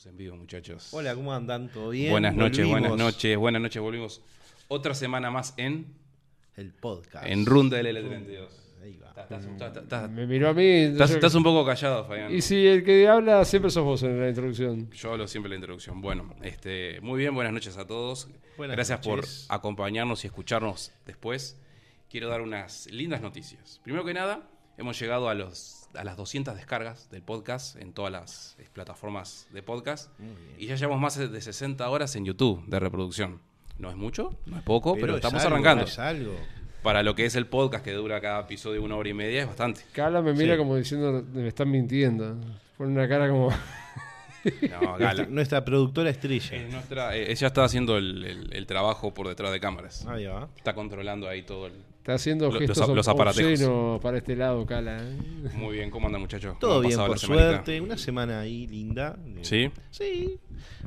Estamos en vivo, muchachos. Hola, ¿cómo andan? ¿Todo bien? Buenas noches, buenas noches, buenas noches. Volvimos otra semana más en, El podcast. en Runda del L32. Ahí va. Estás, estás- estás- estás- Me miró a mí. estás- yo- estás un poco callado, Fabián. Y si el que habla siempre sos vos en la introducción. Yo hablo siempre en la introducción. Bueno, este, muy bien, buenas noches a todos. Buenas Gracias noches. por acompañarnos y escucharnos después. Quiero dar unas lindas noticias. Primero que nada, hemos llegado a, los, a las 200 descargas del podcast en todas las eh, plataformas de podcast. Y ya llevamos más de 60 horas en YouTube de reproducción. No es mucho, no es poco, pero, es estamos algo, arrancando. Es algo. Para lo que es el podcast, que dura cada episodio una hora y media, es bastante. Cala me mira Sí. como diciendo, me están mintiendo. Pone una cara como... No, Gala. nuestra productora estrella. Es nuestra, eh, ella está haciendo el, el- el trabajo por detrás de cámaras. Ahí va. Está controlando ahí todo el... Está haciendo Lo- gestos los- los para este lado, Cala. ¿eh? Muy bien, ¿cómo andan muchachos? ¿Cómo Todo bien, por semanita? suerte. Una semana ahí linda. ¿Sí? Sí.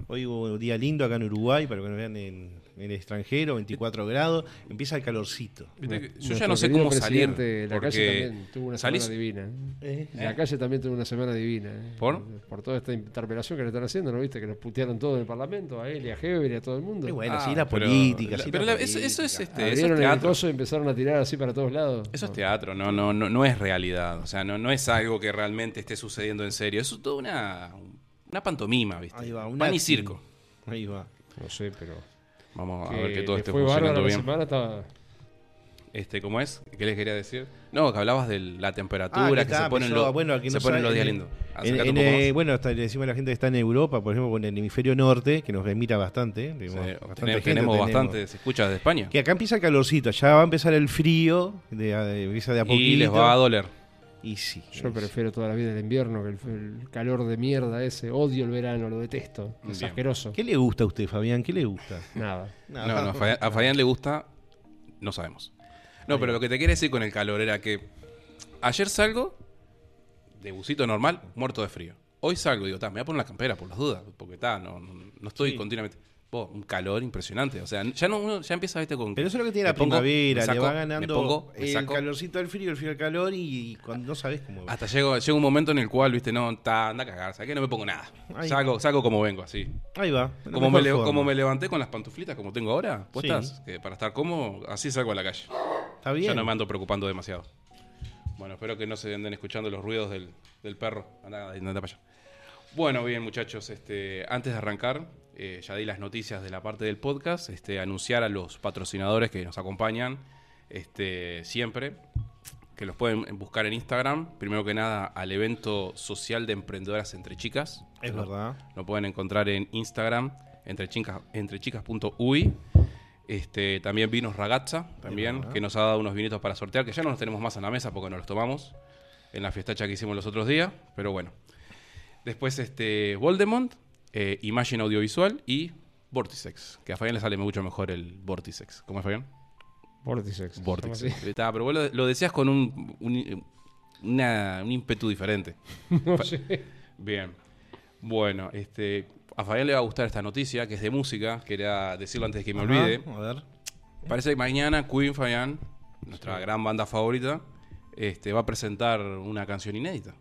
Hoy hubo un día lindo acá en Uruguay, para que nos vean en, en el extranjero, 24 grados. Empieza el calorcito. Yo Nuestro ya no sé cómo salir. La calle también tuvo una salís- semana divina. Eh, La calle también tuvo una semana divina. ¿eh? ¿Por? Por toda esta interpelación que le están haciendo, ¿no viste? Que nos putearon todo en el Parlamento, a él y a Heber y a todo el mundo. Y bueno, Ah, sí, la pero- política. sí, pero la eso- eso es, este, eso es Abrieron el teatro. y empezaron a tirar así para todos lados. Eso es teatro, no, no, no, no es realidad. O sea, no, no es algo que realmente esté sucediendo en serio. Eso es toda una, una pantomima, ¿viste? Ahí va, un Pan y circo. Ahí va. No sé, pero... Vamos a ver que todo esté fue funcionando la bien. semana, estaba... Este, ¿Cómo es? ¿Qué les quería decir? No, que hablabas de la temperatura, Ah, que, está, se ponen, empezó, los- bueno, al que se no ponen sabe, los días lindos. En- en, eh, bueno, hasta le decimos a la gente que está en Europa, por ejemplo, en el hemisferio norte, que nos remita bastante. Sí, tenemos bastante tenemos, gente, tenemos tenemos. bastante, se escucha desde España. Que acá empieza el calorcito, ya va a empezar el frío, de, de, empieza de a poquito. Y les va a doler. Y sí. Yo es- prefiero toda la vida el invierno, que el, el calor de mierda ese. Odio el verano, lo detesto. Es Bien. asqueroso. ¿Qué le gusta a usted, Fabián? ¿Qué le gusta? Nada. No, no, a Fabián, a Fabián le gusta, no sabemos. No, pero lo que te quiere decir con el calor era que ayer salgo de busito normal, muerto de frío. Hoy salgo y digo, "Ta, me voy a poner la campera por las dudas, porque está, no, no, no estoy Sí. continuamente. Un calor impresionante. O sea, ya no uno ya empieza ¿viste, con. Pero eso es lo que tiene la pongo, primavera, saco, le va ganando pongo, el saco. calorcito al frío, el frío al calor y cuando no sabes cómo. Hasta llego, llega un momento en el cual, viste, no, ta, anda a cagar, ¿sabes? No me pongo nada. Ahí. Salgo como vengo, así. Ahí va. Como me, forma. como me levanté con las pantuflitas como tengo ahora, puestas, Sí. que para estar cómodo, así salgo a la calle. Está bien. Ya no me ando preocupando demasiado. Bueno, espero que no se anden escuchando los ruidos del, del perro. Anda, anda para allá. Bueno, bien, muchachos, este, antes de arrancar, eh, ya di las noticias de la parte del podcast, este, anunciar a los patrocinadores que nos acompañan este, siempre, que los pueden buscar en Instagram. Primero que nada, al evento social de emprendedoras entre chicas. Es Lo- verdad. Lo pueden encontrar en Instagram, entrechicas- entrechicas.uy. Este, también vinos Ragazza, también, que nos ha dado unos vinitos para sortear, que ya no los tenemos más en la mesa porque no los tomamos en la fiestacha que hicimos los otros días, pero bueno. Después este Voldemort, eh, Imagen Audiovisual y Vortisex, que a Fabián le sale mucho mejor el Vortisex. ¿Cómo es Fabián? Vorticex. Vortex. ¿se llama así? Está, pero vos lo, lo decías con un, un, una- un ímpetu diferente. No sé. Bien. Bueno, este, a Fabián le va a gustar esta noticia, que es de música. Quería decirlo antes de que me Ajá, olvide. A ver. Parece que mañana Queen Fabián, nuestra gran banda favorita, este, va a presentar una canción inédita.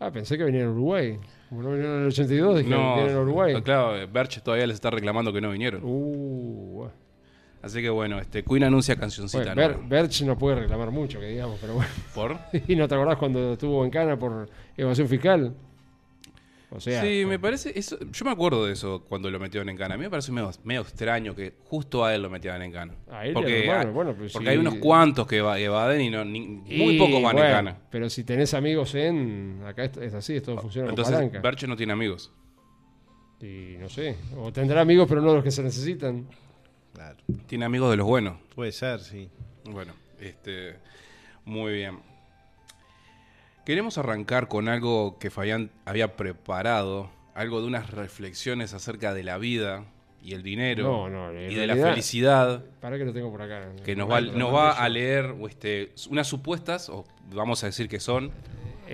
Ah, pensé que venía en Uruguay. Como no vinieron en el 82, dije que vienen en Uruguay. claro, Berch todavía les está reclamando que no vinieron. Uh. Así que bueno, este, Queen anuncia cancioncita Bueno, Ber- nueva. Berch no puede reclamar mucho, que digamos, pero bueno. ¿Por? ¿Y no te acordás cuando estuvo en Cana por evasión fiscal? O sea, sí, me parece. Eso, yo me acuerdo de eso cuando lo metieron en cana. A mí me parece medio, medio extraño que justo a él lo metieran en cana. A él a porque hay- bueno, porque hay unos cuantos que va- evaden y no, ni- muy y, pocos van bueno, en cana. Pero si tenés amigos en. Acá es, es así, esto funciona con Entonces, palanca. Berche no tiene amigos. Y no sé. O tendrá amigos, pero no los que se necesitan. Claro. Tiene amigos de los buenos. Puede ser, sí. Bueno, este. Muy bien. Queremos arrancar con algo que Fabián había preparado. Algo de unas reflexiones acerca de la vida y el dinero. No, no, y de la felicidad. Para que lo tengo por acá. que nos va, nos va a leer este, unas supuestas, o vamos a decir que son,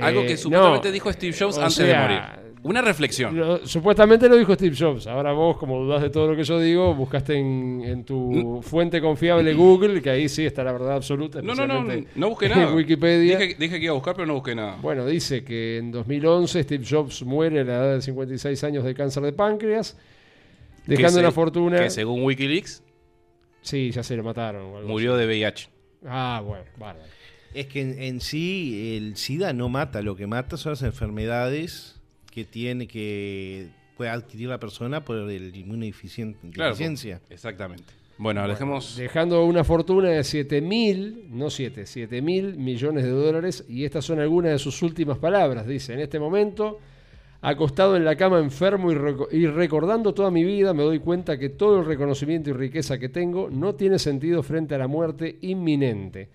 Algo Eh, que supuestamente no, dijo Steve Jobs antes sea, de morir. Una reflexión. Lo- supuestamente lo dijo Steve Jobs. Ahora vos, como dudás de todo lo que yo digo, buscaste en, en tu fuente confiable Google, que ahí sí está la verdad absoluta. No, no, no, no busqué en nada. Wikipedia. Dije, dije que iba a buscar, pero no busqué nada. Bueno, dice que en 2011 Steve Jobs muere a la edad de 56 años de cáncer de páncreas, dejando se- una fortuna. Que según Wikileaks, Sí, ya se lo mataron. o algo murió de VIH. Ah, bueno, bárbaro. Es que en, en sí el SIDA no mata, lo que mata son las enfermedades que tiene que puede adquirir la persona por el inmunodeficiencia. Claro, deficiencia. exactamente. Bueno, dejemos. Dejando una fortuna de 7 mil, no 7, 7 mil millones de dólares. Y estas son algunas de sus últimas palabras. Dice, en este momento, acostado en la cama enfermo y, reco- y recordando toda mi vida, me doy cuenta que todo el reconocimiento y riqueza que tengo no tiene sentido frente a la muerte inminente.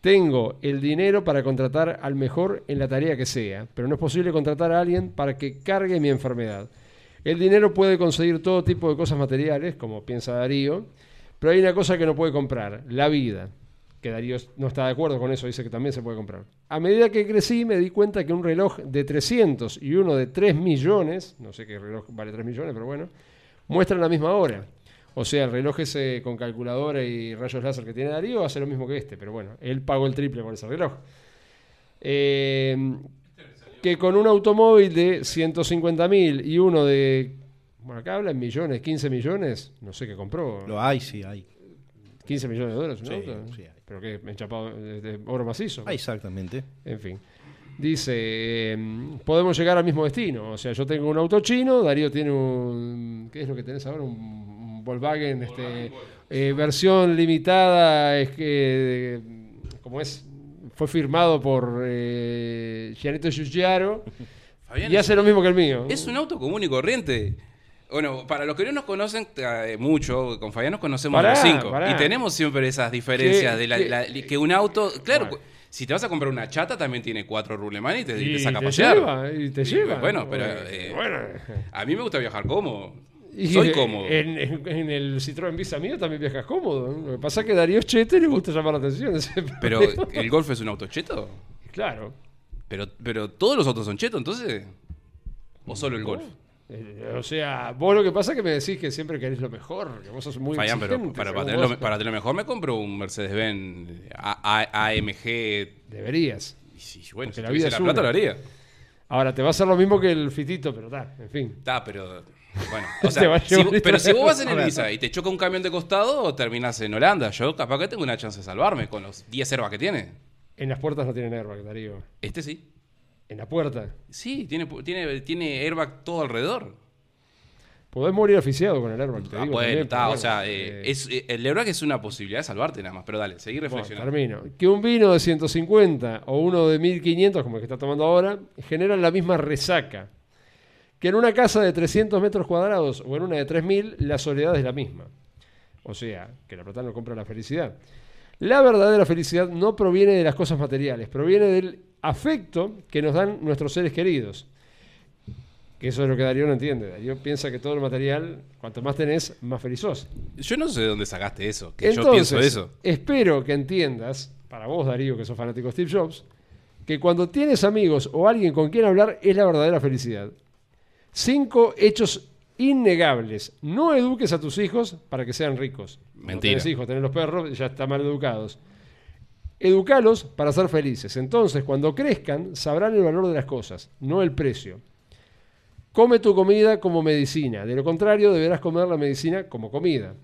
Tengo el dinero para contratar al mejor en la tarea que sea, pero no es posible contratar a alguien para que cargue mi enfermedad. El dinero puede conseguir todo tipo de cosas materiales, como piensa Darío, pero hay una cosa que no puede comprar, la vida. Que Darío no está de acuerdo con eso, dice que también se puede comprar. A medida que crecí me di cuenta que un reloj de 300 y uno de 3 millones, no sé qué reloj vale 3 millones, pero bueno, muestran la misma hora. O sea, el reloj ese con calculadora y rayos láser que tiene Darío hace lo mismo que este, pero bueno, él pagó el triple por ese reloj. Eh, que con un automóvil de 150 mil y uno de, bueno, acá habla en millones, 15 millones, no sé qué compró. Lo hay, sí, hay. 15 millones de dólares un Sí, auto. sí hay. Pero que enchapado de, oro macizo. Ah, exactamente. En fin. Dice, eh, podemos llegar al mismo destino. O sea, yo tengo un auto chino, Darío tiene un... ¿Qué es lo que tenés ahora? Un Volkswagen, este, eh, versión limitada, es que, como es, fue firmado por eh, Gianetto Giugiaro y hace lo mismo que el mío. es un auto común y corriente. Bueno, para los que no nos conocen eh, mucho, con Fabián nos conocemos Pará, los cinco. pará. Y tenemos siempre esas diferencias ¿Qué- de la, que un auto. Claro, Bueno. si te vas a comprar una chata, también tiene cuatro ruleman y te, y te saca a pasear. lleva, y te Y, lleva. bueno, pero, eh, bueno. A mí me gusta viajar cómodo. Y Soy cómodo. En, en- en el Citroën Visa mío también viajas cómodo. Lo que pasa es que Darío es chete y le gusta llamar la atención. Pero el Golf es un auto cheto. claro. Pero, pero todos los autos son chetos, entonces. ¿O solo el Golf? Eh, O sea, vos lo que pasa es que me decís que siempre querés lo mejor, que vos sos muy Fabián, pero para, para, para tenerlo mejor me compro un Mercedes-Benz AMG. Deberías. Y si, bueno, Porque si la vida la plata una. lo haría. Ahora, te va a hacer lo mismo que el fitito, pero está, en fin. Está, pero. Bueno, o sea, si llevar vos- pero si vos vas en A el. Visa y te choca un camión de costado, terminás en Holanda. Yo capaz que tengo una chance de salvarme con los 10 herbas que tiene. En las puertas no tienen airbag, Darío. Este sí. En la puerta. Sí, tiene, tiene, tiene airbag todo alrededor. Podés morir asfixiado con el airbag, te Ah, digo bueno, está, o sea, eh, eh, es, eh, el airbag es una posibilidad de salvarte nada más. Pero dale, seguí Bueno, reflexionando. termino. Que un vino de 150 o uno de 1500, como el que está tomando ahora, generan la misma resaca. Que en una casa de 300 metros cuadrados o en una de 3000, la soledad es la misma. O sea, que la plata no compra la felicidad. La verdadera felicidad no proviene de las cosas materiales, proviene del afecto que nos dan nuestros seres queridos. Que eso es lo que Darío no entiende. Darío piensa que todo lo material, cuanto más tenés, más feliz sos. Yo no sé de dónde sacaste eso, que yo pienso eso. Espero que entiendas, para vos Darío, que sos fanático de Steve Jobs, que cuando tienes amigos o alguien con quien hablar es la verdadera felicidad. Cinco hechos innegables. No eduques a tus hijos para que sean ricos. No Mentira. tenés hijos, tenés los perros, ya están mal educados. Educalos para ser felices. Entonces, cuando crezcan, sabrán el valor de las cosas, no el precio. Come tu comida como medicina. De lo contrario, deberás comer la medicina como comida.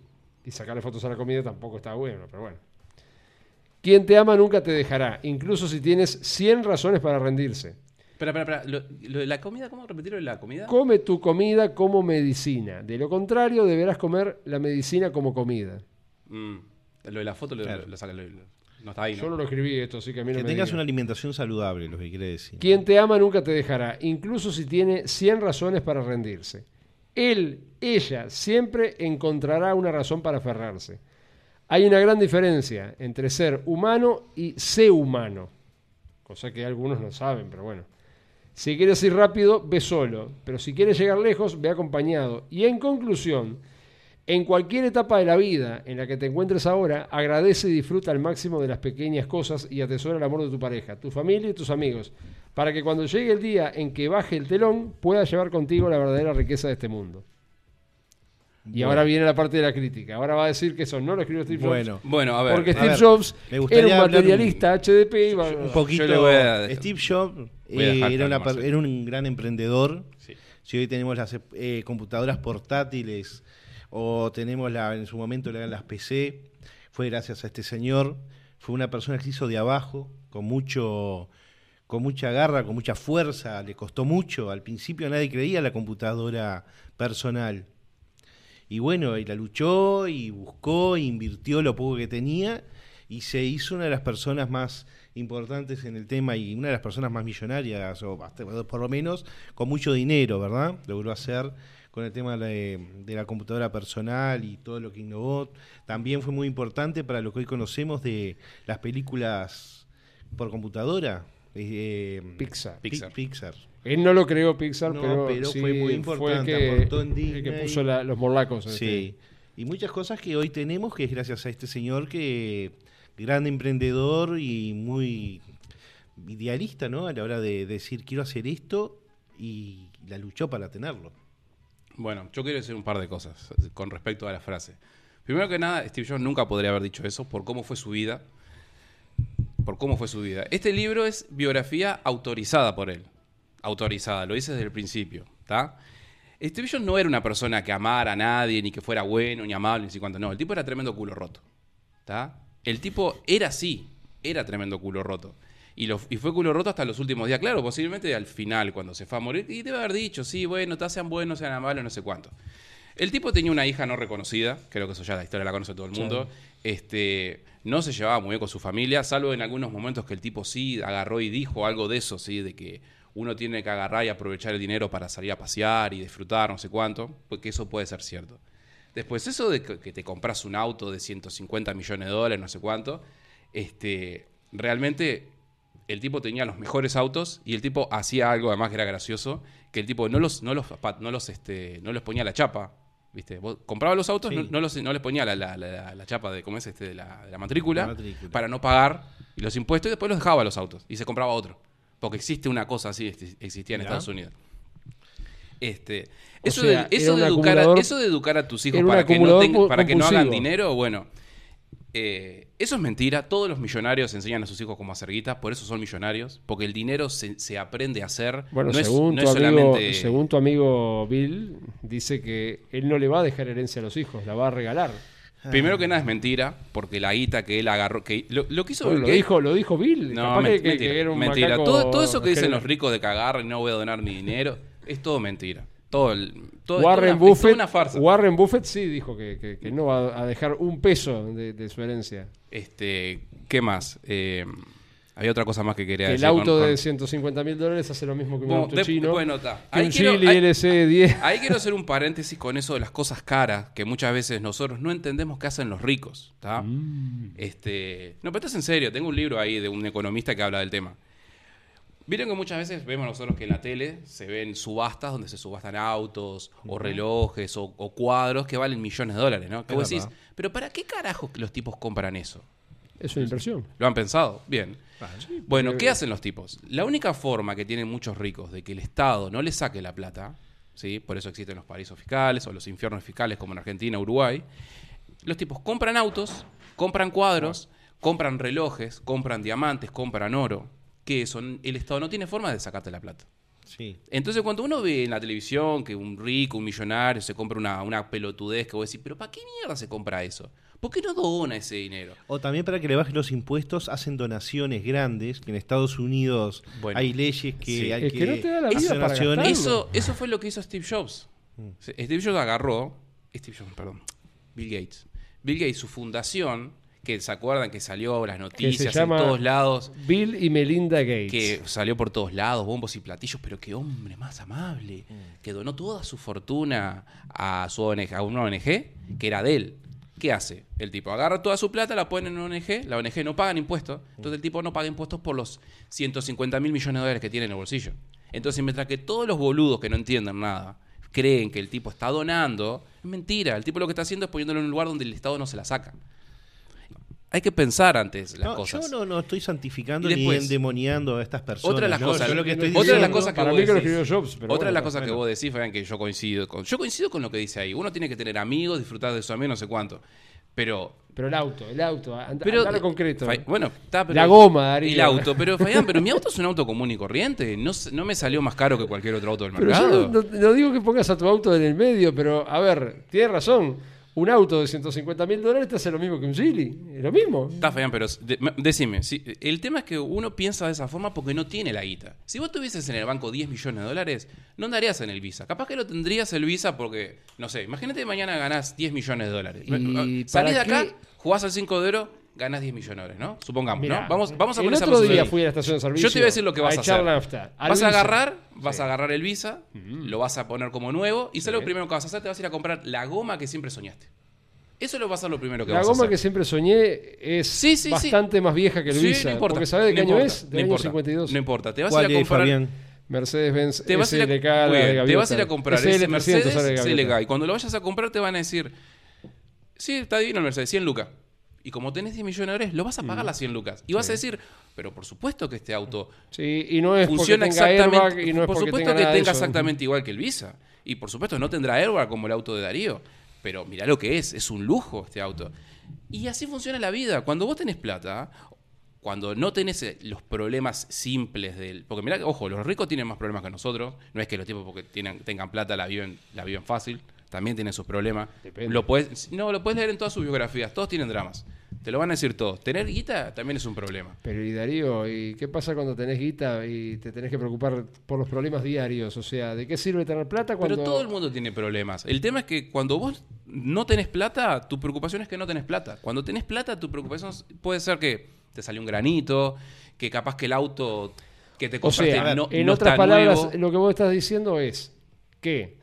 Y sacarle fotos a la comida tampoco está bueno, pero bueno. Quien te ama nunca te dejará, incluso si tienes 100 razones para rendirse. Espera, espera, espera. Lo, lo de la comida, ¿cómo repetirlo de la comida? Come tu comida como medicina. De lo contrario, deberás comer la medicina como comida. Mm, lo de la foto lo, Claro. lo saca- lo- lo- no está ahí, Yo ¿no? no lo escribí esto, así que a mí no Que me tengas digan. una alimentación saludable, lo que quiere decir. Quien te ama nunca te dejará, incluso si tiene 100 razones para rendirse. Él, ella, siempre encontrará una razón para aferrarse. Hay una gran diferencia entre ser humano y ser humano, cosa que algunos no saben, pero bueno. Si quieres ir rápido, ve solo, pero si quieres llegar lejos, ve acompañado. Y en conclusión, en cualquier etapa de la vida en la que te encuentres ahora, agradece y disfruta al máximo de las pequeñas cosas y atesora el amor de tu pareja, tu familia y tus amigos. para que cuando llegue el día en que baje el telón puedas llevar contigo la verdadera riqueza de este mundo. Y Bueno. ahora viene la parte de la crítica. Ahora va a decir que eso no lo escribió Steve Jobs. Bueno, Bueno, a ver. porque Steve ver, Jobs gustaría era un materialista HDP y va- un poquito. Yo le voy a- Steve Jobs eh, era, una un gran emprendedor. Sí. Si hoy tenemos las eh, computadoras portátiles o tenemos la, en su momento la- las PC, fue gracias a este señor. Fue una persona que se hizo de abajo, con mucho con mucha garra, con mucha fuerza, le costó mucho. Al principio nadie creía la computadora personal. Y bueno, y la luchó y buscó, e invirtió lo poco que tenía y se hizo una de las personas más importantes en el tema y una de las personas más millonarias, o por lo menos con mucho dinero, ¿verdad? Logró hacer con el tema de, de la computadora personal y todo lo que innovó. También fue muy importante para lo que hoy conocemos de las películas por computadora. eh, Pixar. Pi- Pixar. Pixar. Él no lo creó Pixar, No, pero, pero sí fue muy el importante, que, aportó en el que puso la- los morlacos. Sí. este. Y muchas cosas que hoy tenemos que es gracias a este señor que gran emprendedor y muy idealista, ¿no? A la hora de decir quiero hacer esto y la luchó para tenerlo. Bueno, yo quiero decir un par de cosas con respecto a la frase. Primero que nada, Steve Jobs nunca podría haber dicho eso por cómo fue su vida. Por cómo fue su vida. Este libro es biografía autorizada por él. Autorizada, lo dice desde el principio. ¿Está? Steve no era una persona que amara a nadie, ni que fuera bueno, ni amable, ni si cuánto. No, el tipo era tremendo culo roto. ¿Está? El tipo era así, era tremendo culo roto. Y, lo, y fue culo roto hasta los últimos días. Claro, posiblemente al final, cuando se fue a morir. Y debe haber dicho, sí, bueno, ta- sean buenos, sean amables, no sé cuánto. El tipo tenía una hija no reconocida, creo que eso ya la historia la conoce todo el mundo. Este, no se llevaba muy bien con su familia, salvo en algunos momentos que el tipo sí agarró y dijo algo de eso, sí, de que uno tiene que agarrar y aprovechar el dinero para salir a pasear y disfrutar, no sé cuánto, porque eso puede ser cierto. Después, eso de que te compras un auto de 150 millones de dólares, no sé cuánto, este, realmente el tipo tenía los mejores autos y el tipo hacía algo además que era gracioso, que el tipo no los, no los, no los, este, no les ponía la chapa. ¿Viste? Vos comprabas los autos, Sí. no, no los, no les ponía la, la- la- la chapa de, ¿cómo es este? de, la, de La matrícula. para no pagar los impuestos y después los dejaba los autos y se compraba otro. Porque existe una cosa así, existía en. Estados Unidos. Este, eso, sea, de, eso, de educar a, eso de educar a tus hijos para que, no, tengan- para que no hagan dinero, bueno, eh, eso es mentira. Todos los millonarios enseñan a sus hijos cómo hacer guita, por eso son millonarios, porque el dinero se, se aprende a hacer. Bueno, no es, según, no tu es amigo, solamente. según tu amigo Bill, dice que él no le va a dejar herencia a los hijos, la va a regalar. Primero que nada es mentira, porque la guita que él agarró. Que, lo, lo que hizo Bill lo, Gates- dijo, lo dijo Bill. No, capaz men- que, que- mentira. que era un mentira. macaco Todo, todo eso que dicen los ricos de y no voy a donar mi dinero, es todo mentira. Todo, el- todo Warren toda una- es toda Buffett, una farsa. Warren Buffett sí dijo que, que- que no va a dejar un peso de, de su herencia. Este, ¿Qué más? Eh, había otra cosa más que quería Que el decir. con- auto con- de 150 mil dólares hace lo mismo que un Bueno, auto de- chino. bueno, está. que Ahí un quiero- ahí- LC10. Ahí quiero hacer un paréntesis con eso de las cosas caras, que muchas veces nosotros no entendemos qué hacen los ricos. ¿tá? Mm. Este, no, pero esto es en serio. Tengo un libro ahí de un economista que habla del tema. Vieron que muchas veces vemos nosotros que en la tele se ven subastas donde se subastan autos o relojes o, o cuadros que valen millones de dólares, ¿no? Que vos decís, pero ¿para qué carajos los tipos compran eso? Es una inversión. ¿Lo han pensado? Bien. Bueno, porque- ¿qué hacen los tipos? La única forma que tienen muchos ricos de que el Estado no les saque la plata, ¿sí? por eso existen los paraísos fiscales o los infiernos fiscales como en Argentina, Uruguay, los tipos compran autos, compran cuadros, compran relojes, compran diamantes, compran oro, que eso, el Estado no tiene forma de sacarte la plata. Sí. Entonces, cuando uno ve en la televisión que un rico, un millonario, se compra una, una pelotudez que vos decís, pero ¿para qué mierda se compra eso? ¿Por qué no dona ese dinero? O también para que le bajen los impuestos, hacen donaciones grandes, que en Estados Unidos Bueno. hay leyes que Sí. hay Es que no te da la vida hacer para donaciones. gastarlo. Eso, eso fue lo que hizo Steve Jobs. Sí, Steve Jobs agarró, Steve Jobs, perdón, Bill Gates. Bill Gates, su fundación, que se acuerdan que salió las noticias llama- en todos lados, Bill y Melinda Gates. que salió por todos lados, bombos y platillos, pero qué hombre más amable, que donó toda su fortuna a su ONG, a una ONG que era de él. ¿Qué hace? El tipo agarra toda su plata, la pone en una ONG, la ONG no paga impuestos, entonces el tipo no paga impuestos por los 150 mil millones de dólares que tiene en el bolsillo. Entonces, mientras que todos los boludos que no entienden nada creen que el tipo está donando, es mentira. El tipo lo que está haciendo es poniéndolo en un lugar donde el Estado no se la saca. Hay que pensar antes las No, cosas. yo no, no estoy santificando Y ni después, endemoniando a estas personas. otra de las ¿no? cosas- lo que estoy otra de diciendo, las cosas que para vos mí que decís. escribió Jobs, pero Otra de las cosas que bueno. vos decís, Fabián, que yo coincido con. Yo coincido con lo que dice ahí. Uno tiene que tener amigos, disfrutar de su amigo, no sé cuánto. Pero. Pero el auto, el auto, pero lo concreto. Fa- bueno, está, pero. La goma, Darío. El auto, pero Fabián, pero mi auto es un auto común y corriente. No, no me salió más caro que cualquier otro auto del Pero yo mercado. no digo que pongas a tu auto en el medio, pero a ver, tienes razón. Un auto de 150 mil dólares te hace lo mismo que un Gili. Es lo mismo. Está Fabián, pero de- me- decime, si- el tema es que uno piensa de esa forma porque no tiene la guita. Si vos tuvieses en el banco 10 millones de dólares, no andarías en el Visa. Capaz que lo tendrías el Visa porque, no sé, imagínate que mañana ganás 10 millones de dólares. ¿Y Salís de acá, qué? jugás al 5 de oro, ganás 10 millones de dólares, ¿no? Supongamos, Mirá, ¿no? Vamos, vamos a el poner esa otro día posibilidad. fui a la estación de servicio. Yo te voy a decir lo que vas a, hacer. nafta. Vas a agarrar, vas Sí. a agarrar el Visa, lo vas a poner como nuevo y ¿sabes lo primero que vas a hacer? Te vas a ir a comprar la goma que siempre soñaste. Eso lo va a ser lo primero que La vas a goma hacer. que siempre soñé es Sí, sí, sí. bastante más vieja que el Sí, Visa. no importa. Porque ¿sabes de qué no año importa, es? no Del año importa, 52. No importa. Te vas a ¿Cuál ir a comprar. Fabián? Mercedes-Benz Te vas, a ir a, SLK, muy la de bien, te gaviota. vas a ir a comprar SL300 ese Mercedes de. CLK. Y cuando lo vayas a comprar te van a decir, sí, está divino el Mercedes, 100 lucas. Y como tenés 10 millones de dólares, lo vas a pagar las 100 lucas. Y vas a decir, pero por supuesto que este auto Sí, y no es funciona exactamente. airbag y no es por supuesto tenga que tenga exactamente igual que el Visa. Y por supuesto no tendrá airbag como el auto de Darío. Pero mirá lo que es, es un lujo este auto. Y así funciona la vida. Cuando vos tenés plata, cuando no tenés eh, los problemas simples del. Porque mirá, ojo, los ricos tienen más problemas que nosotros. No es que los tipos porque tienen, tengan plata la viven, la viven fácil. También tienen sus problemas. Depende. Lo podés- no, lo puedes leer en todas sus biografías. Todos tienen dramas. Te lo van a decir todos. Tener guita también es un problema. Pero y Darío, ¿y qué pasa cuando tenés guita y te tenés que preocupar por los problemas diarios? O sea, ¿de qué sirve tener plata cuando... Pero todo el mundo tiene problemas. El tema es que cuando vos no tenés plata, tu preocupación es que no tenés plata. Cuando tenés plata, tu preocupación puede ser que te salió un granito, que capaz que el auto que te O compraste sea, no, en no otras está palabras, nuevo. lo que vos estás diciendo es que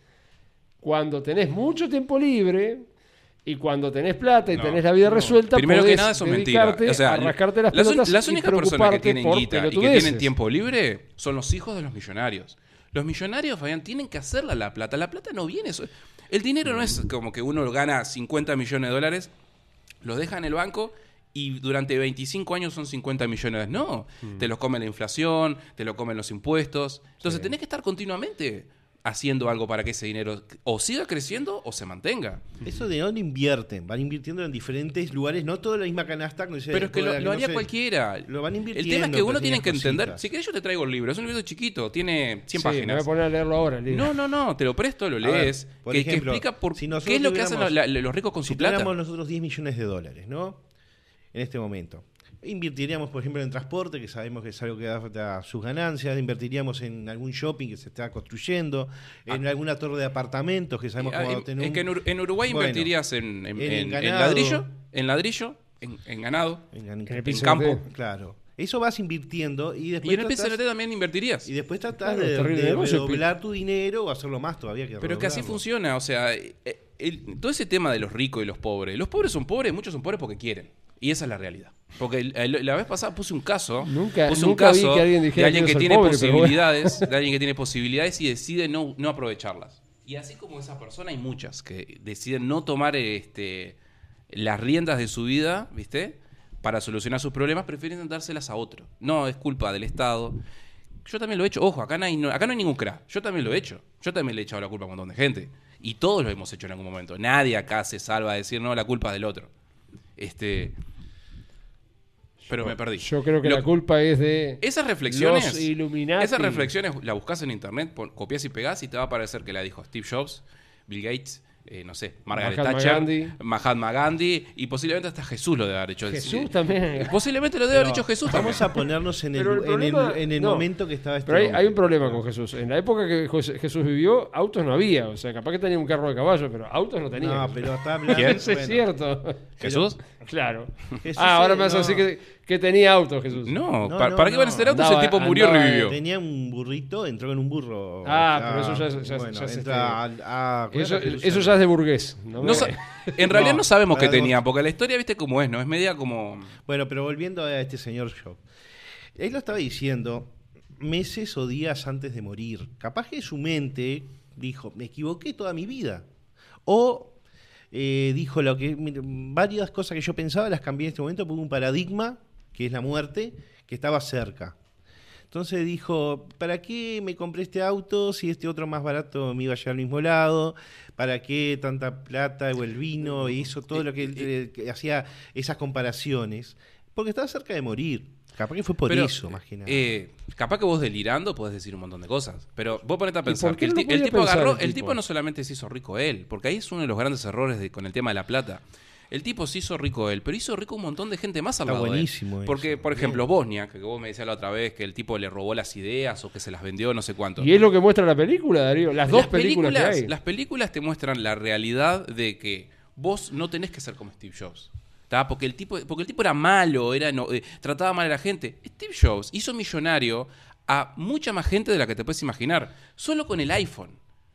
cuando tenés mucho tiempo libre y cuando tenés plata y No, tenés la vida no. resuelta, Primero que nada, eso es mentira. O sea, a rascarte las las, pelotas las únicas personas que tienen guita y que tienen tiempo libre son los hijos de los millonarios. Los millonarios, Fabián, tienen que hacerla la plata. La plata no viene. El dinero no es como que uno gana 50 millones de dólares, los deja en el banco y durante 25 años son 50 millones. No, te los come la inflación, te lo comen los impuestos. Entonces tenés que estar continuamente haciendo algo para que ese dinero o siga creciendo o se mantenga. Eso de dónde invierten, van invirtiendo en diferentes lugares, no toda la misma canasta. no sé, Pero es que lo, haría no sé. cualquiera. Lo van El tema es invirtiendo que uno tiene que entender. cositas. Si querés, yo te traigo el libro. Es un libro chiquito, tiene 100 Sí, me voy páginas. a poner a leerlo ahora. No, no, no, te lo presto, lo A ver, lees. por que, explica por si qué es lo que hacen los, tuviéramos- la- los ricos con si su plata. nosotros 10 millones de dólares, ¿no? En este momento. Invertiríamos, por ejemplo, en transporte, que sabemos que es algo que da, sus ganancias. Invertiríamos en algún shopping que se está construyendo. En alguna torre de apartamentos que sabemos Ah, que va a en- tener es un- que en, Ur- en Uruguay Bueno, invertirías en, en- en en- en ganado. ladrillo, en ladrillo, en, en ganado. en- en- En el en piso campo. Claro. Eso vas invirtiendo y después Y en el tratás- PCNT también invertirías. y después tratás Claro, de, de redoblar tu dinero o hacerlo más todavía que Pero es que así funciona, o sea, eh, el- todo ese tema de los ricos y los pobres. Los pobres son pobres, muchos son pobres porque quieren. Y esa es la realidad. Porque la vez pasada puse un caso, Nunca- puse nunca un vi caso que alguien dijera de alguien que tiene pobre, pero bueno. posibilidades, de alguien que tiene posibilidades y decide no, no aprovecharlas. Y así como esa persona hay muchas que deciden no tomar este, las riendas de su vida, ¿viste? Para solucionar sus problemas, prefieren dárselas a otro. No, es culpa del Estado. Yo también lo he hecho. Ojo, acá no hay, no- acá no hay ningún crack. Yo también lo he hecho. Yo también le he echado la culpa a un montón de gente. Y todos lo hemos hecho en algún momento. Nadie acá se salva de decir, no, la culpa es del otro. Este. Pero me perdí. Yo creo que Lo- la culpa es de Esas reflexiones. los Illuminati. Esas reflexiones la buscas en internet, pon- copias y pegás y te va a parecer que la dijo Steve Jobs, Bill Gates, eh, no sé, Margaret Mahatma Thatcher, Gandhi. Mahatma Gandhi y posiblemente hasta Jesús lo debe haber hecho. Jesús también. Posiblemente lo debe haber dicho Jesús Vamos también. a ponernos en el, Pero el en el- problema- en el no. momento que estaba este Pero hay, hombre. hay un problema con Jesús. En la época que José- Jesús vivió, autos no había. O sea, capaz que tenía un carro de caballo, pero autos no tenía. No, pero está hablando. Es bueno, cierto. ¿Jesús? Claro. Jesús ah, ahora me vas a no. decir que, que tenía autos, Jesús. No, No, ¿para, no, para qué van a no. ser autos? Andaba- el tipo murió y andaba- revivió. Tenía un burrito, entró en un burro. Ah, pero eso ya es- ya es- bueno, ya es entra a- a- Eso, ¿cuál es la eso ya es de burgués. No No me- sa- en realidad no, No, sabemos qué algo- tenía, porque la historia, viste cómo es, ¿no? Es media como. Bueno, pero volviendo a este señor Job. Él lo estaba diciendo meses o días antes de morir. Capaz que su mente dijo, me equivoqué toda mi vida. O eh, dijo lo que varias cosas que yo pensaba las cambié en este momento por un paradigma que es la muerte que estaba cerca. Entonces dijo, ¿para qué me compré este auto si este otro más barato me iba a llegar al mismo lado? ¿Para qué tanta plata o el vino? Y hizo todo lo que, él, eh, que hacía esas comparaciones. Porque estaba cerca de morir. Capaz que fue por Pero, eso, más que nada. eh, capaz que vos delirando podés decir un montón de cosas. Pero vos ponete a pensar que el, no tipo agarró. el El tipo? tipo no solamente se hizo rico él, porque ahí es uno de los grandes errores de- con el tema de la plata. El tipo se hizo rico él, pero hizo rico un montón de gente más al Está lado de él. buenísimo eso. Porque, por ejemplo, Bosnia, que vos me decías la otra vez que el tipo le robó las ideas o que se las vendió, no sé cuánto. Y es lo que muestra la película, Darío. Las dos películas, que hay. Las películas te muestran la realidad de que vos no tenés que ser como Steve Jobs. ¿tá? Porque, el tipo, porque el tipo era malo, era no- eh, trataba mal a la gente. Steve Jobs hizo millonario a mucha más gente de la que te puedes imaginar, solo con el iPhone.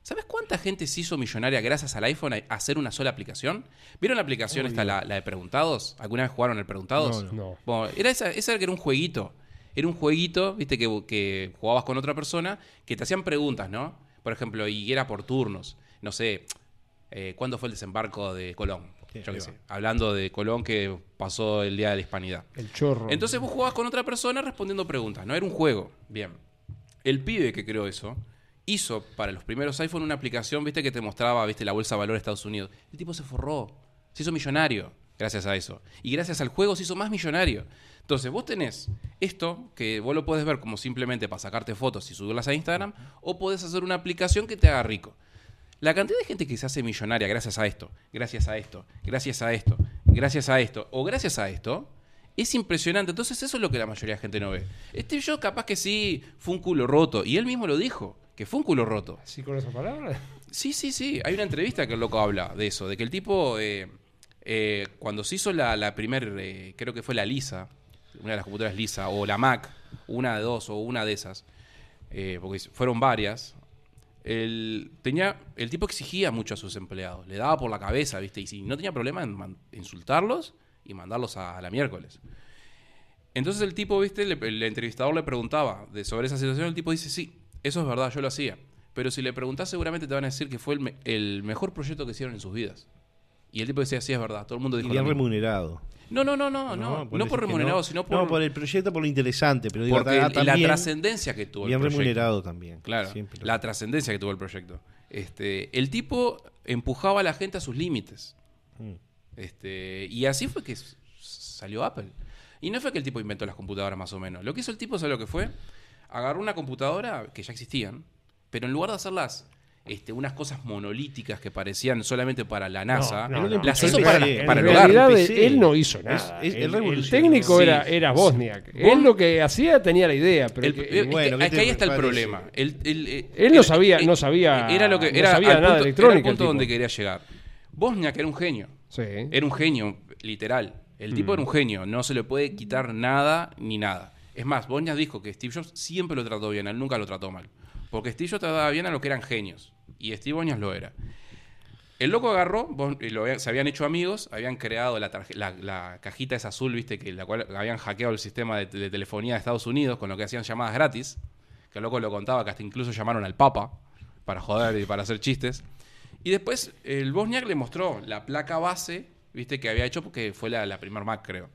¿Sabes cuánta gente se hizo millonaria gracias al iPhone a hacer una sola aplicación? ¿Vieron la aplicación esta, la, la de Preguntados? ¿Alguna vez jugaron el Preguntados? No, no. Bueno, era esa, esa que era un jueguito. Era un jueguito, viste, que, que jugabas con otra persona, que te hacían preguntas, ¿no? Por ejemplo, y era por turnos. No sé, eh, ¿cuándo fue el desembarco de Colón? Sí, Yo qué sé. Hablando de Colón que pasó el Día de la Hispanidad. El chorro. Entonces vos jugabas con otra persona respondiendo preguntas, ¿no? Era un juego. Bien. El pibe que creó eso hizo para los primeros iPhone una aplicación, viste, que te mostraba, viste, la bolsa de valor de Estados Unidos. El tipo se forró. Se hizo millonario gracias a eso. Y gracias al juego se hizo más millonario. Entonces vos tenés esto, que vos lo podés ver como simplemente para sacarte fotos y subirlas a Instagram, o podés hacer una aplicación que te haga rico. La cantidad de gente que se hace millonaria gracias a esto, gracias a esto, gracias a esto, gracias a esto, o gracias a esto, es impresionante. Entonces eso es lo que la mayoría de gente no ve. Steve Jobs capaz que sí fue un culo roto, y él mismo lo dijo, que fue un culo roto. ¿Así con esas palabras? Sí, sí, sí. Hay una entrevista que el loco habla de eso, de que el tipo, eh, eh, cuando se hizo la, la primer, eh, creo que fue la Lisa, una de las computadoras Lisa, o la Mac, una de dos, o una de esas, porque fueron varias, el, tenía, el tipo exigía mucho a sus empleados, le daba por la cabeza, ¿viste? Y si no tenía problema en insultarlos y mandarlos a, a la miércoles. Entonces el tipo, ¿viste? Le- el entrevistador le preguntaba de, sobre esa situación, el tipo dice, sí, eso es verdad, yo lo hacía. Pero si le preguntás seguramente te van a decir que fue el, me- el mejor proyecto que hicieron en sus vidas. Y el tipo decía, sí, es verdad, todo el mundo y dijo bien lo mismo. remunerado. No, no, no, no, no, no, por remunerado, no. sino por, No, por el proyecto, por lo interesante, pero digo, porque ta- el- la también trascendencia que tuvo bien el proyecto. remunerado también. Claro, Siempre la trascendencia que tuvo el proyecto. Este, el tipo empujaba a la gente a sus límites. Mm. Este, y así fue que salió Apple. Y no fue que el tipo inventó las computadoras más o menos. Lo que hizo el tipo, ¿sabes lo que fue? Agarró una computadora que ya existían, pero en lugar de hacerlas este, unas cosas monolíticas que parecían solamente para la NASA, no, no. las hizo para, en para el hogar. él no hizo nada. es- el, el revolucionó. técnico Sí. era, era Bosniak. Él lo que hacía tenía la idea, pero El- que- eh, es que- bueno, ¿qué es que te ahí está el problema. El- el, eh, Él no el- sabía- eh, no sabía- Era lo que no era sabía nada punto- Era el el punto donde quería llegar. Bosniak era un genio. sí. Era un genio, literal. El tipo Mm. era un genio. No se le puede quitar nada ni nada. Es más, Bosniak dijo que Steve Jobs siempre lo trató bien. Él nunca lo trató mal. Porque Steve Jobs trataba bien a los que eran genios. Y Steve Bosniak lo era. El loco agarró, lo se habían hecho amigos, habían creado la, cajita esa azul, viste, que la cual habían hackeado el sistema de, de telefonía de Estados Unidos con lo que hacían llamadas gratis. Que el loco lo contaba, que hasta incluso llamaron al Papa para joder y para hacer chistes. Y después el Bosniak le mostró la placa base, viste, que había hecho porque fue la, la primer Mac, creo.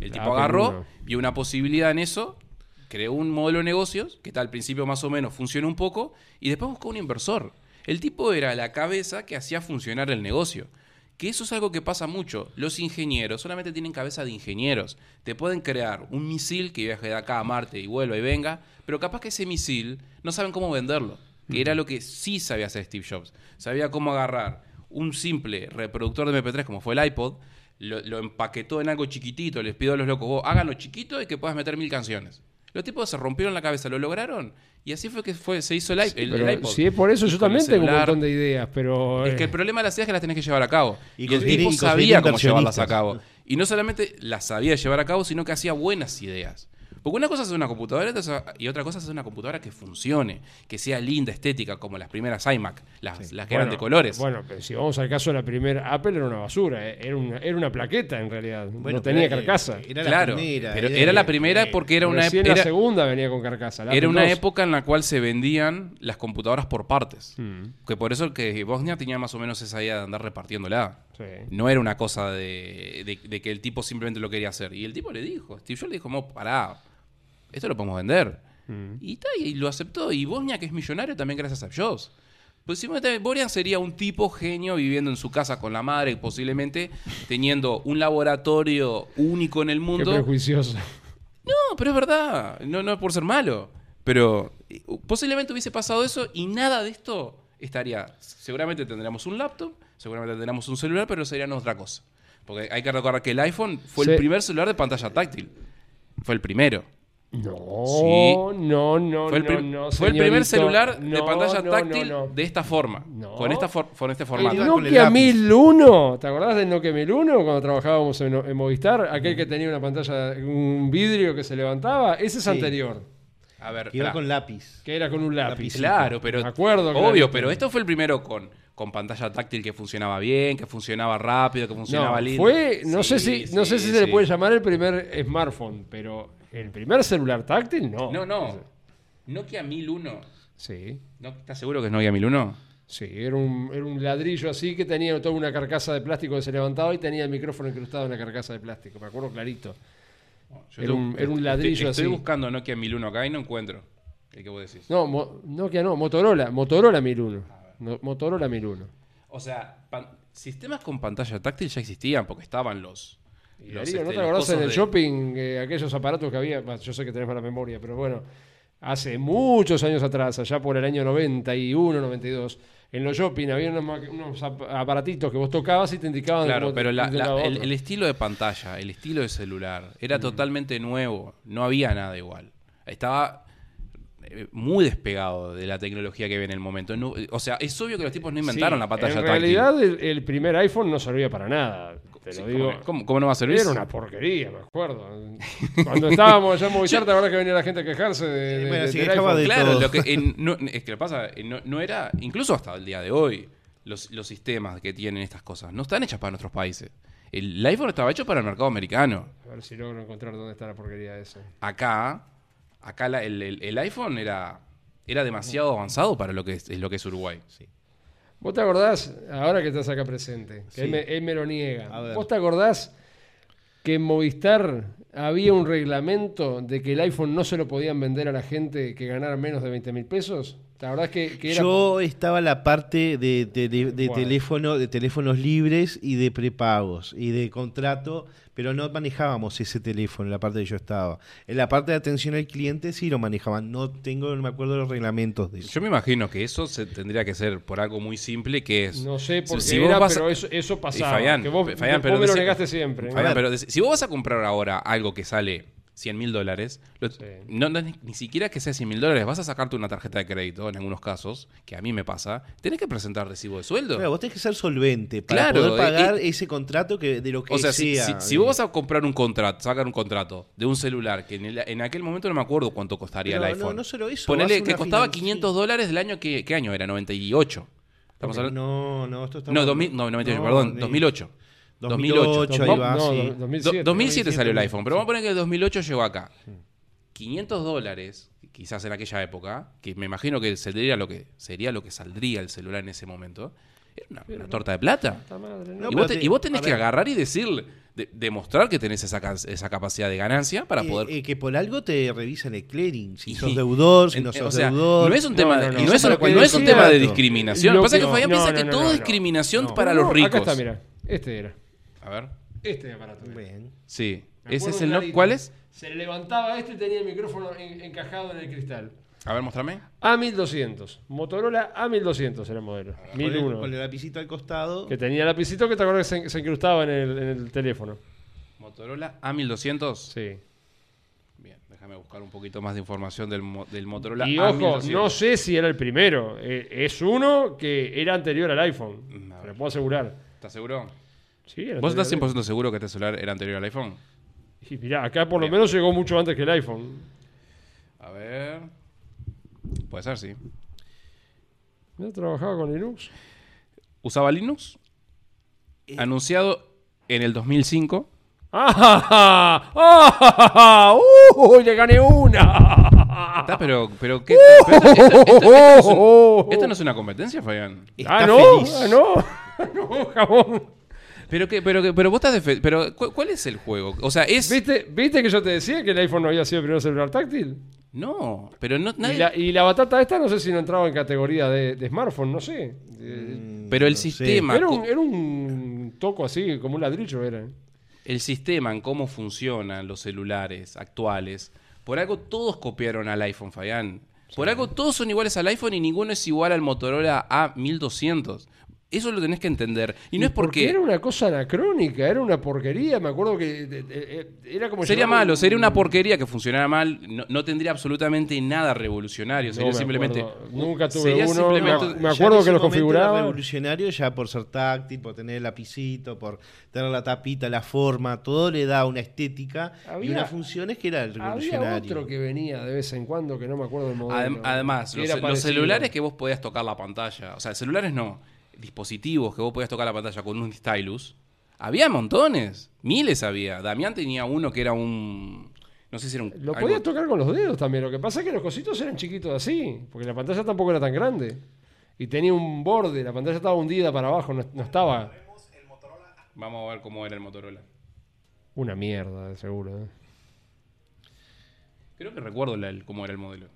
El La tipo agarró, vio una posibilidad en eso, creó un modelo de negocios, que tal al principio más o menos funcionó un poco, y después buscó un inversor. El tipo era la cabeza que hacía funcionar el negocio. Que eso es algo que pasa mucho. Los ingenieros solamente tienen cabeza de ingenieros. Te pueden crear un misil que viaje de acá a Marte y vuelva y venga, pero capaz que ese misil no saben cómo venderlo. Que era lo que sí sabía hacer Steve Jobs. Sabía cómo agarrar un simple reproductor de MP3 como fue el iPod, lo, lo empaquetó en algo chiquitito, les pido a los locos, vos háganlo chiquito y que puedas meter mil canciones. Los tipos se rompieron la cabeza, lo lograron y así fue que fue, se hizo el, i- el- iPod. si es por eso, yo también tengo un montón de ideas, pero. Es que eh, el problema de las ideas es que las tenés que llevar a cabo. Y Y, el tipo sabía cómo llevarlas a cabo. Y no solamente las sabía llevar a cabo, sino que hacía buenas ideas. Porque una cosa es una computadora y otra cosa es una computadora que funcione, que sea linda, estética, como las primeras iMac, las, las que eran de colores. Bueno, pero si vamos al caso de la primera Apple, era una basura, eh, era una, era una plaqueta en realidad, no tenía carcasa. Era claro, la primera, pero era, la primera porque era una época... la segunda venía con carcasa. era una época en la cual se vendían las computadoras por partes. Mm. Que por eso que Bosnia tenía más o menos esa idea de andar repartiéndola. No era una cosa de, que el tipo simplemente lo quería hacer. Y el tipo le dijo, Steve Jobs le dijo, pará, esto lo podemos vender. Mm. Y, y lo aceptó. Y Bosnia, que es millonario, también gracias a Jobs. Pues simplemente Borian sería un tipo genio viviendo en su casa con la madre, posiblemente teniendo un laboratorio único en el mundo. Qué prejuicioso. No, pero es verdad. No, no es por ser malo. Pero eh, posiblemente hubiese pasado eso y nada de esto estaría. Seguramente tendríamos un laptop, seguramente tendríamos un celular, pero sería otra cosa. Porque hay que recordar que el iPhone fue el primer celular de pantalla táctil. Fue el primero. No, no, no, fue el, no, Fue el primer celular de pantalla táctil de esta forma. Con, esta con este formato. El Nokia 1001, ¿te acordás del Nokia 1001 cuando trabajábamos en, Movistar? Aquel que tenía una pantalla, un vidrio que se levantaba. Ese es anterior. A ver, que iba con lápiz. Que era con un lápiz. Claro, pero. acuerdo. Obvio, pero esto fue el primero con con pantalla táctil que funcionaba bien, que funcionaba rápido, que funcionaba no, lindo. Fue, no sé si, no sé si se le puede llamar el primer smartphone, pero el primer celular táctil no. No, no. Nokia 1001. Sí. ¿Estás seguro que es Nokia 1001? Sí, era un, era un ladrillo así que tenía toda una carcasa de plástico que se levantaba y tenía el micrófono incrustado en la carcasa de plástico. Me acuerdo clarito. Era, un, era, un, ladrillo así. Estoy buscando Nokia 1001 acá y no encuentro. ¿Qué vos decís? No, Nokia no, Motorola. Motorola 1001. Motorola 1001. O sea, sistemas con pantalla táctil ya existían porque estaban los. ¿no este, te acordás en el shopping eh, aquellos aparatos que había? Yo sé que tenés mala memoria, pero bueno, hace muchos años atrás, allá por el año 91, 92, en los shopping había unos, aparatitos que vos tocabas y te indicaban. Claro, pero el, estilo de pantalla, el estilo de celular, era mm. totalmente nuevo. No había nada igual. Estaba eh, muy despegado de la tecnología que ve en el momento. o sea, es obvio que los tipos no inventaron la pantalla táctil. En realidad, el, primer iPhone no servía para nada. Te lo digo. ¿cómo, no va a servir? Era una porquería, me acuerdo. Cuando estábamos allá en Movistar, la verdad que venía la gente a quejarse de, bueno, claro, lo que, no, es que lo pasa, no, era, incluso hasta el día de hoy, los, los sistemas que tienen estas cosas no están hechas para nuestros países. El, iPhone estaba hecho para el mercado americano. A ver si logro encontrar dónde está la porquería esa. Acá acá el, iPhone era, era demasiado avanzado para lo que es, lo que es Uruguay. Sí. ¿Vos te acordás, ahora que estás acá presente, que él, me, lo niega, ¿vos te acordás que en Movistar había un reglamento de que el iPhone no se lo podían vender a la gente que ganara menos de 20 mil pesos? La verdad que, que Yo estaba en la parte de, teléfono, de teléfonos libres y de prepagos y de contrato, pero no manejábamos ese teléfono en la parte que yo estaba. En la parte de atención al cliente sí lo manejaban. No tengo, no me acuerdo de los reglamentos de eso. Yo me imagino que eso se tendría que ser por algo muy simple que es. No sé por qué era, pero eso, eso pasaba. que vos, pero me lo negaste siempre. pero si vos vas a comprar ahora algo que sale 100 mil dólares, no, ni, siquiera que sea 100 mil dólares, vas a sacarte una tarjeta de crédito en algunos casos, que a mí me pasa, tenés que presentar recibo de sueldo. Claro, vos tenés que ser solvente para poder pagar ese contrato que de lo que o sea. Si, vos vas a comprar un contrato, sacar un contrato de un celular, que en, aquel momento no me acuerdo cuánto costaría el iPhone. No, no solo eso. Ponele que costaba 500 dólares del año, que, ¿qué año era? 98. ¿Estamos hablando? No, no, esto está No, no 98, perdón, 2008. 2008. 2007, 2007, salió el iPhone, pero vamos a poner que el 2008 llegó acá. 500 dólares, quizás en aquella época, que me imagino que sería lo que, sería lo que saldría el celular en ese momento, era una, torta de plata. y, vos tenés que agarrar y decirle, demostrar que tenés esa, esa capacidad de ganancia para poder. Eh, que por algo te revisan el clearing, si sos deudor, si no sos deudor. No es un tema, no, no, es, un tema de discriminación. Lo que pasa es que Fabián piensa que todo es discriminación para los ricos. Acá está, mira. Este era. A ver. Este aparato. Bien. Sí. ¿Ese es el ¿Cuál es? Se levantaba este y tenía el micrófono encajado en el cristal. A ver, mostrame. A1200. Motorola A1200 era el modelo. 1001. Con el lapicito al costado. Que tenía lapicito que te acuerdas que se, incrustaba en el, en el, teléfono. Motorola A1200. Sí. Bien, déjame buscar un poquito más de información del, del Motorola y ojo, no sé si era el primero. Eh, es uno que era anterior al iPhone. Te lo puedo asegurar. ¿Estás seguro? Sí, ¿Vos estás 100% seguro que este celular era anterior al iPhone? Y mirá, acá por lo menos llegó mucho antes que el iPhone. A ver. Puede ser, sí. ¿No trabajaba con Linux? ¿Usaba Linux? Anunciado en el 2005. ¡Ah! ¡Ah! ¡Uy! ¡Le gané una! Está, pero, pero ¿qué? pero esto, esto- esto- esto no es un- esto no es una competencia, Fabián. Está ¡Ah, no! feliz. ¡Ah, no! ¡No, jamón! Pero que, pero que, pero vos estás de fe- pero ¿cu- ¿cuál es el juego? O sea, es ¿Viste, ¿Viste que yo te decía que el iPhone no había sido el primer celular táctil? no, pero no Y nadie- la, y la batata esta no sé si no entraba en categoría de, de smartphone, no sé. Eh, pero el sistema, era, un, co- era un toco así, como un ladrillo era. el sistema en cómo funcionan los celulares actuales, por algo todos copiaron al iPhone, Fabián. Por algo todos son iguales al iPhone y ninguno es igual al Motorola A1200. Eso lo tenés que entender. Y no es porque era una cosa anacrónica, era una porquería. Me acuerdo que de- de- de- era como. Sería malo, un- sería una porquería que funcionara mal, no, no tendría absolutamente nada revolucionario, sería me simplemente... Nunca tuve sería uno. simplemente- me, acuerdo que lo configuraba. Era revolucionario ya por ser táctil, por tener el lapicito, por tener la tapita, la forma, todo le da una estética y Había- unas funciones que era Había revolucionario. otro que venía de vez en cuando que no me acuerdo del modelo. Adem- Además, los, los celulares que vos podías tocar la pantalla, o sea, celulares no, dispositivos que vos podías tocar la pantalla con un stylus, había montones, miles había. Damián tenía uno que era un... No sé si era un... Lo algo- podías tocar con los dedos también. Lo que pasa es que los cositos eran chiquitos así, porque la pantalla tampoco era tan grande. Y tenía un borde, la pantalla estaba hundida para abajo, no, no estaba Vamos a ver cómo era el Motorola. una mierda, seguro. ¿eh? Creo que recuerdo la- el- cómo era el modelo.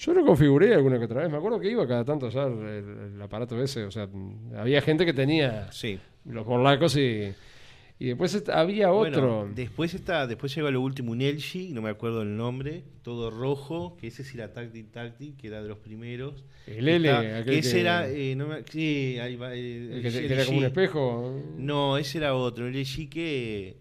Yo lo configuré alguna que otra vez. Me acuerdo que iba cada tanto a usar el, el aparato ese. O sea, había gente que tenía Sí. los morlacos y, y después había otro. Bueno, después está, después llegó lo último un LG, no me acuerdo el nombre, todo rojo, que ese sí era táctil táctil, que era de los primeros. el L, Está- aquel que ese que, era, eh, no me- sí, ahí va, eh, el que, el que era como un espejo. No, ese era otro, el LG que,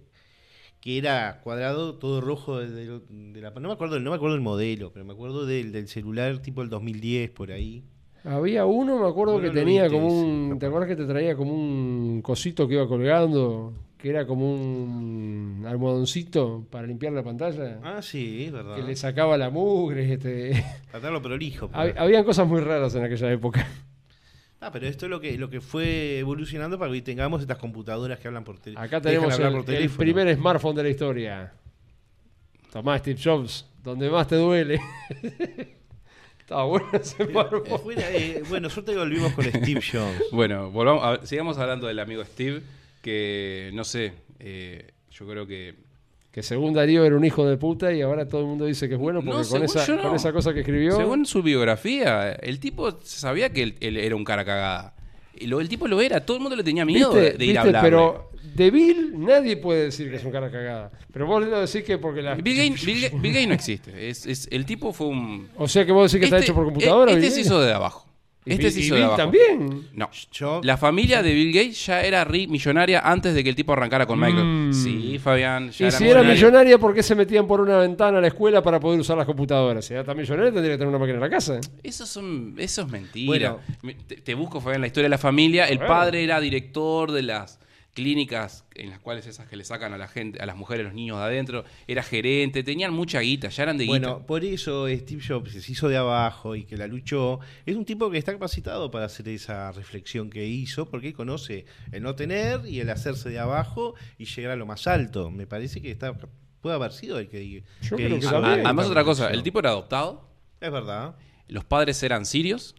que era cuadrado, todo rojo de, de- la... No me acuerdo, no me acuerdo el modelo, pero me acuerdo del, del celular tipo el 2010 por ahí. Había uno, me acuerdo que tenía viste como un. ¿Te acuerdas que te traía como un cosito que iba colgando? Que era como un almohadoncito para limpiar la pantalla. Ah, sí, es verdad. Que le sacaba la mugre. Este. Tratarlo prolijo. pues. Hab- Habían cosas muy raras en aquella época. Ah, pero esto es lo que, lo que fue evolucionando para que hoy tengamos estas computadoras que hablan por teléfono. Acá tenemos el, el teléfono. primer smartphone de la historia. Tomá, Steve Jobs, donde más te duele. Estaba bueno ese smartphone. Eh, fuera, eh, bueno, suerte que volvimos con Steve Jobs. Bueno, volvamos a- sigamos hablando del amigo Steve, que no sé, eh, yo creo que Que según Darío era un hijo de puta y ahora todo el mundo dice que es bueno No, porque con, esa, no. con esa cosa que escribió. Según su biografía, el tipo sabía que él, él era un cara cagada. Lo- el tipo lo era, todo el mundo le tenía miedo ¿Viste? de, de ir a hablar. Pero de Bill nadie puede decir que es un cara cagada. Pero vos lo decís que porque la. Bill Gates, Bill Bill Gates no existe. Es, es- el tipo fue un. O sea que vos decís que está Este- hecho por computadora. Este Bill se hizo de abajo. Y Este Bill- se y hizo de Bill abajo. también. No. Yo- La familia de Bill Gates ya era ric millonaria antes de que el tipo arrancara con Microsoft. Mm. Sí, Fabián. Ya Y era si era millonaria. ¿por qué se metían por una ventana a la escuela para poder usar las computadoras? Si era tan millonaria, tendría que tener una máquina en la casa. Eso, son, eso es mentira. Bueno. Me- te, te busco, Fabián, la historia de la familia. El Bueno. padre era director de las clínicas en las cuales esas que le sacan a la gente, a las mujeres, los niños de adentro. Era gerente, tenían mucha guita, ya eran de guita. Bueno, por eso Steve Jobs se hizo de abajo y que la luchó. Es un tipo que está capacitado para hacer esa reflexión que hizo, porque conoce el no tener y el hacerse de abajo y llegar a lo más alto. Me parece que está puede haber sido el que, Yo que creo que hizo Además, otra cosa, el tipo era adoptado. Es verdad. Los padres eran sirios.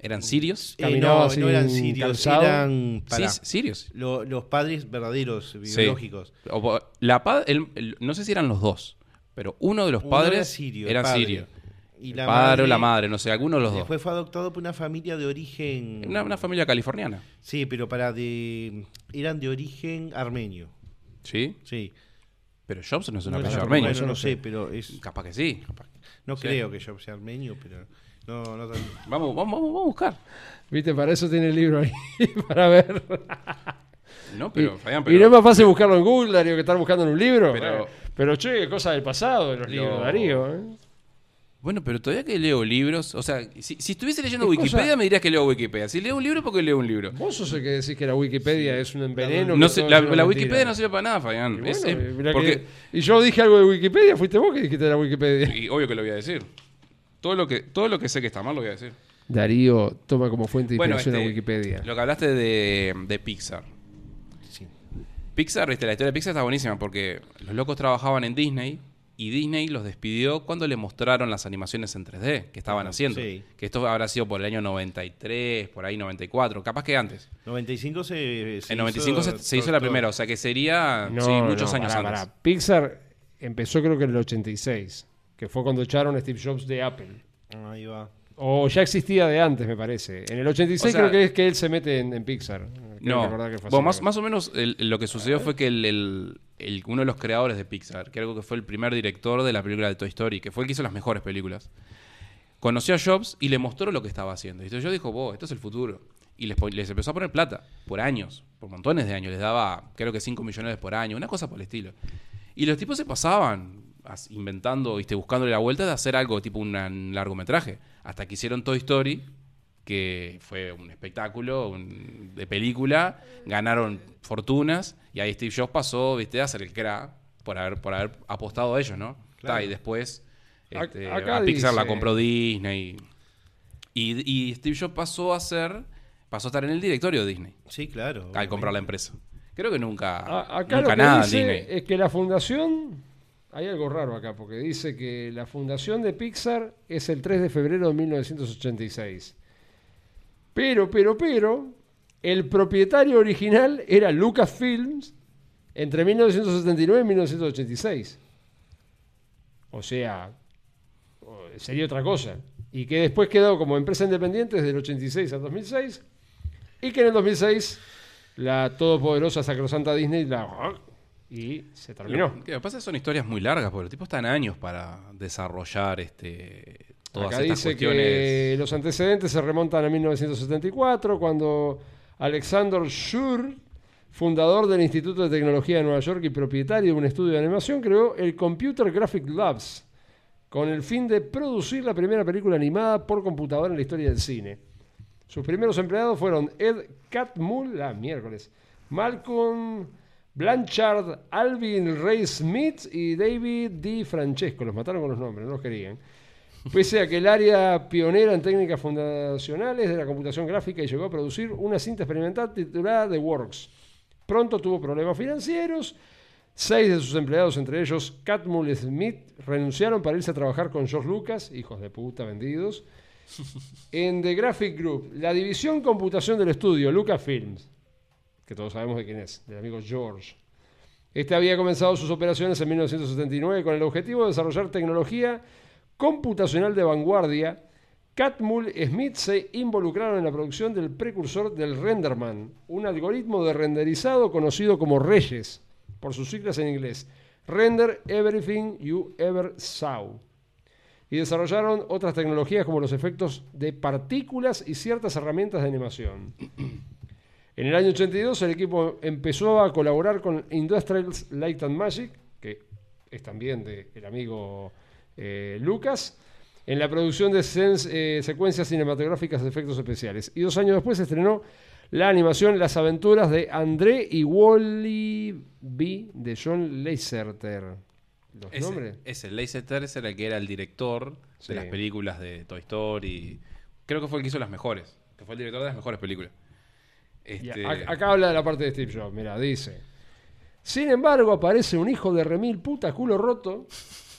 Eran sirios. Eh, no, no eran sirios, eran pará, Sí, sirios. lo- los padres verdaderos, Sí. biológicos. O po- la el- el- no sé si eran los dos, pero uno de los Uno padres era sirio, el era padre. sirio. Y El la padre madre- o la madre, no sé, alguno de los dos. Después fue adoptado por una familia de origen. Una, una familia californiana. Sí, pero para de. Eran de origen armenio. ¿Sí? Sí. Pero Jobs no es un No, apellido armenio. bueno, no no sé, sé. pero es. Capaz que sí. No Sí. creo que yo sea armenio, pero. No, no Vamos, vamos, vamos, vamos a buscar. Viste, para eso tiene el libro ahí, para ver. No, pero, y, Fabián, y pero- no es más fácil buscarlo en Google, Darío, que estar buscando en un libro. Pero- Pero, pero che, cosa del pasado de los libros, Lo- Darío. ¿eh? Bueno, pero todavía que leo libros, o sea, si, si estuviese leyendo Wikipedia cosa- me dirías que leo Wikipedia. Si leo un libro, porque leo un libro. Vos sos el que decís que la Wikipedia es un veneno. No que sé, todo la. Wikipedia no sirve para nada, Fabián. Y, bueno, es- y mirá porque, que- y yo dije algo de Wikipedia, fuiste vos que dijiste la Wikipedia. y obvio que lo voy a decir. Todo lo que, todo lo que sé que está mal lo voy a decir. Darío toma como fuente de Bueno, inspiración a este, Wikipedia. Lo que hablaste de, de Pixar. Sí. Pixar, este, la historia de Pixar está buenísima porque los locos trabajaban en Disney y Disney los despidió cuando le mostraron las animaciones en 3D que estaban haciendo. Sí. Que esto habrá sido por el año 93, por ahí 94, capaz que antes. 95 se, se en 95 se, se hizo todo- la primera, o sea que sería No, sí, muchos no, años pará, antes. Pixar empezó creo que en el 86, que fue cuando echaron a Steve Jobs de Apple. Ahí va. O ya existía de antes, me parece. En el 86 O sea- creo que es que él se mete en, en Pixar. Creo No, recordar que fue Bueno, así, más, más o menos el- lo que sucedió fue que el, el- el- uno de los creadores de Pixar, que algo que fue el primer director de la película de Toy Story, que fue el que hizo las mejores películas, conoció a Jobs y le mostró lo que estaba haciendo. Y entonces yo dijo, vos, esto es el futuro. Y les, les empezó a poner plata, por años, por montones de años. Les daba, creo que 5 millones por año, una cosa por el estilo. Y los tipos se pasaban as- inventando, viste, buscándole la vuelta de hacer algo tipo una- un largometraje. Hasta que hicieron Toy Story, que fue un espectáculo un- de película, ganaron fortunas y ahí Steve Jobs pasó, viste, a ser el crack por haber, por haber apostado a ellos, ¿no? Claro. Ta, y después este, a Pixar la compró Disney. Y, y Steve Jobs pasó a ser, pasó a estar en el directorio de Disney Sí, claro. al comprar la empresa. Creo que nunca, A- acá nunca lo que nada dice Disney. es que la fundación, hay algo raro acá, porque dice que la fundación de Pixar es el 3 de febrero de 1986. Pero, pero, pero, el propietario original era Lucasfilms entre 1979 y 1986. O sea, sería otra cosa. Y que después quedó como empresa independiente desde el 86 al 2006. Y que en el 2006 la todopoderosa sacrosanta Disney la... Y se terminó. Lo que pasa es que son historias muy largas, porque los tipos están años para desarrollar este, todas Acá estas dice cuestiones. que los antecedentes se remontan a 1974, cuando Alexander Schur, fundador del Instituto de Tecnología de Nueva York y propietario de un estudio de animación, creó el Computer Graphic Labs con el fin de producir la primera película animada por computadora en la historia del cine. Sus primeros empleados fueron Ed Catmull, la miércoles, Malcolm Blanchard, Alvin Ray Smith y David D. Francesco. Los mataron con los nombres, no los querían. Pese a que el área pionera en técnicas fundacionales de la computación gráfica y llegó a producir una cinta experimental titulada The Works. Pronto tuvo problemas financieros. Seis de sus empleados, entre ellos Catmull Smith, renunciaron para irse a trabajar con George Lucas, hijos de puta vendidos, en The Graphic Group, la división computación del estudio Lucasfilms, que todos sabemos de quién es, del amigo George. Este había comenzado sus operaciones en 1979 con el objetivo de desarrollar tecnología computacional de vanguardia. Catmull y Smith se involucraron en la producción del precursor del Renderman, un algoritmo de renderizado conocido como Reyes, por sus siglas en inglés, Render Everything You Ever Saw. Y desarrollaron otras tecnologías como los efectos de partículas y ciertas herramientas de animación. En el año 82 el equipo empezó a colaborar con Industrial Light and Magic, que es también del amigo eh, Lucas, en la producción de eh, secuencias cinematográficas de efectos especiales. Y dos años después estrenó la animación Las aventuras de André y Wally B. de John Lasseter. ¿Los Ese, nombres? ese Lasseter era el que era el director Sí. de las películas de Toy Story. Creo que fue el que hizo las mejores. Que fue el director de las mejores películas. Este, acá habla de la parte de Steve Jobs, mira, dice. Sin embargo, aparece un hijo de remil puta culo roto,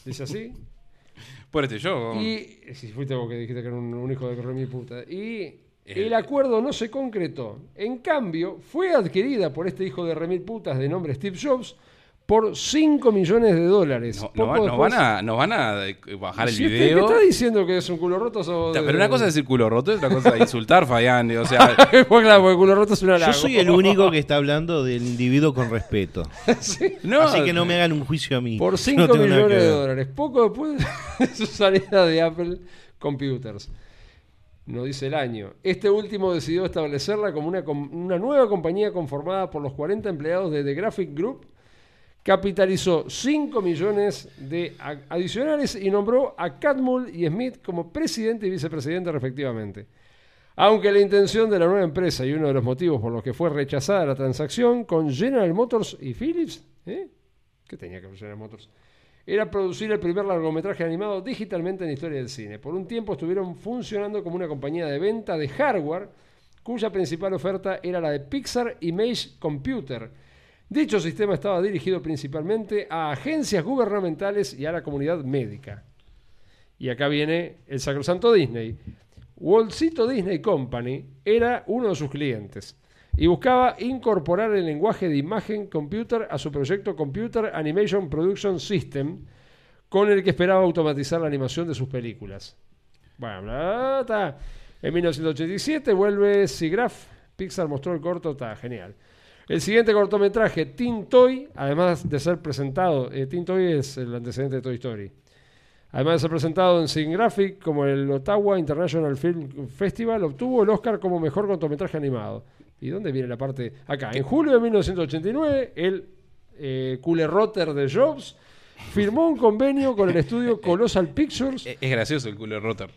dice así, Por este yo. y si fuiste vos que dijiste que era un, un hijo de remil puta, y El- el acuerdo no se concretó. En cambio, fue adquirida por este hijo de remil putas de nombre Steve Jobs por 5 millones de dólares. no, Poco no va- no después- van a, nos van a eh, bajar el Si video. ¿Qué está diciendo que es un culo roto? sos de- Pero una cosa es decir culo roto y otra cosa es insultar, Fabián. O sea, Pues claro, porque culo roto es un halago. Yo soy el único que está hablando del individuo con respeto. Sí. no, Así que no me hagan un juicio a mí. Por Yo 5 no tengo nada que millones de dólares. Poco después de su salida de Apple Computers. No dice el año. Este último decidió establecerla como una, com- una nueva compañía conformada por los 40 empleados de The Graphic Group capitalizó 5 millones de adicionales y nombró a Catmull y Smith como presidente y vicepresidente respectivamente. Aunque la intención de la nueva empresa y uno de los motivos por los que fue rechazada la transacción con General Motors y Philips, ¿eh? ¿qué tenía que ver Motors? Era producir el primer largometraje animado digitalmente en la historia del cine. Por un tiempo estuvieron funcionando como una compañía de venta de hardware cuya principal oferta era la de Pixar Image Computer. Dicho sistema estaba dirigido principalmente a agencias gubernamentales y a la comunidad médica. Y acá viene el sacrosanto Disney. Waltcito Disney Company era uno de sus clientes y buscaba incorporar el lenguaje de imagen computer a su proyecto Computer Animation Production System, con el que esperaba automatizar la animación de sus películas. Bueno, bla, ta. En 1987 vuelve SIGGRAPH. Pixar mostró el corto, está genial. El siguiente cortometraje, Teen Toy, además de ser presentado, eh, Teen Toy es el antecedente de Toy Story. Además de ser presentado en Graphic como el Ottawa International Film Festival, obtuvo el Oscar como mejor cortometraje animado. ¿Y dónde viene la parte? Acá, en julio de 1989, el eh, Rotter de Jobs firmó un convenio con el estudio Colossal Pictures. Es, gracioso el Cooler Rotter.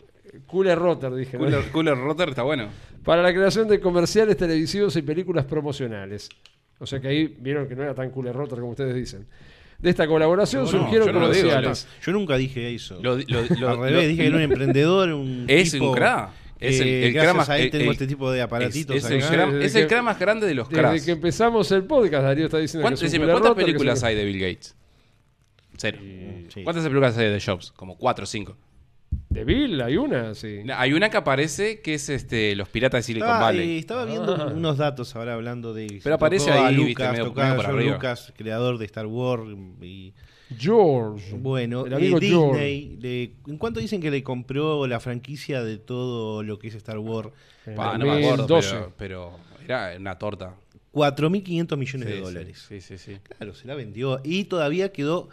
Cooler Rotter, dije. ¿no? Cooler, Rotter está bueno. Para la creación de comerciales televisivos y películas promocionales. O sea que ahí vieron que no era tan Cooler Rotter como ustedes dicen. De esta colaboración No, no, surgieron yo no lo digo, comerciales. Yo nunca dije eso. Lo, lo- lo- Al revés, lo- dije que era un emprendedor, un Es tipo, un cra. Es el- eh, el cra más- a él el- tengo el- este tipo de aparatitos es, es el acá. cra, Desde es que- el cra más grande de los Desde cras. que empezamos el podcast, Darío está diciendo que ¿Cuántas, es un decime, Cooler ¿cuántas Rotter, que películas hay de Bill Gates? Cero. Sí. ¿Cuántas películas hay de Jobs? Como cuatro o cinco. De Bill hay una, sí. Hay una que aparece que es este Los Piratas de Silicon Estaba, Valley. eh, estaba viendo Ah. unos datos ahora hablando de. Pero aparece tocó a ahí, viste, Lucas, medio- medio a George. Lucas, creador de Star Wars. Y, George. bueno, el eh, amigo George. Disney, le- ¿en cuánto dicen que le compró la franquicia de todo lo que es Star Wars? No me acuerdo, 2012. pero, pero era una torta. 4.500 millones Sí, de dólares. Sí, sí, sí. Claro, se la vendió. Y todavía quedó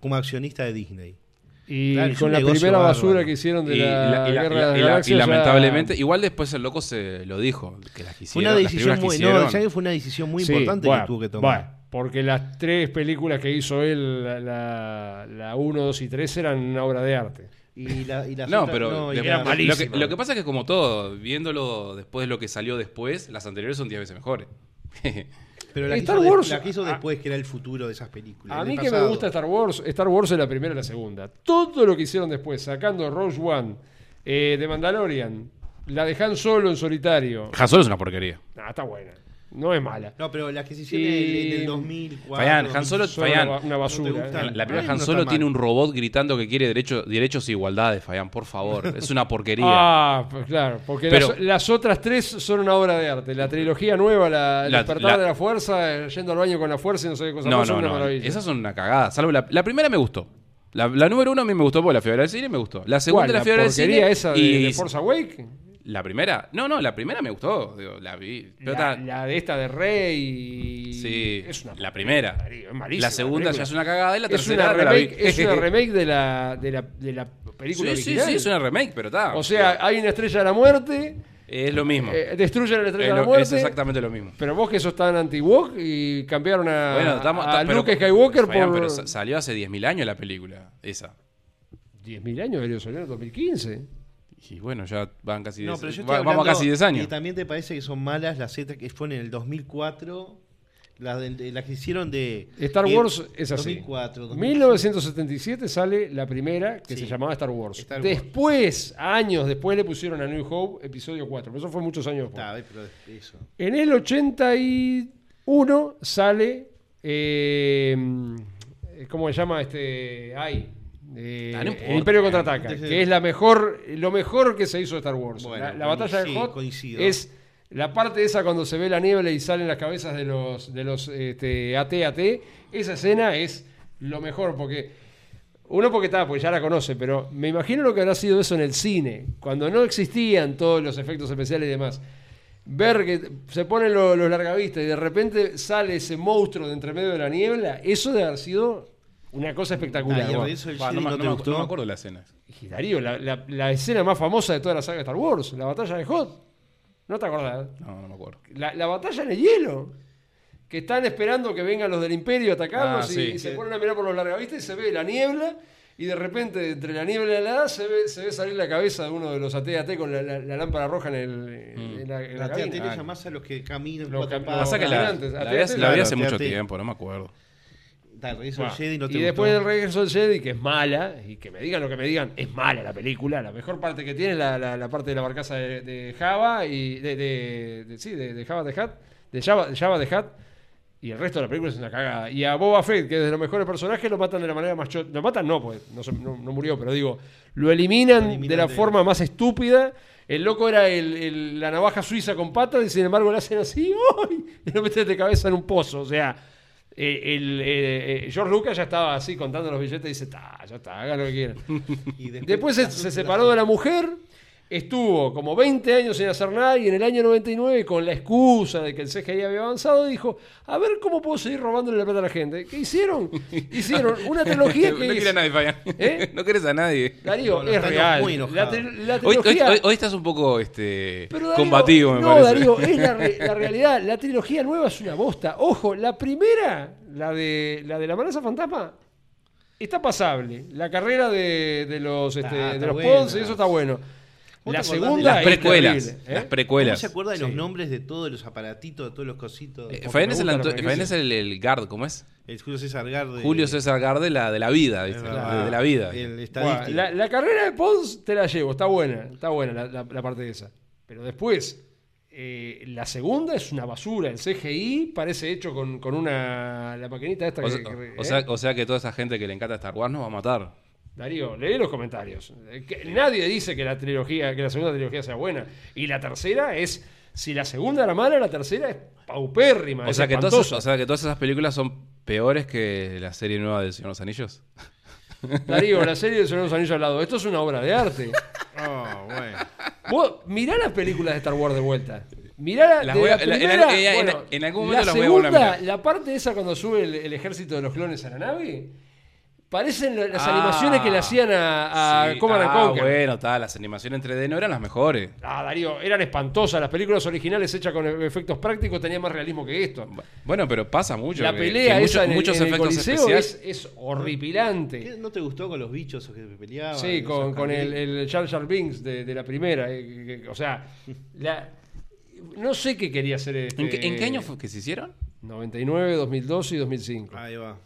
como accionista de Disney. Y Claro, con la primera bárbaro. basura que hicieron de Y, la, la- y la- Guerra y la- de y la- y ya- lamentablemente, igual después el loco se lo dijo, que las Fue quisieron, una decisión muy, no, ¿sabes que fue una decisión muy Sí, importante bueno, que tuvo que tomar. bueno, porque las tres películas que hizo él, la- la, la 1, 2 y 3, eran una obra de arte. Y la, y las No, pero no, lo, era las- lo que, lo que pasa es que como todo, viéndolo después de lo que salió después, las anteriores son 10 veces mejores. Pero la que, Star de- Wars- la que hizo ah. después, que era el futuro de esas películas. A el mí que me gusta Star Wars, Star Wars es la primera y la segunda. Todo lo que hicieron después, sacando Rogue One, eh, de Mandalorian, la de Han Solo en solitario. Han Solo es una porquería. Nah, está buena. No es mala. No, pero la que se hicieron Y- en el 2004. Fabián, Han Solo- 2005, Fabián, una, una ¿no te basura. ¿eh? La primera Han no Solo está tiene mal. un robot gritando que quiere derecho, derechos e igualdades, Fabián, por favor. Es una porquería. Ah, pues claro, porque Pero- las, las otras tres son una obra de arte. La trilogía nueva, la, El La- despertar la- de la fuerza, eh, yendo al baño con la fuerza y no sé qué cosa no, más, son no, una no. maravilla. Esas son una cagada. Salvo la, la primera me gustó. La, la número uno a mí me gustó porque la fiebre del cine me gustó. La segunda ¿Cuál? la fiebre del porquería cine. esa de, y de Force Awake? La primera, no, no, la primera me gustó. digo, la vi. Pero La, de esta de Rey. Sí, es una la primera. la segunda ya es una cagada y la Es tercera una la remake, es una remake de la, de la, de la película Sí, sí, original. sí, es una remake, pero está. O sea, hay una estrella de la muerte, es lo mismo. eh, destruyen a la estrella es, de la muerte. es exactamente lo mismo. Pero vos que sos tan anti-woke y cambiaron a, Bueno, estamos, a pero- Luke Skywalker por pero sa- salió hace 10.000 años la película, esa. 10.000 años, salir en 2015. Y bueno, ya van casi 10 No, pero yo estoy va- vamos a hablando- casi 10 años. ¿Y también te parece que son malas las Z que fueron en el 2004? Las, de- de- las que hicieron de. Star Wars es así. 2004. 2005. 1977 sale la primera que Sí. se llamaba Star Wars. Star Wars. Después, años después, le pusieron a New Hope episodio 4. Pero eso fue muchos años después. Está, pero eso. En el 81 sale. eh, ¿Cómo se llama este? Ay. Eh, Ah, el Imperio contraataca, que es la mejor, lo mejor que se hizo de Star Wars. Bueno, la, la batalla de coincido. es la parte esa cuando se ve la niebla y salen las cabezas de los de los este, AT-AT. Esa escena es lo mejor porque uno porque está, pues ya la conoce, pero me imagino lo que habrá sido eso en el cine, cuando no existían todos los efectos especiales y demás. Ver que se ponen lo- los largavistas y de repente sale ese monstruo de entre medio de la niebla, eso debe haber sido una cosa espectacular. Ah, y el Jedi no, me- no no te me- gustó. no me acuerdo de la escena. Y Darío, la, la- la escena más famosa de toda la saga de Star Wars, la batalla de Hoth. ¿No te acordás? No, no me acuerdo. La, la batalla en el hielo. que están esperando que vengan los del Imperio a atacarlos Ah, y, sí. y se ponen a mirar por los largavistas y se ve la niebla. Y de repente, entre la niebla y la nada, se ve, se ve salir la cabeza de uno de los AT-AT con la, la- la lámpara roja en, el, en la, en la cabina. Le llamás a los que caminan Los cuatro la, la AT-AT, vi hace- la vi hace mucho tiempo, no me acuerdo. Da, regreso Bueno, al Jedi no te y después del regreso del Jedi, que es mala, y que me digan lo que me digan, es mala la película. La mejor parte que tiene es la, la- la parte de la barcaza de, de Java y de, de- de- sí, de, Java de Hat, de Java, de Java de Hat. Y el resto de la película es una cagada. Y a Boba Fett, que es de los mejores personajes, lo matan de la manera más chota. Lo matan no, pues no, no- no murió, pero digo, lo eliminan, Lo eliminan de la forma más estúpida. El loco era el- el- la navaja suiza con patas y sin embargo le hacen así ¡ay! y lo meten de cabeza en un pozo. O sea, eh, el, eh, eh, George Lucas ya estaba así contando los billetes y dice, "Ta, ya está, hagan lo que quieran. Y Después se, se separó de la mujer, estuvo como 20 años sin hacer nada y en el año 99, con la excusa de que el CGI había avanzado, dijo, a ver cómo puedo seguir robándole la plata a la gente. ¿Qué hicieron? Hicieron una trilogía no que quieres es- a nadie, Fabián. ¿Eh? no quieres a nadie. Darío, No, no, es real. muy La, enojado. tri- la Hoy, hoy- trilogía... hoy- hoy estás un poco este, Darío, combativo, me no, parece. Darío, es la, re- la realidad. La trilogía nueva es una bosta. Ojo, la primera, la de la de la amenaza fantasma, está pasable. La carrera de, de los, este, Ah, de los. Pons y eso está bueno. ¿Vos La segunda Las precuelas. ¿eh? Las ¿Cómo precuelas. se acuerda de los Sí. nombres de todos los aparatitos, de todos los cositos? Eh, Fabián es, el, la es el, el guard, ¿cómo es? El Julio César Garde. Julio César Guard de la, de la vida, verdad. De la vida. El Bueno, estadístico. la, la carrera de Pons te la llevo, está buena, está buena la, la- la parte de esa. Pero después, eh, la segunda es una basura. El CGI parece hecho con, con una la maquinita esta O, que, sea, que- o ¿eh? sea- o sea que toda esa gente que le encanta Star Wars nos va a matar. Darío, lee los comentarios. Que nadie dice que la trilogía, que la segunda trilogía sea buena. Y la tercera es, si la segunda era mala, la tercera es paupérrima. O es sea, que todas, o sea que todas esas películas son peores que la serie nueva de Señor de los Anillos. Darío, la serie de Señor de los Anillos al lado. Esto es una obra de arte. Oh, bueno. Vos mirá las películas de Star Wars de vuelta. Mirá la la- en- algún la momento las voy a volver a segunda, mirar. La parte esa cuando sube el, el ejército de los clones a la nave, parecen la- las Ah, animaciones que le hacían a, a sí. Command and Ah, Conquer. bueno, está, las animaciones en 3D no eran las mejores. Ah, Darío, eran espantosas. Las películas originales hechas con efectos prácticos tenían más realismo que esto. Bueno, pero pasa mucho. La que- pelea que esa muchos- en muchos en el efectos Coliseo especiales. es, es horripilante. ¿Qué ¿No te gustó con los bichos que peleaban? Sí, con, con el, Jar Jar Binks de, de la primera. eh, que- o sea, la- no sé qué quería hacer este, ¿En, qué, en qué año fue que se hicieron? 99, 2002 y 2005. Ahí va.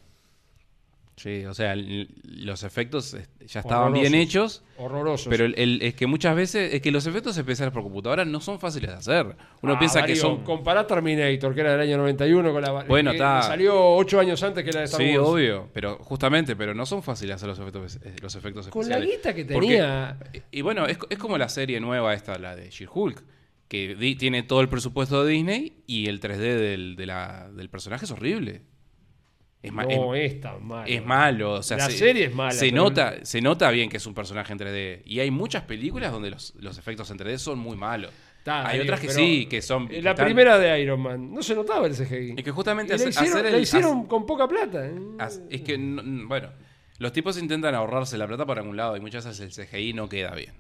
Sí, o sea, los efectos ya estaban Horrorosos. bien hechos, Horrorosos. pero el, el- es que muchas veces es que los efectos especiales por computadora no son fáciles de hacer. Uno Ah, piensa que son Compará Terminator, que era del año 91, con la. Bueno, está. Salió 8 años antes que la de Star Sí, Wars. obvio, pero justamente, pero no son fáciles hacer los efectos, eh, los efectos Con la especiales. guita que Porque- tenía. y bueno, es, es como la serie nueva esta, la de She-Hulk, que di- tiene todo el presupuesto de Disney y el 3D del, de la- del personaje es horrible. Es, no es, es tan malo. es malo. O sea, La se, serie es mala, Se nota, se nota bien que es un personaje en 3D. Y hay muchas películas donde los, los efectos en 3D son muy malos. Está, hay otras que sí, que son... eh, que La primera de Iron Man, no se notaba el CGI. Es que justamente hacer- hacer la el- hicieron con poca plata. ¿eh? Es que, no- bueno, los tipos intentan ahorrarse la plata para algún lado y muchas veces el CGI no queda bien.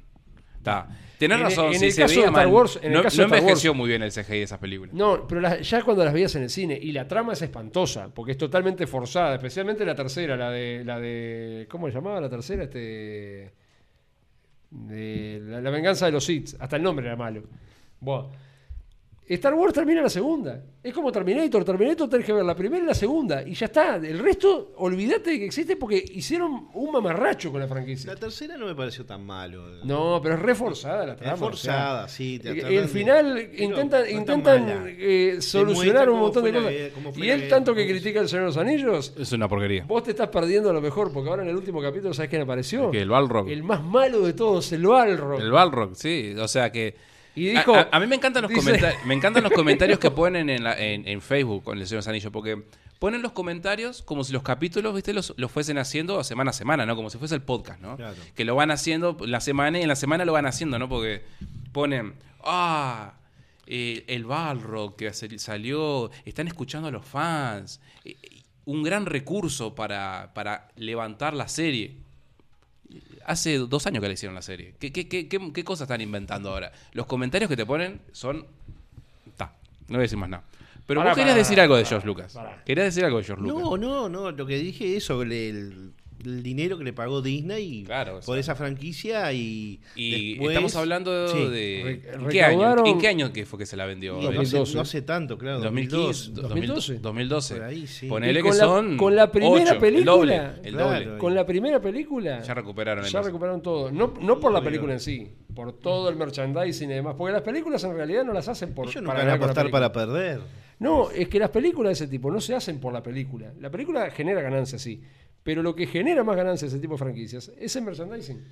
Está. Tenés En- razón, en si el se caso de Star Wars- en el no, caso no de Star envejeció Wars- muy bien el CGI de esas películas. No, pero las- ya cuando las veías en el cine y la trama es espantosa, porque es totalmente forzada, especialmente la tercera, la de la de ¿cómo se llamaba la tercera? Este de la, la venganza de los Sith, hasta el nombre era malo. Buah. Star Wars termina la segunda. Es como Terminator. Terminator tenés que ver la primera y la segunda. Y ya está. El resto, olvídate de que existe porque hicieron un mamarracho con la franquicia. La tercera no me pareció tan malo. No, pero es reforzada la trama. Es forzada, sí, te El, de- final pero intentan, no intentan eh, solucionar un montón de cosas. vida- Y él vida, tanto que critica el Señor de los Anillos, Es una porquería. vos te estás perdiendo lo mejor, porque ahora en el último capítulo, ¿sabes quién apareció? Que el Balrog. El más malo de todos, el Balrog. El Balrog, sí. O sea que... Y A- dijo, a, a mí me encantan los dice- comentarios, me encantan los comentarios que ponen en, la- en, en Facebook con el Señor Anillos, porque ponen los comentarios como si los capítulos, viste, los, los fuesen haciendo semana a semana, ¿no? Como si fuese el podcast, ¿no? Claro. Que lo van haciendo la semana y en la semana lo van haciendo, ¿no? Porque ponen, ah, eh, el Balrog que sal- salió, están escuchando a los fans, eh, un gran recurso para, para levantar la serie. Hace dos años que le hicieron la serie. ¿Qué, qué, qué, qué, qué cosas están inventando ahora? Los comentarios que te ponen son... Ta, no voy a decir más nada. Pero Pará, vos querías pará, decir algo de pará, George Lucas. pará. Querías decir algo de George Lucas. No, no, no. Lo que dije es sobre el, el dinero que le pagó Disney Claro, o por sea. esa franquicia y. Y después- estamos hablando Sí. de. Re- ¿En qué año? recaudaron- ¿En qué año que fue que se la vendió? No, hace, 2012. no hace tanto, claro. 2015, 2012. 2012. Por ahí, sí. Ponele que la- son. con la primera película. El doble. El Claro. doble. Con la primera película. Ya recuperaron Ya entonces. recuperaron todo. No, no por la película en sí, por todo el merchandising y demás. Porque las películas en realidad no las hacen por Ellos no para van a apostar para perder. No, es que las películas de ese tipo no se hacen por la película. La película genera ganancias, sí. Pero lo que genera más ganancias ese tipo de franquicias es el merchandising.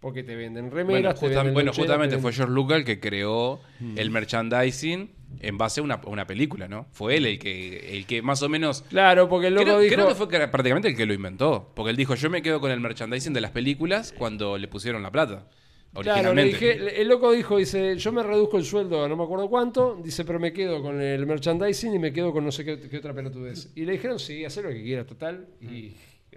Porque te venden Bueno, remeras, te justam- venden bueno, loncheras, justamente te fue George Lucas el que creó el merchandising en base a una, una película, ¿no? Fue él el que, el que más o menos. Claro, porque el loco Creo, dijo... creo que fue prácticamente el que lo inventó. Porque él dijo: Yo me quedo con el merchandising de las películas cuando le pusieron la plata. Claro, le Originalmente. dije, el loco dijo, dice, yo me reduzco el sueldo a no me acuerdo cuánto, dice, pero me quedo con el merchandising y me quedo con no sé qué, qué otra pelotudez. Y le dijeron, sí, haz lo que quieras, total. Y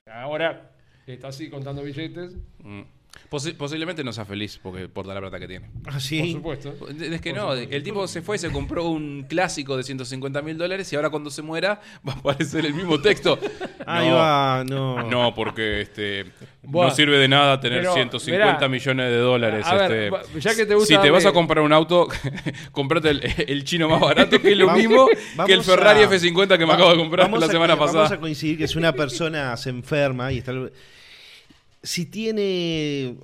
ahora está así contando billetes, Mm. Posi- posiblemente no sea feliz porque por toda la plata que tiene. por Así. supuesto. Es que Por no, supuesto. el tipo se fue y se compró un clásico de 150 mil dólares y ahora cuando se muera va a aparecer el mismo texto. Ahí No, va, no. No, porque este Buah. no sirve de nada tener Pero, 150 mirá, millones de dólares. a este. ya que te gusta si te vas a comprar un auto, comprate el, el chino más barato, que es lo Vamos- mismo que el vamos Ferrari a- F50 que me acabo de comprar vamos la a- semana Vamos pasada. a coincidir que si una persona se enferma y está. Si tiene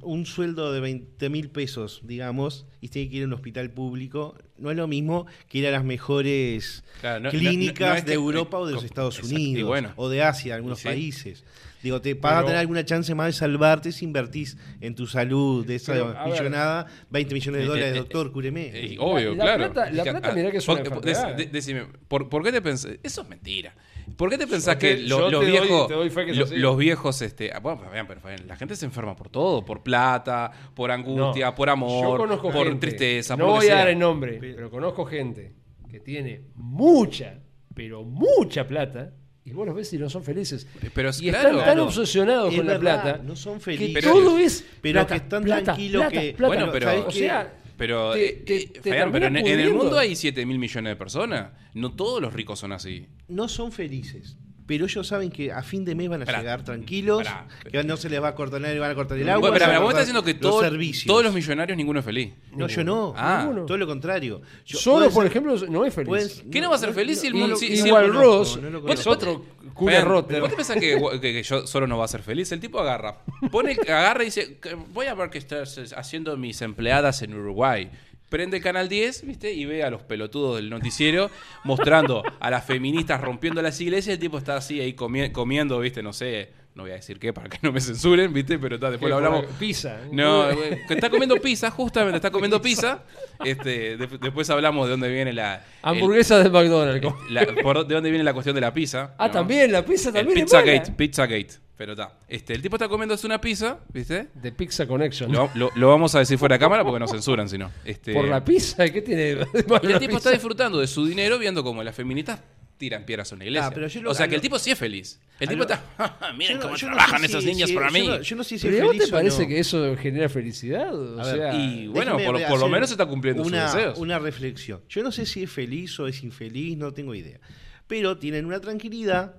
un sueldo de 20 mil pesos, digamos, y tiene que ir a un hospital público, no es lo mismo que ir a las mejores Claro, no- no- clínicas no es de que- Europa o de los Estados Unidos bueno. o de Asia, algunos sí. países. Digo, te vas a tener alguna chance más de salvarte si invertís en tu salud de esa Pero, a ver. millonada, 20 millones de Eh, dólares, eh, doctor, cúreme. Eh, obvio, La- la claro. plata- la plata, ah, mirá que es una de- eh. decime, ¿por, por qué te pensás? Eso es mentira. ¿Por qué te pensás que lo- los te doy- viejos, te doy fe que es lo- así. los viejos, este, ah, bueno, pero Fabián, la gente se enferma por todo, por plata, por angustia, No, por amor, yo conozco por gente, tristeza, No por voy que a dar el nombre, pero conozco gente que tiene mucha, pero mucha plata. Y vos los ves y no son felices. Pero y claro, están tan claro. obsesionados Es con la plata no son que felices. todo es Pero plata, que están plata, tranquilos plata, que- plata. Bueno, pero- ¿sabés o sea, Pero, te- eh, te- eh, te pero en, el mundo hay 7 mil millones de personas. No todos los ricos son así. no son felices. Pero ellos saben que a fin de mes van a Pará, llegar tranquilos, pará. que no se les va a cortar nada, le van a cortar el agua. Pero, vos estás diciendo que todo- todos los millonarios ninguno es feliz. No, yo no. Ah. Todo lo contrario. Yo- Solo, por ejemplo, no es feliz. puede- ¿Qué no va a ser feliz si el mundo- Igual Ross es otro Fabián, roto. ¿Vos te pensás que, que- que yo solo no va a ser feliz? El tipo agarra, pone, agarra y dice, "Que voy a ver qué estás haciendo mis empleadas en Uruguay. Prende el canal 10, ¿viste? Y ve a los pelotudos del noticiero mostrando a las feministas rompiendo las iglesias. El tipo está así ahí comi- comiendo, ¿viste? No sé, no voy a decir qué para que no me censuren, ¿viste? Pero está, después lo hablamos. Pizza. No, güey, que está comiendo pizza, justamente está comiendo pizza. Este, de- después hablamos de dónde viene la. Hamburguesa de McDonald's. la- por de dónde viene la cuestión de la pizza. Ah, ¿no? también, la pizza El también es mala. Pizzagate, Pizzagate. Pero está. Este, el tipo está comiéndose una pizza, ¿viste? De Pizza Connection. Lo, lo- lo vamos a decir fuera de cámara porque nos censuran, si no. Este, Por la pizza, ¿qué tiene de el tipo pizza? está disfrutando de su dinero viendo cómo las feministas tiran piedras a una iglesia. Ah, pero yo lo- o sea a que el lo- tipo sí es feliz. El a tipo lo- está. Miren Yo no- cómo yo no trabajan sé esos si- niños si- para yo mí. no- Yo no sé si es ¿Pero a vos te o parece no. que eso genera felicidad? O A ver, sea, y bueno, Déjeme por, por hacer lo menos se está cumpliendo una, sus deseos. Una reflexión. Yo no sé si es feliz o es infeliz, no tengo idea. Pero tienen una tranquilidad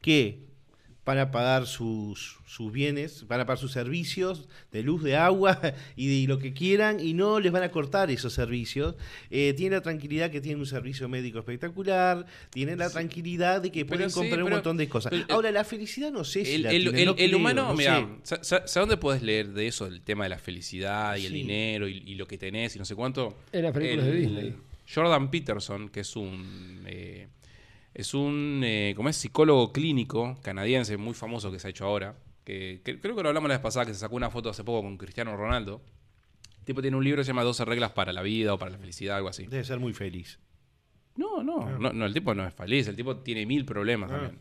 que para pagar sus, sus bienes, para pagar sus servicios de luz, de agua y de lo que quieran, y no les van a cortar esos servicios. Eh, tienen la tranquilidad que tienen un servicio médico espectacular, tienen la tranquilidad de que Pero pueden sí, comprar un montón de cosas. pero, Ahora, la felicidad no sé si El, la el- tienen, el- no el creo, humano, no mira, ¿sabes dónde puedes leer de eso? El tema de la felicidad y el dinero y, y lo que tenés y no sé cuánto. En las películas de Disney. Jordan Peterson, que es un eh, es un eh, como es psicólogo clínico canadiense muy famoso que se ha hecho ahora, que, que creo que lo hablamos la vez pasada, que se sacó una foto hace poco con Cristiano Ronaldo. El tipo tiene un libro que se llama 12 reglas para la vida o para la felicidad, algo así. Debe ser muy feliz. No, no, no, no, el tipo no es feliz, el tipo tiene mil problemas Ah. también.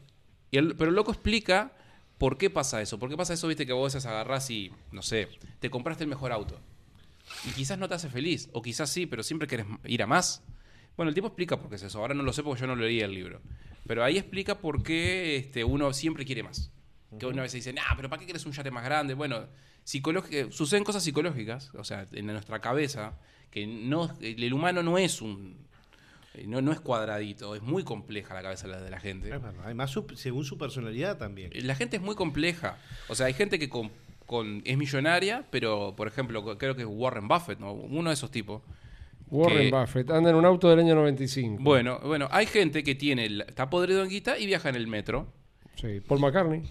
Y el- pero el loco explica por qué pasa eso. ¿Por qué pasa eso, viste, que vos a veces agarrás y, no sé, te compraste el mejor auto? Y quizás no te hace feliz, o quizás sí, pero siempre querés ir a más. Bueno, el tipo explica por qué es eso. Ahora no lo sé porque yo no leí el libro. Pero ahí explica por qué este, uno siempre quiere más. Que una vez se dice, ah, pero ¿para qué quieres un yate más grande? Bueno, psicológica- suceden cosas psicológicas, o sea, en nuestra cabeza, que no, el humano no es un, Eh, No, no es cuadradito, es muy compleja la cabeza de la- de la gente. Es verdad. Además, su- según su personalidad también. La gente es muy compleja. O sea, hay gente que con, con- es millonaria, pero, por ejemplo, creo que es Warren Buffett, ¿no? uno de esos tipos. Warren que- Buffett anda en un auto del año 95. Bueno, bueno, hay gente que tiene, el- está podrido en guita y viaja en el metro. Sí, Paul McCartney.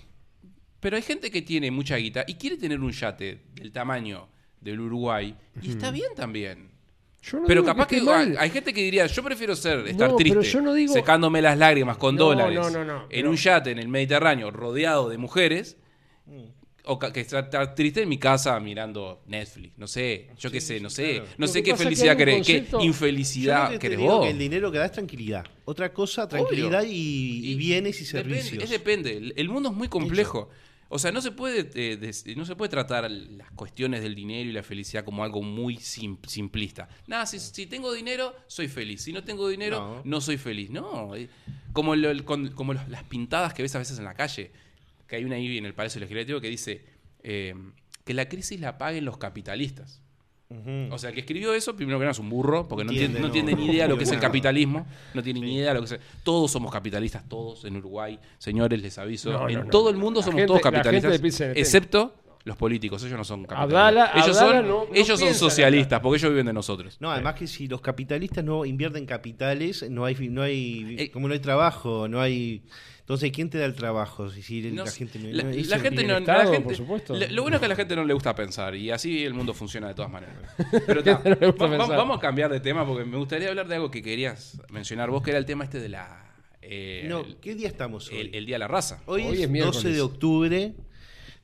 Pero hay gente que tiene mucha guita y quiere tener un yate del tamaño del Uruguay y está bien también. Yo no Pero digo capaz que, mal. hay gente que diría, yo prefiero ser, estar No, triste, yo no digo- secándome las lágrimas con No, dólares no, no, no, en pero- un yate en el Mediterráneo rodeado de mujeres, Mm. O que estar, triste en mi casa mirando Netflix. No sé, yo qué sé, no sé. claro. No sé qué que felicidad querés, qué infelicidad querés vos. el dinero que da es tranquilidad. Otra cosa, tranquilidad y, y bienes y Depende, servicios. es depende. El- mundo es muy complejo. O sea, no se puede eh, des- no se puede tratar las cuestiones del dinero y la felicidad como algo muy sim- simplista. Nada, si, si tengo dinero, soy feliz. Si no tengo dinero, no, No. soy feliz. No, eh, como, lo- el- con- como los- las pintadas que ves a veces en la calle, que hay una ahí en el Palacio Legislativo que dice eh, que la crisis la paguen los capitalistas. O sea, el que escribió eso, primero que nada es un burro, porque no entiende ni idea lo que es el capitalismo, no tiene ni idea lo que es. Todos somos capitalistas, todos en Uruguay. Señores, les aviso. No, en no, todo el mundo La somos gente- todos capitalistas, excepto los políticos. Ellos no son capitalistas. Ellos son, no- no ellos son socialistas, porque ellos viven de nosotros. No, además que si los capitalistas no invierten capitales, no hay, no hay Eh, como no hay trabajo, no hay. Entonces, ¿quién te da el trabajo? Si, si No la gente no, la, la gente no, Estado, la gente- por supuesto. lo bueno es que a la gente no le gusta pensar y así el mundo funciona de todas maneras. Pero ta, No va- va- vamos a cambiar de tema porque me gustaría hablar de algo que querías mencionar vos, que era el tema este de la eh, No, el, ¿qué día estamos hoy? el- el día de la raza. hoy, Hoy es, es miércoles. 12 de octubre,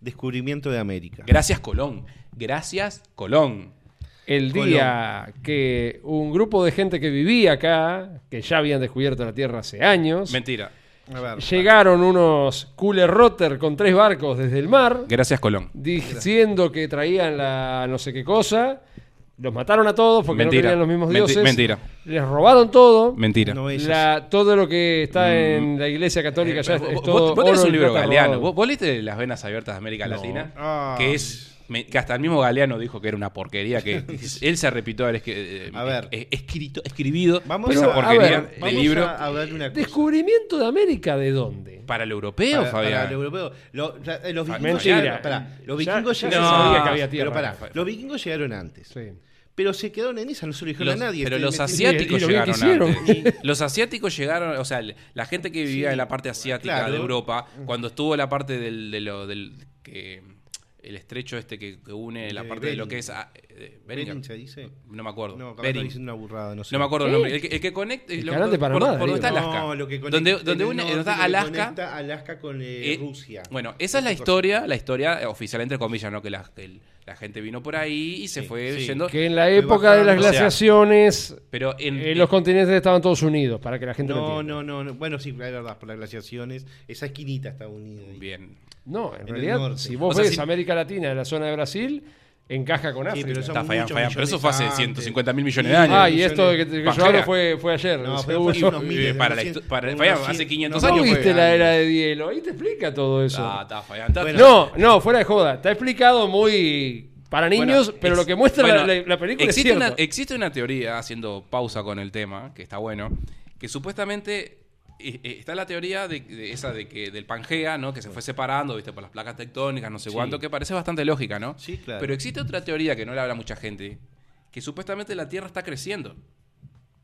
descubrimiento de América. Gracias Colón, gracias Colón. El día que un grupo de gente que vivía acá, que ya habían descubierto la Tierra hace años, Mentira. Ver, llegaron unos cooler rotter con tres barcos desde el mar, Gracias Colón. diciendo que traían la no sé qué cosa. Los mataron a todos porque Mentira. no querían los mismos dioses. mentira. Les robaron todo. Mentira. La- todo lo que está en la iglesia católica ya es, Eh, vos, es vos- todo vos tenés oro un libro galeano. ¿Vos, vos leíste Las Venas Abiertas de América No. Latina? Ah. Que es. Me- que hasta el mismo Galeano dijo que era una porquería. Que él se arrepintió de haber eh, eh, escrito, escribido Vamos esa a- porquería a ver, de vamos libro. a, a ver una cosa. ¿Descubrimiento de América de dónde? Para el europeo, Para- para Fabián. el europeo. Lo- eh, los vikingos llegaron. pará, los Ya- vikingos ya se llegaron. sabía que había tierra. Pero pará, Fa- los vikingos llegaron antes. Sí. Pero se quedaron en esa, no se lo dijeron Los- a nadie. pero Este, los asiáticos lo bien que llegaron antes. Los asiáticos llegaron, o sea, la gente que vivía Sí, en la parte asiática claro. de Europa, cuando estuvo la parte del, de lo, del que el estrecho este que, que une la parte de lo que es ah, eh, Bering. Se dice. no me acuerdo. No, Bering. estoy diciendo una burrada, no sé. No me acuerdo el nombre. El que, el que conecta. El lo- canal de por- Panamá, Por, donde está digo. Alaska. No, lo que conecta- donde donde une, norte, está Alaska. conecta Alaska con eh, Eh, Rusia. Bueno, esa es la historia, la historia oficial entre comillas, ¿no? Que la, que el- la gente vino por ahí y se Sí, fue sí. yendo. Que en la época de las bajando, o sea, glaciaciones, Pero en, eh, los continentes estaban todos unidos, para que la gente No, no, no, no. Bueno, sí, es verdad, por las glaciaciones. Esa esquinita está unida. ahí. Bien. No, en En el realidad, norte. si vos O sea, ves si- América Latina, en la zona de Brasil, encaja con Sí, África. pero son Está muchos Fabián, pero eso fue hace millones 150 mil millones de años. ah, y esto que, que yo Pajera. hablo fue, fue ayer. No, se fue hace unos miles, Eh, para la unos histo- cien- para- unos cien- hace 500 no, ¿No años fue- viste la era de hielo? Ahí te explica todo eso. Ah, está, Fabián. está- Bueno, no, no, fuera de joda. Está explicado muy para niños, Bueno, pero ex- lo que muestra bueno, la, la- la película existe es cierto. Una, existe una teoría, haciendo pausa con el tema, que está bueno, que supuestamente está la teoría de, de esa de que del Pangea, ¿no? Que se fue separando, viste, por las placas tectónicas, no sé Sí. cuánto, que parece bastante lógica, ¿no? Sí, claro. Pero existe otra teoría que no le habla mucha gente, que supuestamente la Tierra está creciendo.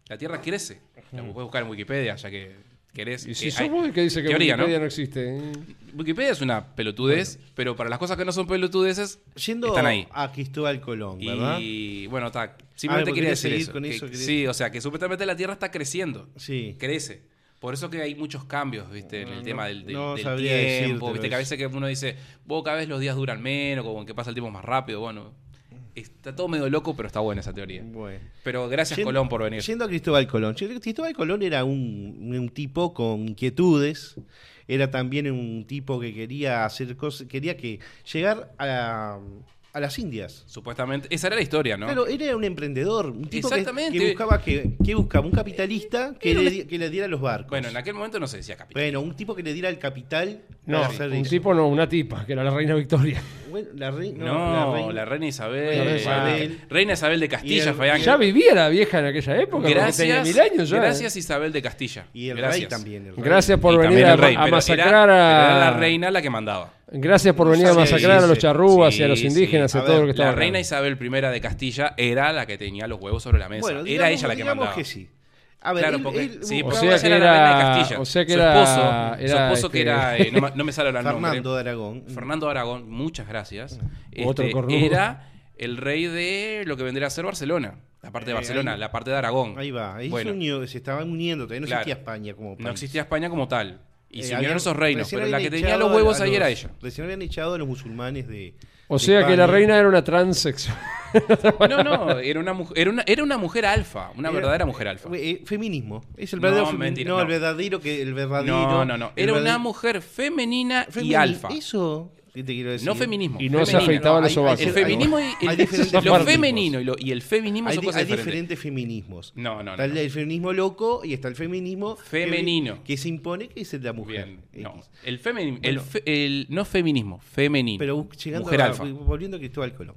La Tierra crece. La puedes buscar en Wikipedia, ya que querés. y si Eh, sos vos el que dice que teoría, Wikipedia ¿no? no, existe. ¿eh? Wikipedia es una pelotudez, pero para las cosas que no son pelotudeces, Yendo están ahí. a Cristóbal Colón, ¿verdad? Y bueno, está. Simplemente Ah, quería ¿querés decir eso. con que- eso? Sí, o sea, que supuestamente la Tierra está creciendo. Sí. Crece. Por eso que hay muchos cambios, ¿viste? En el No, tema del, del- no del tiempo, ¿viste? Que a veces que uno dice, vos cada vez los días duran menos, como que pasa el tiempo más rápido. Bueno, está todo medio loco, pero está buena esa teoría. Bueno. Pero gracias, Yendo- Colón, por venir. Yendo a Cristóbal Colón. Cristóbal Colón era un, un tipo con inquietudes. Era también un tipo que quería hacer cosas, quería que llegar a, a las Indias. Supuestamente. Esa era la historia, ¿no? Claro, era un emprendedor, un tipo que, Exactamente. que buscaba que, que buscaba un capitalista que le, que le diera los barcos. bueno, en aquel momento no se decía capital. Bueno, un tipo que le diera el capital No, para hacer un eso. tipo no, una tipa, que era la reina Victoria. Bueno, la rei- no, No, la la, reina- Isabel. Reina Isabel. Reina Isabel de Castilla, el- Fabián. Ya vivía la vieja en aquella época, Gracias, tenía mil años ya. gracias Isabel de Castilla. y el gracias. rey también. el rey. Gracias por Y venir a, rey, a masacrar era, la reina la que mandaba. Gracias por venir a Sí, masacrar a los sí. charrúas y a los indígenas sí. y A a todo ver, lo que estaba La reina. Isabel I de Castilla era la que tenía los huevos sobre la mesa. Bueno, era digamos- ella la que digamos mandaba. que sí. A ver, Claro, él- porque, él sí, O porque buscaba- sea que era la reina de Castilla. o sea que su esposo, era, su esposo que este- era, eh, no, me- no me sale el nombre. Fernando de Aragón. Fernando Aragón, muchas gracias. Otro Este, era el rey de lo que vendría a ser Barcelona. La parte de Eh, Barcelona, ahí- la parte de Aragón. Ahí va, ahí Bueno, se, unió, se estaban uniendo, todavía no Claro. existía España como país. no existía España como tal. Y Eh, se unieron habían- esos reinos, pero la que tenía los huevos ahí era ella. Recién habían echado a los musulmanes de. O de sea que la España. reina era una transexual. No, no, era una, mujer, era una, era una mujer alfa, una Era- verdadera mujer alfa. Eh, feminismo. Es el No, verdadero femi- mentira, no, no. el verdadero que el verdadero. No, no, no. Era una mujer femenina y femini- alfa. Eso, ¿qué te quiero decir? No feminismo. Y no se femenina. afeitaba los sobacos. El feminismo y el, lo femenino y, lo- y el feminismo Hay, son cosas hay diferentes. feminismos. No, no, no, Está el, no. el feminismo loco y está el feminismo Femenino. Que, se impone, que es el de la mujer. Bien, no. El feminismo, el, Bueno. fe- el- no feminismo, femenino. Pero llegando mujer a- alfa. volviendo a Cristóbal Colón.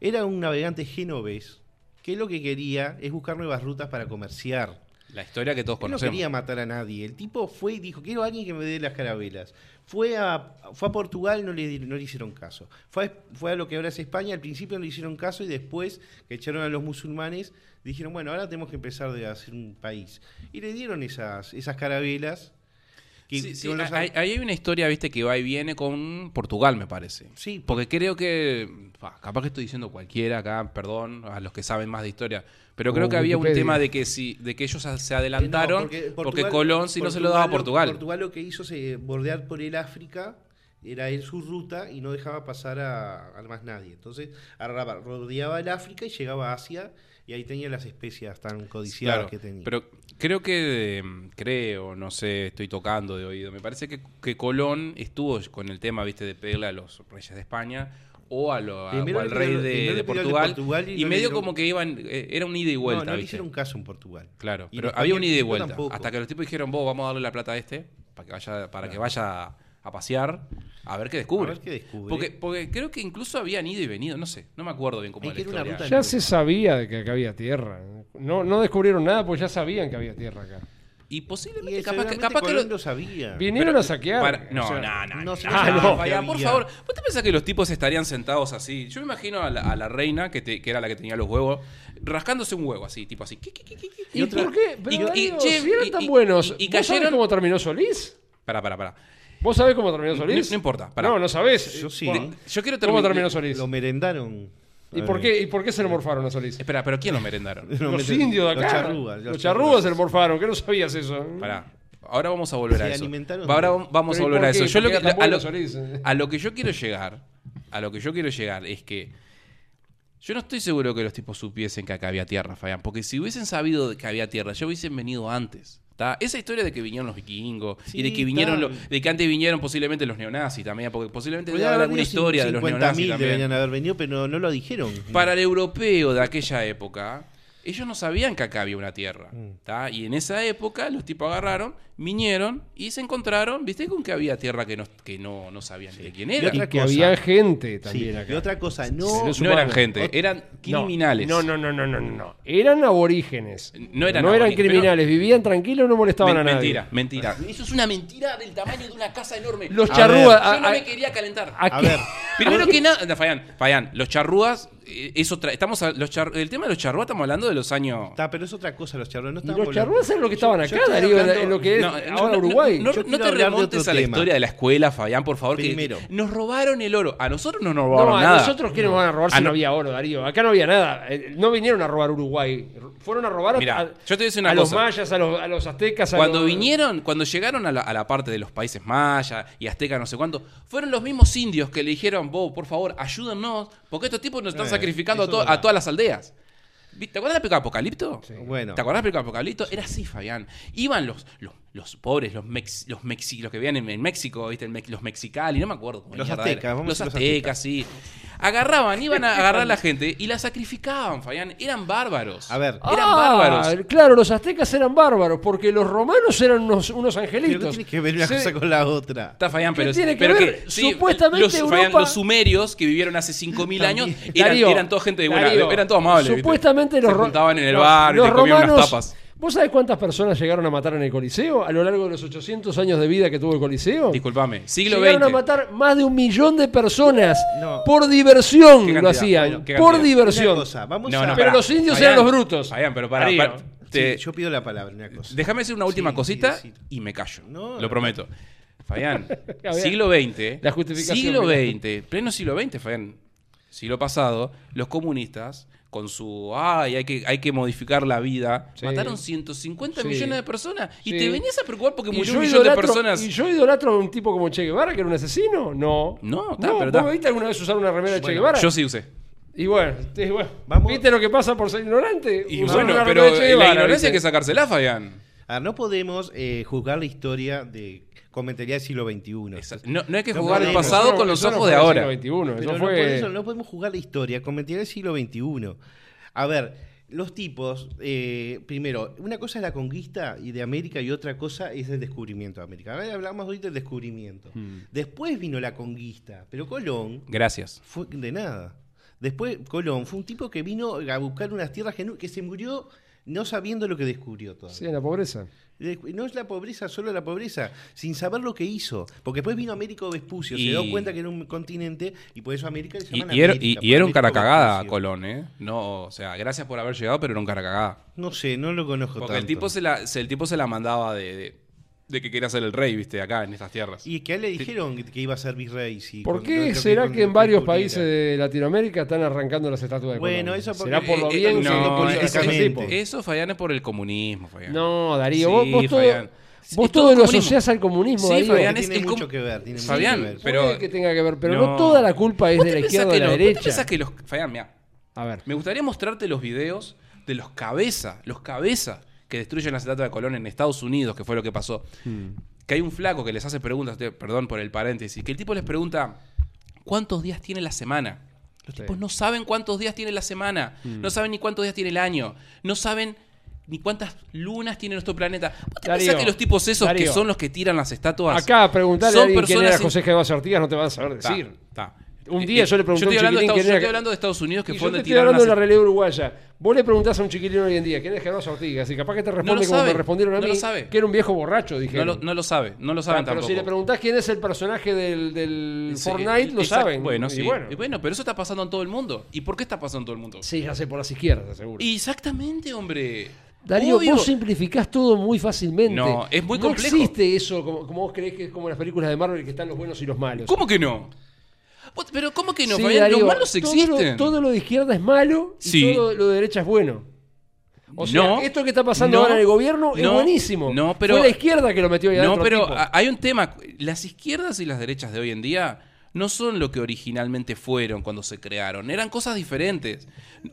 Era un navegante genovés que lo que quería es buscar nuevas rutas para comerciar. La historia que todos Él no conocemos. quería matar a nadie. El tipo fue y dijo, quiero a alguien que me dé las carabelas. Fue a, fue a Portugal, no le, no le hicieron caso. Fue a, fue a lo que ahora es España, al principio no le hicieron caso y después que echaron a los musulmanes, dijeron, bueno, ahora tenemos que empezar de hacer un país. Y le dieron esas, esas carabelas. que- Sí, que sí, con los- hay, ahí hay una historia, viste, que va y viene con Portugal, me parece. Sí, Porque creo que, capaz que estoy diciendo cualquiera acá, perdón, a los que saben más de historia, pero creo que había un tema de que si, de que ellos se Eh, adelantaron, no, porque, Portugal- Colón si no se lo daba a Portugal. Portugal lo que hizo es bordear por el África, era él su ruta y no dejaba pasar a, a más nadie. Entonces agarraba, rodeaba el África y llegaba a Asia y ahí tenía las especias tan codiciadas Claro, que tenía. pero creo que, eh, creo, no sé, estoy tocando de oído, me parece que, que Colón estuvo con el tema, viste, de pedirle a los reyes de España o, a lo- a- o al rey de, Portugal, Portugal y y, no le medio dieron- como que iban, eh, era un ida y vuelta, no, no le ¿viste? hicieron caso en Portugal. Claro, Y pero había un ida y vuelta. tampoco. Hasta que los tipos dijeron, vos vamos a darle la plata a este para que vaya, para que vaya a pasear a ver qué descubre. A ver qué descubre. Porque, porque creo que incluso habían ido y venido, no sé, no me acuerdo bien cómo era la historia. Ya se sabía de que acá había tierra. No, no descubrieron nada porque ya sabían que había tierra acá. Y Y posiblemente, capaz, que, seguramente capaz que lo- lo sabía. Vinieron Pero a saquear. para- no, o sea, no, no, no no, se no, sabía no, que Fabián, por favor. ¿Vos te pensás que los tipos estarían sentados así? Yo me imagino a la, a la reina, que, te- que era la que tenía los huevos, rascándose un huevo así, tipo así. ¿Qué, qué, qué, qué, qué? ¿Y, otra- por qué? Pero, y- y- che, si eran y- tan y- buenos. y- y ¿Vos sabés cayeron- cómo terminó Solís? Pará, pará, pará. ¿Vos sabés cómo terminó Solís? no importa, pará. No, no sabés. Yo sí. ¿Cómo, Yo quiero cómo terminar. terminó Solís? Lo merendaron. ¿Y por qué, ¿Y por qué se lo morfaron a Solís? Espera, pero ¿quién lo merendaron? Lo Los indios de los acá. charrúas, Los charrúas se lo morfaron. ¿Qué no sabías eso? Pará. Ahora vamos a volver Se a eso. alimentaron Ahora vamos a Pero ¿y volver a eso. Yo lo ¿Por qué que, tan a, bueno lo, Solís? a lo que yo quiero llegar, a lo que yo quiero llegar es que yo no estoy seguro que los tipos supiesen que acá había tierra, Fabián, porque si hubiesen sabido de que había tierra, ya hubiesen venido antes. ¿Tá? Esa historia de que vinieron los vikingos y de que vinieron los- de que antes vinieron posiblemente los neonazis también, porque posiblemente debe haber alguna historia de los 50.000 neonazis también. deberían haber venido, pero no, no lo dijeron. Para el europeo de aquella época, ellos no sabían que acá había una tierra. Mm. ¿tá? Y en esa época los tipos agarraron, vinieron y se encontraron, viste, con que había tierra que no, que no, no sabían de quién Y era. Y que cosa. había gente Sí, también y acá. otra cosa, no, No eran gente, eran criminales. No, no, no, no, no, no, no. Eran aborígenes. No eran no eran aborígenes, criminales, vivían tranquilos, no molestaban Men- a nadie. mentira, mentira. Eso es una mentira del tamaño de una casa enorme. Los charrúas. Yo no a- me quería calentar. a- ver, Primero que nada, Fayán, Fayán, los charrúas, eh, eso tra- estamos a- los char- el tema de los charrúas estamos hablando de los años está, pero es otra cosa los charrúas. No los charrúas eran los que estaban Yo- acá, Darío, en- hablando- en lo que es No, ahora no, Uruguay. No, te remontes a la tema. historia de la escuela, Fabián, por favor. que Primero. nos robaron el oro. A nosotros no nos robaron No, a nada. nosotros que nos van a robar si Ah, no no. había oro, Darío. Acá no había nada. Eh, No vinieron a robar Uruguay. Fueron a robar a, Mirá, a- yo te a una a los cosa. mayas, a los, a los aztecas. a Cuando los- vinieron, cuando llegaron a la, a la parte de los países mayas y aztecas, no sé cuánto, fueron los mismos indios que le dijeron, vos, por favor, ayúdennos, porque estos tipos nos están Eh, sacrificando a, to- todas las aldeas. ¿Vi- ¿Te acuerdas de la película Apocalipto? Bueno. ¿Te acuerdas de la película Apocalipto? Era así, Fabián. Iban los, los, los pobres, los mex, los, mexi, los que vivían en, en México, ¿viste? El mex- los mexicali, no me acuerdo. cómo Los aztecas, vamos Los a decir los aztecas, sí. Agarraban, iban a agarrar a la gente y la sacrificaban, Fabián. Eran bárbaros. A ver. Eran Ah, bárbaros. Claro, los aztecas eran bárbaros, porque los romanos eran unos, unos Pero angelitos. tiene que ver una cosa con la otra. Está ¿Qué pero, tiene que pero ver? que sí, Supuestamente los, sumerios que vivieron hace 5000 años eran, Darío, eran toda gente de buena, Darío, eran todos amables. ¿viste? Supuestamente los se juntaban en el bar y los le comían unas romanos- tapas. ¿Vos sabés cuántas personas llegaron a matar en el Coliseo a lo largo de los 800 años de vida que tuvo el Coliseo? Disculpame, siglo Llegaron XX. a matar más de un millón de personas No. por diversión ¿Qué lo hacían. Bueno, ¿qué por diversión. Cosa, vamos No, a... no, Pero pará. los indios Fabián, eran los brutos. Fabián, pero para, te- Sí, yo pido la palabra, una cosa. Déjame decir una última Sí, cosita sí, sí. y me callo. No, lo prometo. Fabián, siglo XX. La justificación, Siglo. XX, pleno siglo XX, Fabián. Siglo pasado, los comunistas, con su. Ay, hay que, hay que modificar la vida. Sí. Mataron 150 Sí. millones de personas. Y Sí. te venías a preocupar porque ¿Y murió un millón de personas. ¿Y yo idolatro a un tipo como Che Guevara, que era un asesino? No. No, está, no pero ¿Vos viste alguna vez usar una remera de Che Guevara? Yo sí usé. Y bueno, te- bueno, Vamos- ¿viste lo que pasa por ser ignorante? Y Usar bueno, una pero de Che la Guevara, ignorancia hay que sacársela, Fabián. A ver, no podemos eh, juzgar la historia de con mentalidad del siglo XXI. No, no hay que No jugar el pasado con los ojos de ahora. siglo XXI, Pero fue... por eso no podemos jugar la historia con mentalidad del siglo XXI. A ver, los tipos, eh, primero, una cosa es la conquista y de América y otra cosa es el descubrimiento de América. Ahora hablamos hoy del descubrimiento. Hmm. Después vino la conquista, pero Colón Gracias. fue de nada. Después Colón fue un tipo que vino a buscar unas tierras que se murió no sabiendo lo que descubrió todavía. Sí, en la pobreza. No es la pobreza, solo la pobreza, sin saber lo que hizo. Porque después vino Américo Vespucio, Y- se dio cuenta que era un continente y por eso América le Y, llaman y América, y- y era un cara cagada. Colón, ¿eh? No, o sea, gracias por haber llegado, pero era un cara cagada. No sé, no lo conozco Porque tanto. el tipo se la, se- el tipo se la mandaba de, de, de que quería ser el rey, viste, acá en estas tierras. Y que a él le dijeron que- que iba a ser virrey. sí, ¿Por con- qué lo será con- que en varios países de Latinoamérica están arrancando las estatuas de Bueno, Colón? eso porque- ¿Será por lo eh, eh, bien no, que eso-. Eso, Fabián, es por el comunismo, Fabián. No, Darío, Sí, vos, vos todo, Fabián. vos Es todo todo lo comunismo. asociás al comunismo, Sí, Darío. Tiene es- es mucho que ver. Tiene mucho que ver. pero- que tenga que ver, pero no, No. toda la culpa es ¿Vos de la izquierda o que de la derecha. que los... Fabián, mira, A ver, me gustaría mostrarte los videos de los cabeza, los cabeza que destruyen la estatua de Colón en Estados Unidos, que fue lo que pasó. Hmm. Que hay un flaco que les hace preguntas, perdón por el paréntesis, que el tipo les pregunta, ¿cuántos días tiene la semana? Los Sí. tipos no saben cuántos días tiene la semana, no saben ni cuántos días tiene el año, no saben ni cuántas lunas tiene nuestro planeta. ¿Vos te Darío, pensás que los tipos esos Darío. que son los que tiran las estatuas? acá preguntarle a son alguien quién era personas José no te van a saber decir. Un día yo le pregunté yo a un estoy hablando de Estados, yo estoy hablando de Estados Unidos que Y fue yo te donde estoy hablando de la realidad uruguaya. Vos le preguntás a un chiquilín hoy en día quién es Gervásio Artigas y capaz que te responde como sabe, me respondieron a no mí, lo sabe. que era un viejo borracho, No lo, no lo sabe, no lo Ah, saben pero tampoco. si le preguntás quién es el personaje del, del Sí, Fortnite, lo saben. Bueno, Y sí. bueno. Y bueno, pero eso está pasando en todo el mundo. ¿Y por qué está pasando en todo el mundo? Sí, ya sé, por las izquierdas, seguro. Exactamente, hombre. Darío, Obvio. vos simplificás todo muy fácilmente. No, es muy No complejo. existe eso como, como vos creés que es como en las películas de Marvel que están los buenos y los malos. ¿Cómo que no? Pero ¿cómo que no? Sí, Fabián? Darío, los malos existen. Todo lo de izquierda es malo y Sí. todo lo de derecha es bueno. O sea, No, esto que está pasando no, ahora en el gobierno es no, buenísimo. no, pero- Fue la izquierda que lo metió ahí No, pero tipo. hay un tema. Las izquierdas y las derechas de hoy en día no son lo que originalmente fueron cuando se crearon. Eran cosas diferentes.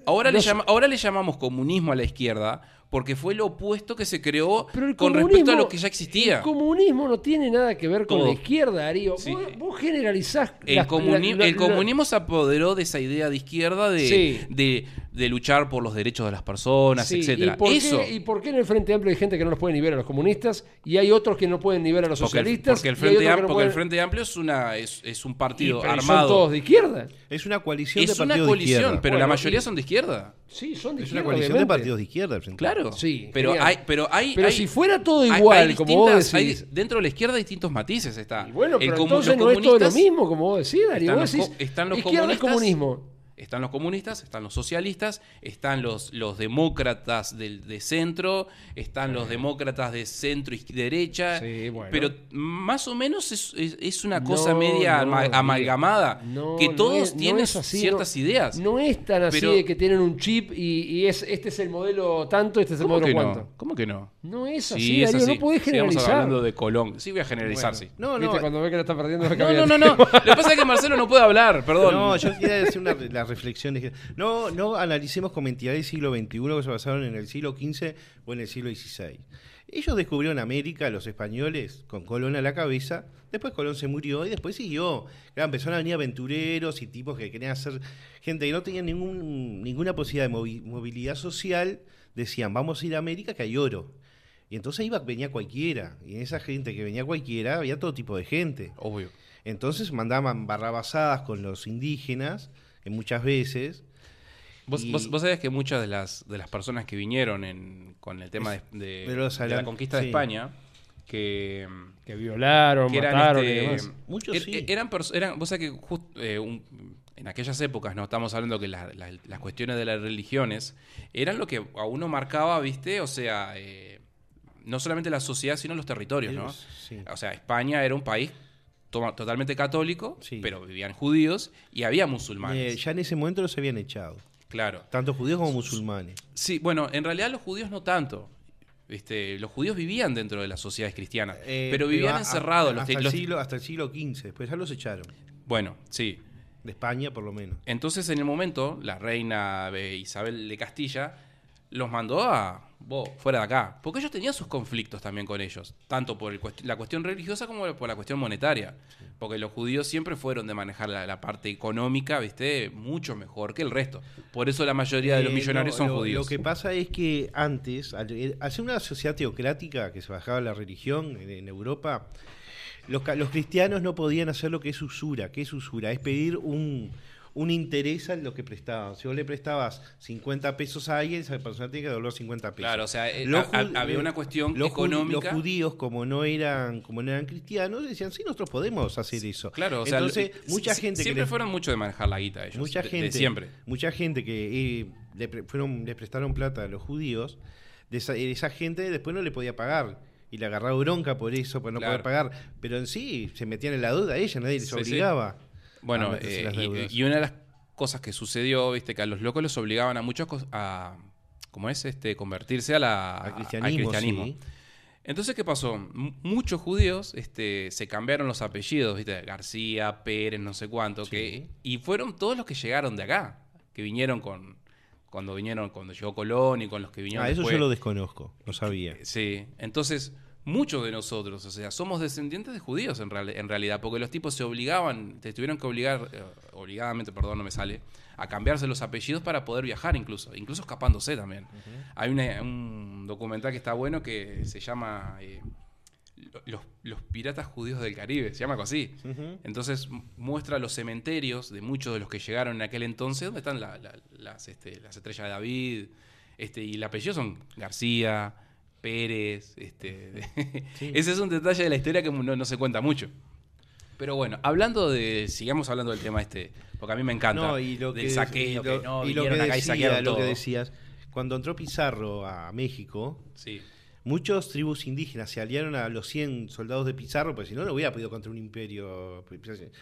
Ahora, le, llama- ahora le llamamos comunismo a la izquierda porque fue lo opuesto que se creó con respecto a lo que ya existía. El comunismo no tiene nada que ver con Todo. la izquierda, Darío. Sí. Vos, vos generalizás. El, las- comuni- la- la- el comunismo se apoderó de esa idea de izquierda de, Sí. de, de luchar por los derechos de las personas, Sí, etcétera. ¿y por, Eso. qué, ¿Y por qué en el Frente Amplio hay gente que no los puede ni ver a los comunistas y hay otros que no pueden ni ver a los Porque el, socialistas? porque el Frente, otros que Am- no porque el pueden- Frente Amplio es una es, es un partido pero ¿y armado. ¿Son todos de izquierda? Es una coalición de es una de coalición, izquierda. pero Bueno, la mayoría y- son de izquierda. Sí, son de Es una izquierda. coalición obviamente. de partidos de izquierda. el Claro. Sí, pero genial. hay, pero hay, Pero hay- si fuera todo igual, hay como vos decís. dentro de la izquierda hay distintos matices. Está. Y bueno, El pero comu- entonces los no es todo lo mismo, como vos decís, Darío. Están Vos los decís, co- están los izquierda es comunistas. comunismo. Están los comunistas, están los socialistas, están los, los demócratas del, de centro, están los demócratas de centro y derecha. Sí, bueno. Pero más o menos es, es- es una cosa No, media no, amalgamada. No, que no todos es- tienen así, ciertas no- ideas. No es tan así Pero- de que tienen un chip y, y es este es el modelo tanto, este es el ¿Cómo modelo cuánto. no? ¿Cómo que no? No es así, Sí, es Darío, así. no podés generalizar. hablando de Colón. Sí, voy a generalizar, sí. No, no. ¿Viste? Cuando ve que la está perdiendo, No, no, no, no. Lo que pasa es que Marcelo no puede hablar, perdón. No, yo quería hacer una, la que- No, no analicemos con entidades del siglo XXI que se basaron en el siglo XV o en el siglo XVI. Ellos descubrieron América, los españoles, con Colón a la cabeza. Después Colón se murió y después siguió. Claro, empezaron a venir aventureros y tipos que querían hacer gente que no tenía ningún, ninguna posibilidad de movi- movilidad social. Decían, vamos a ir a América que hay oro. Y entonces iba, venía cualquiera. Y en esa gente que venía cualquiera había todo tipo de gente. Obvio. Entonces mandaban barrabasadas con los indígenas, que muchas veces. Vos, Y- vos, vos sabés que muchas de las, de las personas que vinieron en- con el tema de, de- de los de la conquista de. España, que, Que violaron, que eran, mataron y este, demás. Muchos er- sí. eran, pers- eran vos sabés que just- eh, un- en aquellas épocas, no estamos hablando que la- la- las cuestiones de las religiones eran lo que a uno marcaba, ¿viste? O sea, eh, no solamente la sociedad, sino los territorios, ¿no? Sí. O sea, España era un país to- totalmente católico, Sí. pero vivían judíos y había Eh, musulmanes. ya en ese momento los habían echado, Claro. tanto judíos como musulmanes. Sí, bueno, en realidad los judíos no tanto. Este, los judíos vivían dentro de las sociedades cristianas, Eh, pero vivían encerrados. los- hasta, el siglo, hasta el siglo XV, después ya los echaron, Bueno, sí. de España por lo menos. Entonces, en el momento, la reina eh, Isabel de Castilla los mandó a vos, fuera de acá. Porque ellos tenían sus conflictos también con ellos, tanto por el cuest- la cuestión religiosa como por la cuestión monetaria. Porque los judíos siempre fueron de manejar la, la parte económica, ¿viste? Mucho mejor que el resto. Por eso la mayoría de los Eh, millonarios no, son lo, judíos. Lo que pasa es que antes, al, eh, al ser una sociedad teocrática que se bajaba la religión en, en Europa, los, los cristianos no podían hacer lo que es usura. ¿Qué es usura? Es pedir un, un interés a lo que prestaban. Si vos le prestabas 50 pesos a alguien, esa persona tiene que devolver 50 pesos. Claro, o sea, eh, Los había una cuestión los económica. Los judíos, como no eran, como no eran cristianos, decían, sí, nosotros podemos hacer eso. Claro, o sea, Entonces, lo- mucha gente que siempre les- fueron mucho de manejar la guita ellos. mucha de- de gente, siempre. mucha gente que eh, le, pre- fueron, le prestaron plata a los judíos, de esa, esa gente después no le podía pagar. Y le agarraba bronca por eso, por no Claro. poder pagar. Pero en sí, se metían en la deuda a ella, nadie les Sí, sí. Bueno, eh, y- una de las cosas que sucedió, viste, que a los locos los obligaban a muchos a, ¿cómo es? Este, convertirse a la, Al cristianismo, sí. Entonces, ¿qué pasó? M- muchos judíos este, se cambiaron los apellidos, ¿viste? García, Pérez, no sé cuánto, Sí. que, y fueron todos los que llegaron de acá, que vinieron con, cuando vinieron, cuando llegó Colón y con los que vinieron Ah, eso después. yo lo desconozco, no sabía. Sí, entonces muchos de nosotros, o sea, somos descendientes de judíos en, real- en realidad, porque los tipos se obligaban, te tuvieron que obligar, eh, obligadamente, perdón, no me sale, a cambiarse los apellidos para poder viajar incluso, incluso escapándose también. Hay una- un documental que está bueno que se llama eh, los, los piratas judíos del Caribe, se llama algo así. Entonces mu- muestra los cementerios de muchos de los que llegaron en aquel entonces, donde están la- la- las, este, las estrellas de David, este, y el apellido son García, Pérez, este, Sí. ese es un detalle de la historia que no, no se cuenta mucho. Pero bueno, hablando de, sigamos hablando del tema este, porque a mí me encanta, No, y lo del que, saqueo, y lo, que no, y lo que acá y decía, saquearon lo que todo. decías, cuando entró Pizarro a México, Sí, Muchos tribus indígenas se aliaron a los 100 soldados de Pizarro, porque si no, no hubiera podido contra un imperio.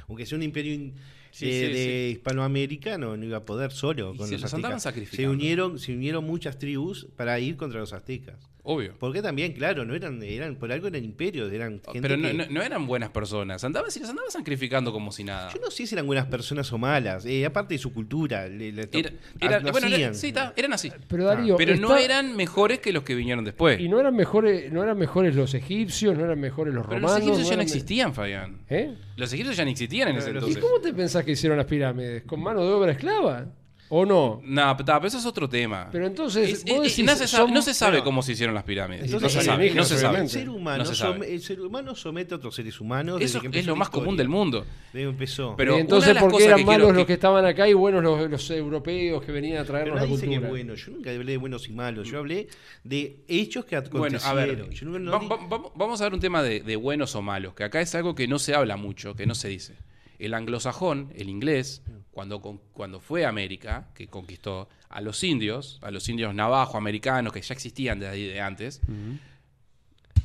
Aunque sea un imperio in- Sí, de, sí, de Hispanoamérica, no, iba a poder solo Y con se los los andaban aztecas. sacrificando. Se unieron, se unieron muchas tribus para ir contra los aztecas. Obvio. Porque también, claro, no eran, eran por algo eran imperios, eran gente Pero no, que- no- no eran buenas personas, andaban, si las andaban sacrificando como si nada. Yo no sé si eran buenas personas o malas, eh, aparte de su cultura. le- le- Era- ah, era- lo bueno, era- sí, está, eran así. Pero Darío, Pero no eran mejores que los que vinieron después. Y no eran mejores, no eran mejores los egipcios, no eran mejores los Pero romanos. los egipcios ya no existían, Fabián. ¿Eh? Los egipcios ya no existían en ese Pero ¿Y entonces. cómo te pensás que hicieron las pirámides? ¿Con mano de obra esclava? ¿O no? No, pero, pero eso es otro tema. Pero entonces, Es- vos decís, no, se sabe, son- no se sabe pero- cómo se hicieron las pirámides. Entonces, no se sabe. No se el sabe. obviamente. ser humano, No se sabe. el ser humano somete a otros seres humanos. desde Eso es lo más común del mundo. Desde empezó. Pero y entonces, ¿por qué cosas eran malos quiero los que- que estaban acá y buenos los, los europeos que venían a Pero traernos la nadie dice que cultura? bueno. Yo nunca hablé de buenos y malos. Yo hablé de hechos que Bueno, acontecieron. a ver, Yo nunca- no va- va- vamos a ver un tema de, de buenos o malos, que acá es algo que no se habla mucho, que no se dice. El anglosajón, el inglés, cuando, fue a América, que conquistó a los indios, a los indios navajo, americanos, que ya existían desde ahí de antes,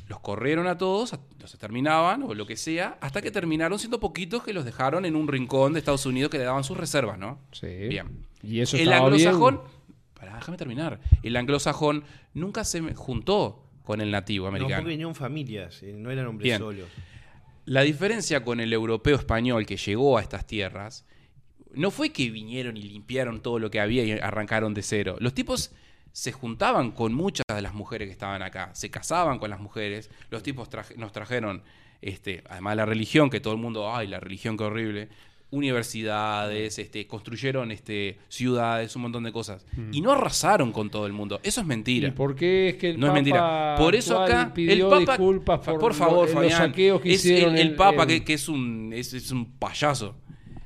los corrieron a todos, los exterminaban o lo que sea, hasta que terminaron siendo poquitos que los dejaron en un rincón de Estados Unidos que le daban sus reservas, ¿no? Sí. Bien. Y eso el bien. anglosajón, pará, déjame terminar. El anglosajón nunca se juntó con el nativo no, americano. porque venían familias, eh, no eran hombres Bien. solos. La diferencia con el europeo español que llegó a estas tierras no fue que vinieron y limpiaron todo lo que había y arrancaron de cero. Los tipos se juntaban con muchas de las mujeres que estaban acá, se casaban con las mujeres, los tipos traje- nos trajeron, este, además de la religión, que todo el mundo, ay, la religión qué horrible, universidades, este, construyeron este, ciudades, un montón de cosas. Y no arrasaron con todo el mundo. Eso es mentira. ¿Y por qué es que el No es Papa mentira. Por eso acá pidió el Papa, disculpas por, por favor, lo- Fabián, los saqueos que es hicieron el, Papa que, que es un es, es un payaso.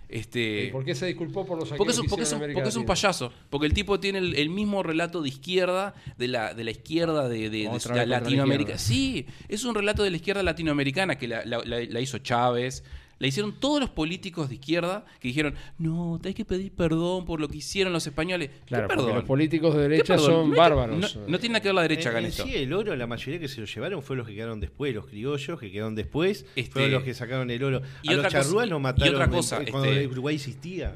Este, ¿Y ¿Por qué se disculpó por los porque es, porque, es un, porque es payaso. Porque el tipo tiene el, el mismo relato de izquierda, de la, de la izquierda de, de- de Otra vez la contra la Latinoamérica. Sí, es un relato de la izquierda latinoamericana que la hizo Chávez. La hicieron todos los políticos de izquierda que dijeron, no, te hay que pedir perdón por lo que hicieron los españoles. ¿Qué Claro, porque perdón? los políticos de ¿Qué derecha son bárbaros. No, no tiene nada que ver la derecha En esto. sí, el oro, la mayoría que se lo llevaron fueron los que quedaron después, los criollos que quedaron después, Este- fueron los que sacaron el oro. Y a los otra cosa- charrúas los y mataron otra en- cosa, cuando este- Uruguay existía.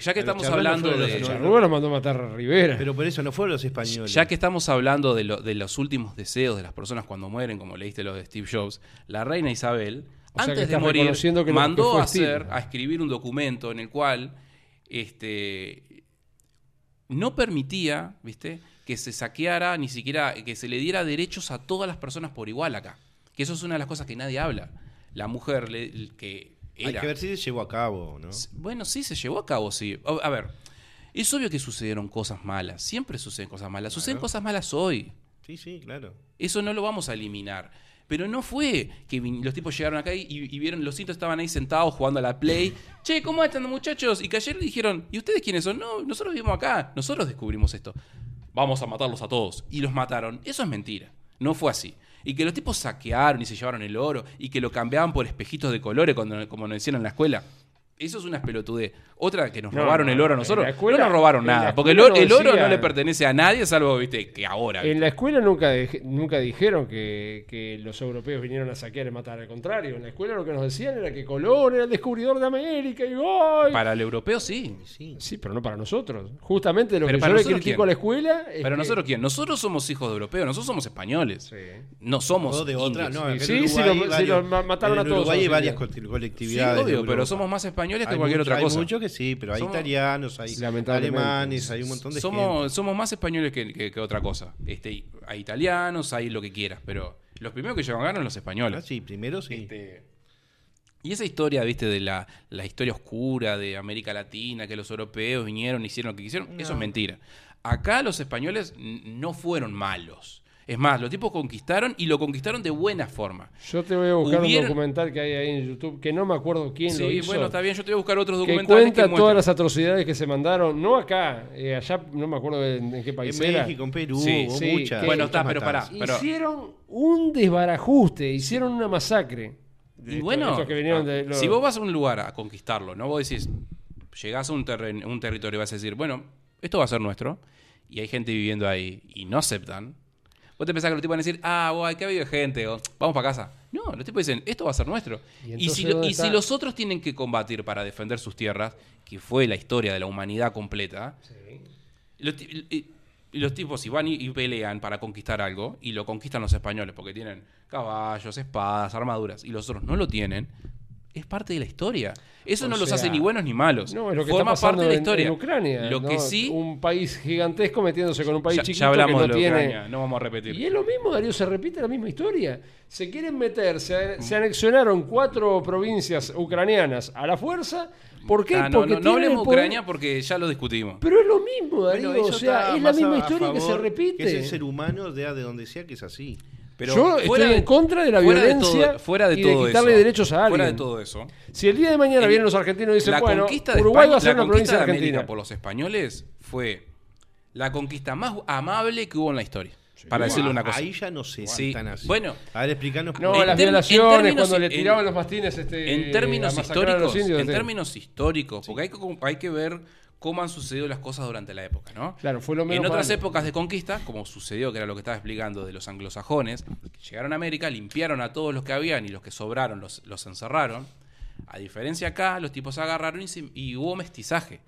Ya que A los estamos charrúas hablando de... los- Charrúa los mandó a matar a Rivera. Pero por eso no fueron los españoles. Ya que estamos hablando de, lo- de los últimos deseos de las personas cuando mueren, como leíste lo de Steve Jobs, la reina Isabel, O sea, que antes de morir, que mandó a hacer, a escribir un documento en el cual este, no permitía, ¿viste? que se saqueara, ni siquiera que se le diera derechos a todas las personas por igual acá. Que eso es una de las cosas que nadie habla. La mujer le- que era... Hay que ver si se llevó a cabo, ¿no? Bueno, sí, se llevó a cabo, sí. A, ver, es obvio que sucedieron cosas malas. Siempre suceden cosas malas. Suceden cosas malas hoy. Sí, sí, claro. Eso no lo vamos a eliminar. Pero no fue que los tipos llegaron acá y, y vieron, los cintos estaban ahí sentados jugando a la Play. Che, ¿cómo están muchachos? Y que ayer dijeron, ¿y ustedes quiénes son? No, nosotros vivimos acá, nosotros descubrimos esto. Vamos a matarlos a todos. Y los mataron. Eso es mentira. No fue así. Y que los tipos saquearon y se llevaron el oro y que lo cambiaban por espejitos de colores cuando, como nos decían en la escuela. Eso es una pelotudez. Otra que nos No, robaron no, el oro a nosotros. escuela- no nos robaron nada. Porque el, el no oro no le pertenece a nadie, salvo, viste, que ahora. En ¿viste? la escuela nunca, dej- nunca dijeron que, que los europeos vinieron a saquear y matar. Al contrario, en la escuela lo que nos decían era que Colón era el descubridor de América y ¡ay! Para el europeo sí. Sí. Sí, pero no para nosotros. Justamente lo Pero que para yo le nosotros, critico ¿quién? a la escuela es Pero que- nosotros quién? Nosotros somos hijos de europeos, nosotros somos españoles. Sí. No somos O de otra, indios. no, Sí, sí, sí, ma- mataron en a todos, Uruguay hay varias Sí, colectividades. de obvio, pero somos más españoles que Hay cualquier mucho- otra cosa. Hay muchos que sí, pero hay Somos- italianos, hay alemanes, hay un montón de gente. somos, somos más españoles que, que- que otra cosa. Este, hay italianos, hay lo que quieras, pero los primeros que llegaron acá eran los Ah, españoles. sí, primero sí. Este, y esa historia, viste, de la, la historia oscura de América Latina, que los europeos vinieron, hicieron lo que quisieron, eso es mentira. Acá los españoles no fueron malos. Es más, los tipos conquistaron y lo conquistaron de buena forma. Yo te voy a buscar Hubieron- un documental que hay ahí en YouTube que no me acuerdo quién lo Sí, hizo. bueno, está bien, yo te voy a buscar otros que documentales cuenta que todas muestran. las atrocidades que se mandaron, no acá, eh, allá no me acuerdo en, en qué país En era. México, en Perú, Sí, hubo sí, muchas. que- Bueno, está, pero pará. pero- hicieron un desbarajuste, hicieron una masacre. Y Estos- bueno, estos que vinieron ah, de los- si vos vas a un lugar a conquistarlo, ¿no? Vos decís, llegás a un, terren- un territorio y vas a decir, bueno, esto va a ser nuestro, y hay gente viviendo ahí y no aceptan. Vos te pensás que los tipos van a decir, ah, guay, que ha habido gente, o vamos para casa. No, los tipos dicen, esto va a ser nuestro. ¿Y si, lo- dónde y está? si los otros tienen que combatir para defender sus tierras, que fue la historia de la humanidad completa, los, y- los tipos si van y pelean para conquistar algo, y lo conquistan los españoles, porque tienen caballos, espadas, armaduras, y los otros no lo tienen, es parte de la historia. Eso O no los hace ni buenos ni malos. No, es lo que Forma está pasando parte de la en- historia. en, Ucrania. Lo ¿no? que sí, Un país gigantesco metiéndose con un país ya, chiquito ya hablamos que no de tiene... Ucrania, no vamos a repetir. Y es lo mismo, Darío, se repite la misma historia. Se quieren meter, se, se anexionaron cuatro provincias ucranianas a la fuerza. ¿Por qué? Ah, no, Porque no, hablemos de poder- Ucrania porque ya lo discutimos. Pero es lo mismo, Darío. Bueno, o sea, es la misma historia que se repite. Que es el ser humano de, de donde sea que es así. Pero Yo fuera estoy de- en contra de la fuera violencia todo- fuera de y de todo quitarle eso, derechos a Fuera de alguien. todo eso. Si el día de mañana El- vienen los argentinos y dicen, la bueno, conquista de Uruguay España- va a ser la una conquista provincia de América Argentina. por los españoles fue la conquista más amable que hubo en la historia. para decirle una cosa. Ahí ya no sé si Sí. tan así. Bueno. a ver, explicanos. No, En las en violaciones, términos- cuando le en- tiraban los mastines este, En términos a masacrar a los históricos, indios, en este. términos históricos, porque hay que, hay que ver cómo han sucedido las cosas durante la época, ¿no? Claro, fue lo menos En otras malo. épocas de conquista, como sucedió, que era lo que estaba explicando de los anglosajones, llegaron a América, limpiaron a todos los que habían y los que sobraron los, los encerraron. A diferencia acá, los tipos agarraron y, se- y hubo mestizaje,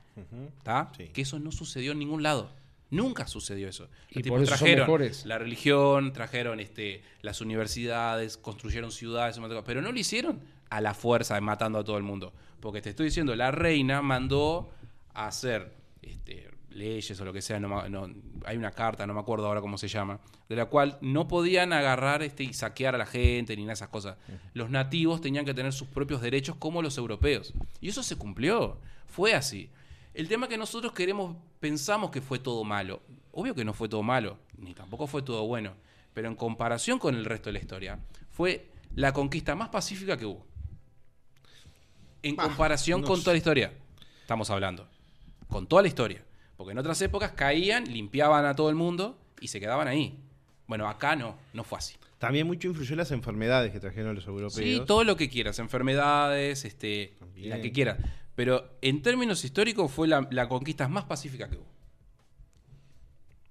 ¿está? Sí. Que eso no sucedió en ningún lado. Nunca sucedió eso. Los Y tipos por eso son trajeron la religión, trajeron este, las universidades, construyeron ciudades, pero no lo hicieron a la fuerza, matando a todo el mundo. Porque te estoy diciendo, la reina mandó a hacer este, leyes o lo que sea, no, hay una carta, no me acuerdo ahora cómo se llama, de la cual no podían agarrar este y saquear a la gente ni nada de esas cosas. Los nativos tenían que tener sus propios derechos como los europeos. Y eso se cumplió, fue así. El tema que nosotros queremos, pensamos que fue todo malo. Obvio que no fue todo malo, ni tampoco fue todo bueno, pero en comparación con el resto de la historia, fue la conquista más pacífica que hubo. En Bah, comparación no con sé. toda la historia, estamos hablando. Con toda la historia. Porque en otras épocas caían, limpiaban a todo el mundo y se quedaban ahí. Bueno, acá no, no fue así. También mucho influyó las enfermedades que trajeron los europeos. Sí, todo lo que quieras, enfermedades, este, También. la que quieras. Pero en términos históricos fue la, la conquista más pacífica que hubo.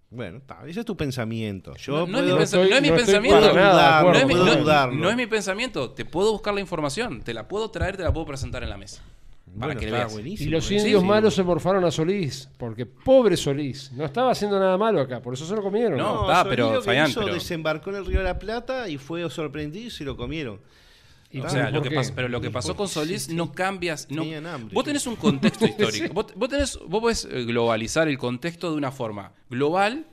Bueno, está, ese es tu pensamiento. Yo No, no es mi puedo- pensa- no es mi no estoy pensamiento. nada es, mi, no es mi pensamiento. Te puedo buscar la información. Te la puedo traer, te la puedo presentar en la mesa. Para Bueno, que está veas. buenísimo. Y los Sí, indios sí. malos se morfaron a Solís, porque pobre Solís, no estaba haciendo nada malo acá, por eso se lo comieron. No, No, está, Solís pero, hizo, pero- desembarcó en el Río de la Plata y fue sorprendido y se lo comieron. ¿Y O sea, lo por que qué? pasa, pero lo que Y pasó con Solís sí, sí. no cambias. No, hambre, vos sí. tenés un contexto histórico. vos, vos tenés, vos podés eh, globalizar el contexto de una forma global,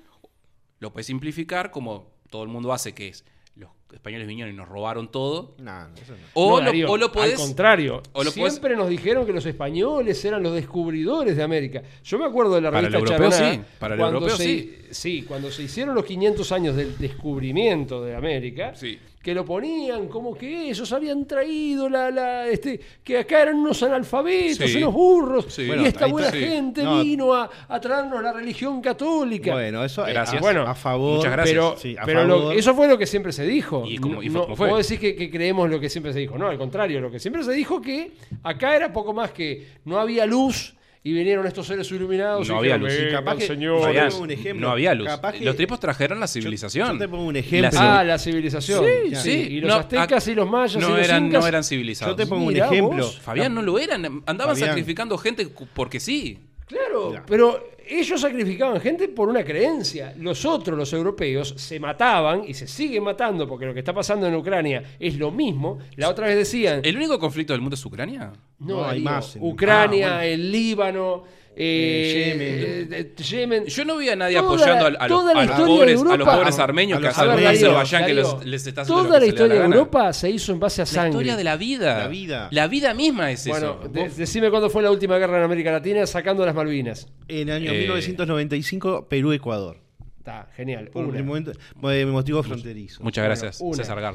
lo podés simplificar como todo el mundo hace, que es españoles vinieron y nos robaron todo. No, no, eso no. O, No, lo, o lo podés. Al contrario, o lo podés- siempre nos dijeron que los españoles eran los descubridores de América. Yo me acuerdo de la Para el revista europeo, Charaná, sí. Para el cuando europeo, se- sí. Sí, cuando se hicieron los 500 años del descubrimiento de América, Sí. Que lo ponían como que ellos habían traído la, la este que acá eran unos analfabetos, Sí. unos burros, Sí. y Bueno, esta buena sí. gente No. vino a, a traernos la religión católica. Bueno, eso Gracias. A, Bueno, a favor. muchas gracias. Pero, Sí, a pero lo- eso fue lo que siempre se dijo. ¿Y y No- fue? Vos decís que, que creemos lo que siempre se dijo. No, al contrario, lo que siempre se dijo que acá era poco más que no había luz y vinieron estos seres iluminados. No y había luz. Sí, "Vengan, capaz que- señor". Fabián, pongo un ejemplo. no había luz. Capaz que- Los tipos trajeron la civilización. yo te pongo un ejemplo. La Ah, la civilización. Sí, Sí, sí. Y los No, aztecas y los mayas no y los eran, incas. no eran civilizados. Yo te pongo Mirá un ejemplo. vos. Fabián, no lo eran. Andaban Fabián. sacrificando gente porque sí. Claro, Ya. pero ellos sacrificaban gente por una creencia. Los otros, los europeos, se mataban y se siguen matando porque lo que está pasando en Ucrania es lo mismo. La otra vez decían, ¿El único conflicto del mundo es Ucrania? no, No, hay más en- Ucrania, Ah, bueno. el Líbano, eh, Yemen. eh, Yemen. Yo no vi a nadie Toda- apoyando a, a los, toda la a los historia de pobres, a los pobres armenios A que Azerbaiyán que los- les está haciendo toda lo que la historia de. Europa se hizo en base a La sangre. historia de la vida. La vida. La vida misma es Bueno, eso. de- decime cuándo fue la última guerra en América Latina sacando las Malvinas. En el año Eh, 1995, Perú-Ecuador. Está, genial. Por un momento, eh, motivo fronterizo. Muchas gracias, una. César Gar.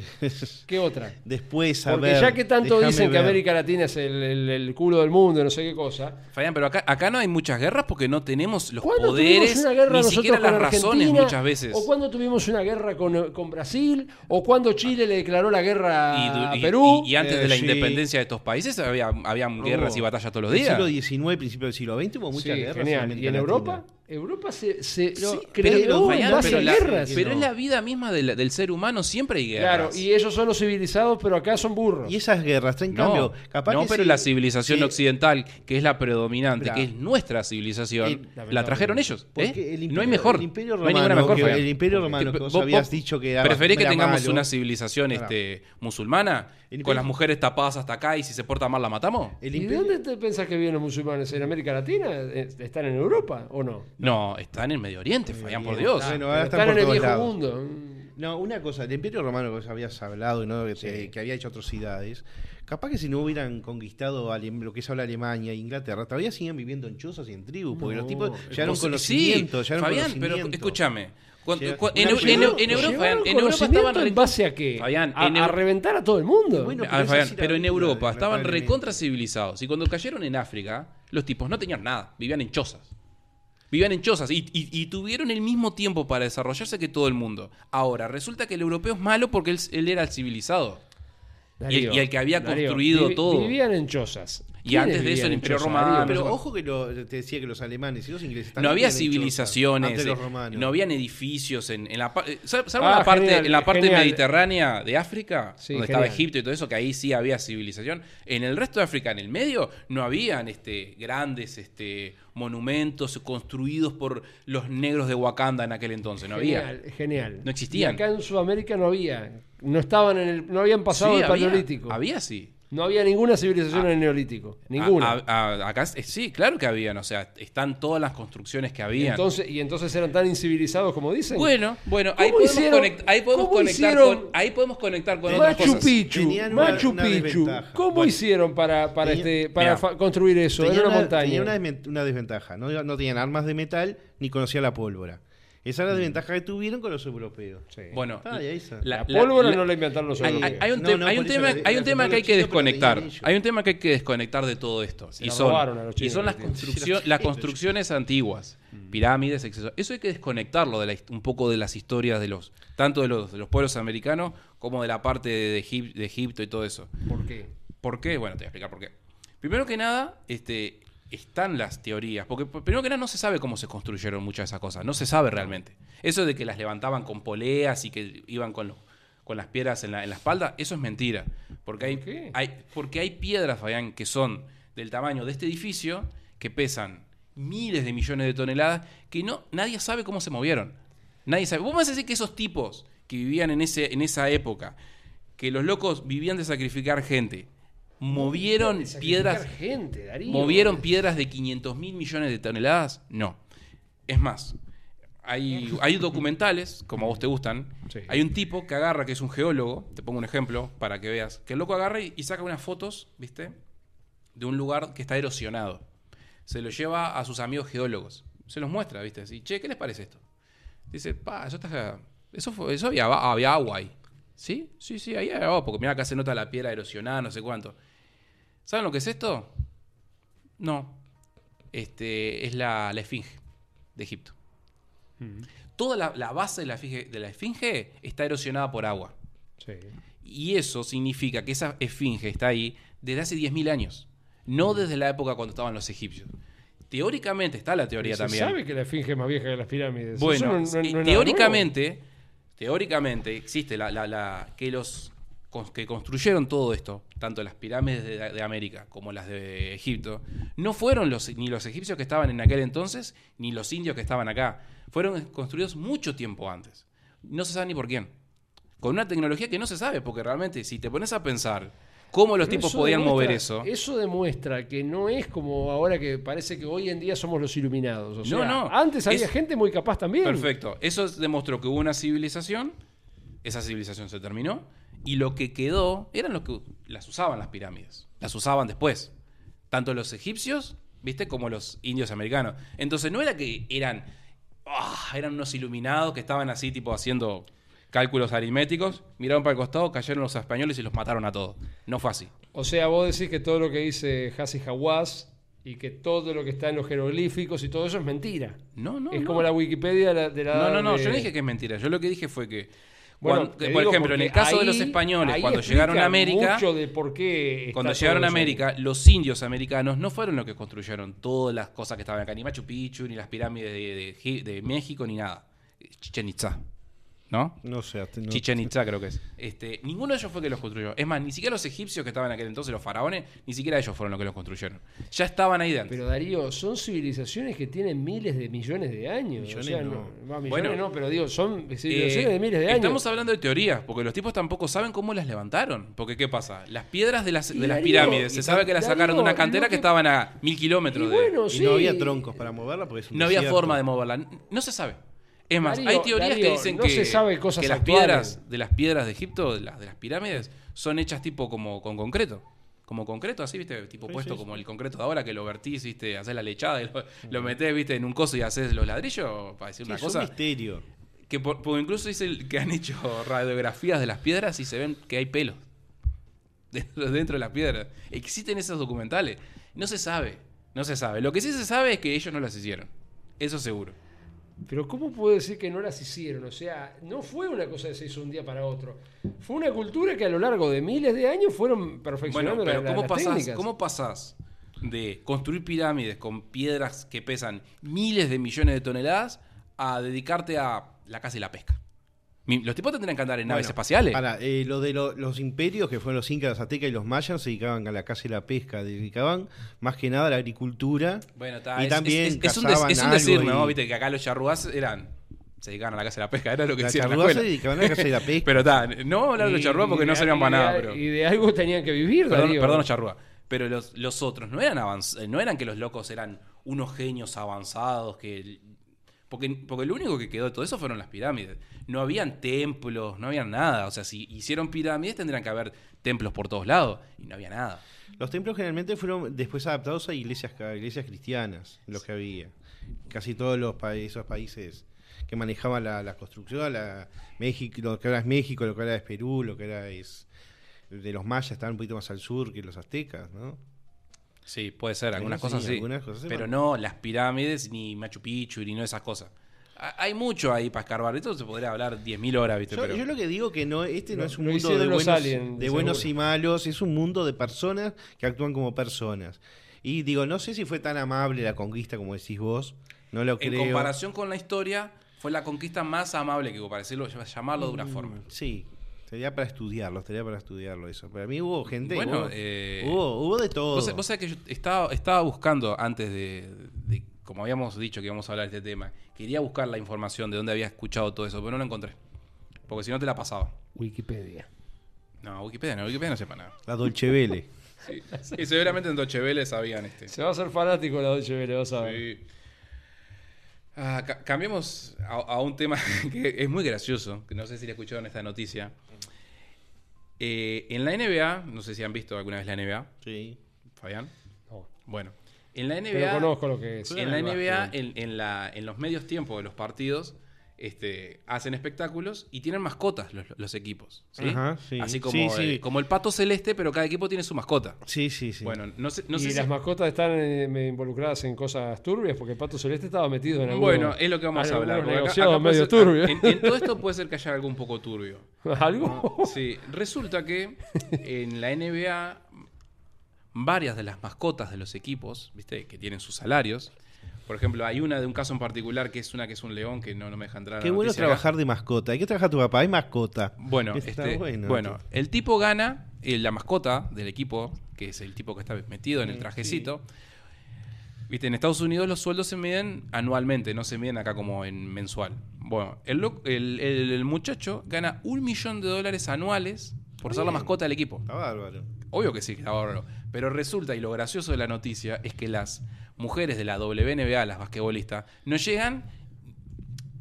¿Qué otra? Después, a Porque ver, ya que tanto dicen que ver. América Latina es el, el- el culo del mundo, no sé qué cosa. Fabián, pero acá, acá no hay muchas guerras porque no tenemos los ¿Cuándo poderes, tuvimos una guerra ni siquiera las razones muchas veces. ¿O cuándo tuvimos una guerra con, con Brasil? ¿O cuando Chile le declaró la guerra Y, a Perú? y- y antes Eh, de la sí. independencia de estos países había, habían guerras y batallas todos los En días. el siglo XIX, principio del siglo XX, hubo muchas Sí, guerras. ¿Y en Latina. Europa? Se, se Sí, creó pero, en base pero a la- guerras. pero No. es la vida misma del, del ser humano, siempre hay Claro, guerras. y ellos son los civilizados, pero acá son burros. Y esas guerras, traen no, cambio. Capaz no, que pero sí- la civilización sí, occidental, que es la predominante, Claro. que es nuestra civilización, Eh, la trajeron ellos. ¿eh? el imperio- no hay mejor. el imperio no hay ninguna romano, mejor. que- el imperio romano que vos habías dicho que era- ¿Preferís que era tengamos malo? una civilización Claro. este, musulmana El con las mujeres tapadas hasta acá y si se porta mal la matamos? El ¿Y de imperio- dónde te pensás que viven los musulmanes? ¿En América Latina? Eh, ¿Están en Europa o no? No, están en Medio Oriente, Fabián, por. Dios. Bueno, Pero ahora están están por en el viejo lados. mundo. Mm. No, una cosa, el imperio romano que vos habías hablado, ¿no? que, te- que había hecho atrocidades, capaz que si no hubieran conquistado lo que es ahora Alemania e Inglaterra, todavía siguen viviendo en chozas y en tribus, porque No, los tipos llegaron Vos- conocimiento, sí, Fabián, pero escúchame. Cuando- Llega- cu- en, Europa, ¿Llevaron Fabián, en Europa estaban en base a qué? Fabián, a, en a Eu- reventar a todo el mundo. Bueno, pero Fabián, pero en Europa estaban recontra civilizados. Y cuando cayeron en África, los tipos no tenían nada, vivían en chozas. Vivían en chozas y, y- y tuvieron el mismo tiempo para desarrollarse que todo el mundo. Ahora, resulta que el europeo es malo porque él, él era el civilizado. Y el- y el que había construido todo. Vivían en chozas. Y antes ¿Quiénes de eso, el Imperio Romano? Pero ojo que lo- te decía que los alemanes y los ingleses No había civilizaciones, los eh, romanos. no habían edificios en, en la, eh, ¿sab- ¿saben Ah, la parte, genial, en la parte genial. mediterránea de África? Sí, donde estaba. Egipto y todo eso, que ahí sí había civilización. En el resto de África, en el medio, no habían este, grandes este, monumentos construidos por los negros de Wakanda en aquel entonces. No había. Genial, genial. No existían. Y acá en Sudamérica no había. No estaban en el, no habían pasado Sí, el había, paleolítico. había sí. No había ninguna civilización en el Neolítico. Ninguna. A- a- acá sí, claro que habían, o sea, están todas las construcciones que habían. entonces, y entonces eran tan incivilizados como dicen. bueno, bueno, ¿Cómo ahí podemos, hicieron- conect- ahí podemos conectar hicieron- con, ahí podemos conectar con otras Machu cosas. Picchu, Machu una Picchu. ¿Cómo Bueno. hicieron para, para, Tenía- este, para Mira, construir eso en una, una, montaña? tenía una desventaja. No, no tenían armas de metal ni conocía la pólvora. Esa es la desventaja que tuvieron con los europeos. Sí. Bueno, está. la, pólvora no la inventaron los hay, europeos. hay- hay un, No, tema- no, hay un tema, la- hay un la tema que hay que desconectar. Hay un tema que hay que desconectar de todo esto. Se y la son, robaron a los y son las, construccio- las construcciones antiguas, pirámides, etc. Eso hay que desconectarlo de la un poco de las historias de los tanto de los, de los pueblos americanos como de la parte de, Egip- de Egipto y todo eso. ¿Por qué? ¿Por qué? Bueno, te voy a explicar por qué. Primero que nada, este, están las teorías. Porque primero que nada no se sabe cómo se construyeron muchas de esas cosas. No se sabe realmente. Eso de que las levantaban con poleas y que iban con, con las piedras en la, en la espalda, eso es mentira. Porque hay, hay, porque hay piedras, Fabián, que son del tamaño de este edificio, que pesan miles de millones de toneladas, que no, nadie sabe cómo se movieron. Nadie sabe. Vos me vas a decir que esos tipos que vivían en, ese, en esa época, que los locos vivían de sacrificar gente, movieron piedras, gente, Darío. movieron piedras de 500 mil millones de toneladas, no. Es más, hay, hay documentales, como a vos te gustan, Sí. hay un tipo que agarra, que es un geólogo, te pongo un ejemplo para que veas, que el loco agarra y, y saca unas fotos, ¿viste? De un lugar que está erosionado. Se lo lleva a sus amigos geólogos. Se los muestra, ¿viste? Así, che, ¿qué les parece esto? Dice, pa, eso está. Eso, fue, eso había, había agua ahí. ¿Sí? Sí, sí, ahí había agua, porque mira acá se nota la piedra erosionada, no sé cuánto. ¿Saben lo que es esto? No. Este, es la, la esfinge de Egipto. Toda la, la base de la, esfinge, de la esfinge está erosionada por agua. Sí. Y eso significa que esa esfinge está ahí desde hace 10.000 años. No desde la época cuando estaban los egipcios. Teóricamente está la teoría Se también. sabe que la esfinge es más vieja que las pirámides. Bueno, no- no- no es eh, teóricamente, teóricamente existe la, la- la- que los que construyeron todo esto, tanto las pirámides de, de América como las de Egipto, no fueron los, ni los egipcios que estaban en aquel entonces, ni los indios que estaban acá. Fueron construidos mucho tiempo antes. No se sabe ni por quién. Con una tecnología que no se sabe, porque realmente si te pones a pensar cómo los Pero tipos podían demuestra- mover eso. Eso demuestra que no es como ahora que parece que hoy en día somos los iluminados. O No, no. Antes había Es- gente muy capaz también. Perfecto. Eso demostró que hubo una civilización, esa civilización se terminó, y lo que quedó eran los que las usaban las pirámides. Las usaban después. Tanto los egipcios, ¿viste? Como los indios americanos. Entonces no era que eran. ah, eran unos iluminados que estaban así, tipo, haciendo cálculos aritméticos, miraron para el costado, cayeron los españoles y los mataron a todos. No fue así. O sea, vos decís que todo lo que dice Hassi Hawass y que todo lo que está en los jeroglíficos y todo eso es mentira. No, no. es no. como la Wikipedia de la, de la No, no, no, de- yo no dije que es mentira. Yo lo que dije fue que, Bueno, cuando- te por ejemplo, en el caso de los españoles, cuando llegaron a América, mucho de por qué está cuando llegaron a eso. América, los indios americanos no fueron los que construyeron todas las cosas que estaban acá, ni Machu Picchu, ni las pirámides de, de México, ni nada. Chichen Itza, ¿no? No sé. hasta- no- Chichen Itza creo que es. Este, ninguno de ellos fue que los construyó. Es más, ni siquiera los egipcios que estaban en aquel entonces, los faraones, ni siquiera ellos fueron los que los construyeron. Ya estaban ahí de antes. Pero Darío, son civilizaciones que tienen miles de millones de años. Millones o sea, no. va, millones Bueno, no, pero digo, son civilizaciones Eh, de miles de años. Estamos hablando de teorías, porque los tipos tampoco saben cómo las levantaron. Porque, ¿qué pasa? Las piedras de las, de las pirámides, se sabe que las sacaron de una cantera que que- estaban a mil kilómetros Y de. bueno, Y sí. no había troncos para moverla porque es un No había forma de moverla. No se sabe. Es más, Darío, hay teorías Darío, que dicen no que, se sabe cosas que las actuales. piedras de las piedras de Egipto, de las, de las pirámides, son hechas tipo como con concreto. Como concreto, así, viste, tipo Sí, puesto sí, como el concreto de ahora que lo vertís, viste, haces la lechada y lo, lo metés, viste, en un coso y haces los ladrillos, para decir Sí, una es un cosa. misterio. Que por, por- incluso dice que han hecho radiografías de las piedras y se ven que hay pelos dentro, dentro de las piedras. Existen esos documentales. No se sabe, no se sabe. Lo que sí se sabe es que ellos no las hicieron. Eso seguro. Pero ¿cómo puedo decir que no las hicieron? O sea, no fue una cosa que se hizo un día para otro. Fue una cultura que a lo largo de miles de años fueron perfeccionando Bueno, pero la- ¿cómo las pasás, técnicas. ¿cómo pasás de construir pirámides con piedras que pesan miles de millones de toneladas a dedicarte a la caza y la pesca? Los tipos tendrían que andar en naves Bueno, espaciales. Para, eh, lo de lo- los imperios, que fueron los incas, los aztecas y los mayas, se dedicaban a la caza y la pesca, dedicaban más que nada a la agricultura. Bueno, está, Y es, también es- es un, cazaban es un algo decir, ¿no? y- Viste que acá los charrúas eran se dedicaban a la casa de la pesca, era lo que La decían en la charrúa se dedicaban a la casa de la pesca. Pero está, no vamos a hablar de los charrúas porque no servían y para de- nada, pero... Y de algo tenían que vivir, Perdón, Darío. perdón, charrúa. Pero los, los otros no eran avanz- eh, no eran que los locos eran unos genios avanzados que porque, porque lo único que quedó de todo eso fueron las pirámides. No habían templos, no había nada. O sea, si hicieron pirámides tendrían que haber templos por todos lados. Y no había nada. Los templos generalmente fueron después adaptados a iglesias, iglesias cristianas, los que había. Casi todos los pa- esos países que manejaban la, la construcción, México, lo que ahora es México, lo que ahora es Perú, lo que ahora es de los mayas, estaban un poquito más al sur que los aztecas, ¿no? Sí, puede ser, algunas Sí, cosas sí. algunas cosas sí, pero no las pirámides, ni Machu Picchu, ni no esas cosas. Ha- Hay mucho ahí para escarbar. Esto se podría hablar 10.000 horas, ¿viste? Yo, pero... yo lo que digo que no, este no es un mundo de buenos, aliens, de buenos y malos, es un mundo de personas que actúan como personas. Y digo, no sé si fue tan amable la conquista como decís vos, no lo En creo. comparación con la historia, fue la conquista más amable que hubo, para decirlo, llamarlo de una Mm, forma. Sí, sería para estudiarlo, sería para estudiarlo eso. Para mí hubo gente, Bueno, hubo, eh, hubo, hubo de todo. Vos, vos sabés que yo estaba, estaba buscando antes de, de- como habíamos dicho que íbamos a hablar de este tema, quería buscar la información de dónde había escuchado todo eso, pero no lo encontré. Porque si no te la pasaba. Wikipedia. No, Wikipedia no, Wikipedia no sepa nada. La Dolce Vele. Sí, y seguramente en Deutsche Welle sabían este. Se va a hacer fanático de la Deutsche Welle, vas a ver. Sí. Ah, ca- cambiemos a, a un tema que es muy gracioso, que no sé si le escucharon esta noticia. Eh, en la NBA, no sé si han visto alguna vez la NBA, Sí. Fabián. No. Bueno, en la NBA... Pero conozco lo que es. En la NBA, en, en la, en los medios tiempos de los partidos, este, hacen espectáculos y tienen mascotas los, los equipos. ¿sí? Ajá, sí. Así como, Sí, sí. eh, como el pato celeste, pero cada equipo tiene su mascota. Sí, sí, sí. Bueno, no sé, no y sé si- las mascotas están eh, involucradas en cosas turbias porque el Pato Celeste estaba metido en algún Bueno, es lo que vamos a hablar. acá- negociados acá puede medio ser- turbios. En, en todo esto puede ser que haya algo un poco turbio. ¿Algo? Sí, resulta que en la NBA varias de las mascotas de los equipos, ¿viste? Que tienen sus salarios. Por ejemplo, hay una de un caso en particular que es una que es un león que no, no me deja entrar. a la Qué bueno acá. trabajar de mascota. Hay que trabajar tu papá, hay mascota. Bueno, este, bueno. bueno, el tipo gana, eh, la mascota del equipo, que es el tipo que está metido en el trajecito. Viste, en Estados Unidos los sueldos se miden anualmente, no se miden acá como en mensual. Bueno, el, el- el- el muchacho gana un millón de dólares anuales por ser la mascota del equipo. Está bárbaro. Obvio que sí, está bárbaro. Pero resulta, y lo gracioso de la noticia, es que las mujeres de la WNBA, las basquetbolistas, no llegan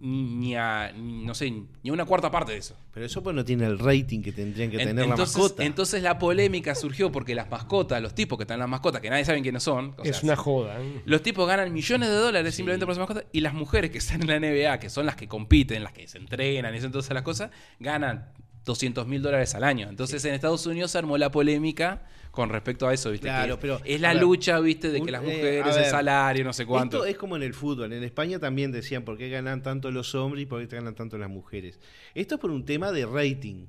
ni a, no sé, ni a una cuarta parte de eso. Pero eso pues no tiene el rating que tendrían que En- tener entonces, la mascota. entonces la polémica surgió porque las mascotas, los tipos que están en las mascotas, que nadie sabe quiénes son, o es sea, una joda. ¿eh? los tipos ganan millones de dólares simplemente por sus mascotas y las mujeres que están en la NBA, que son las que compiten, las que se entrenan y hacen todas las cosas, ganan 200 mil dólares al año. Entonces en Estados Unidos se armó la polémica con respecto a eso, ¿viste? Claro, Que pero, es la ver, lucha, ¿viste? De que las eh, mujeres, el salario, no sé cuánto. Esto es como en el fútbol. En España también decían por qué ganan tanto los hombres y por qué ganan tanto las mujeres. Esto es por un tema de rating.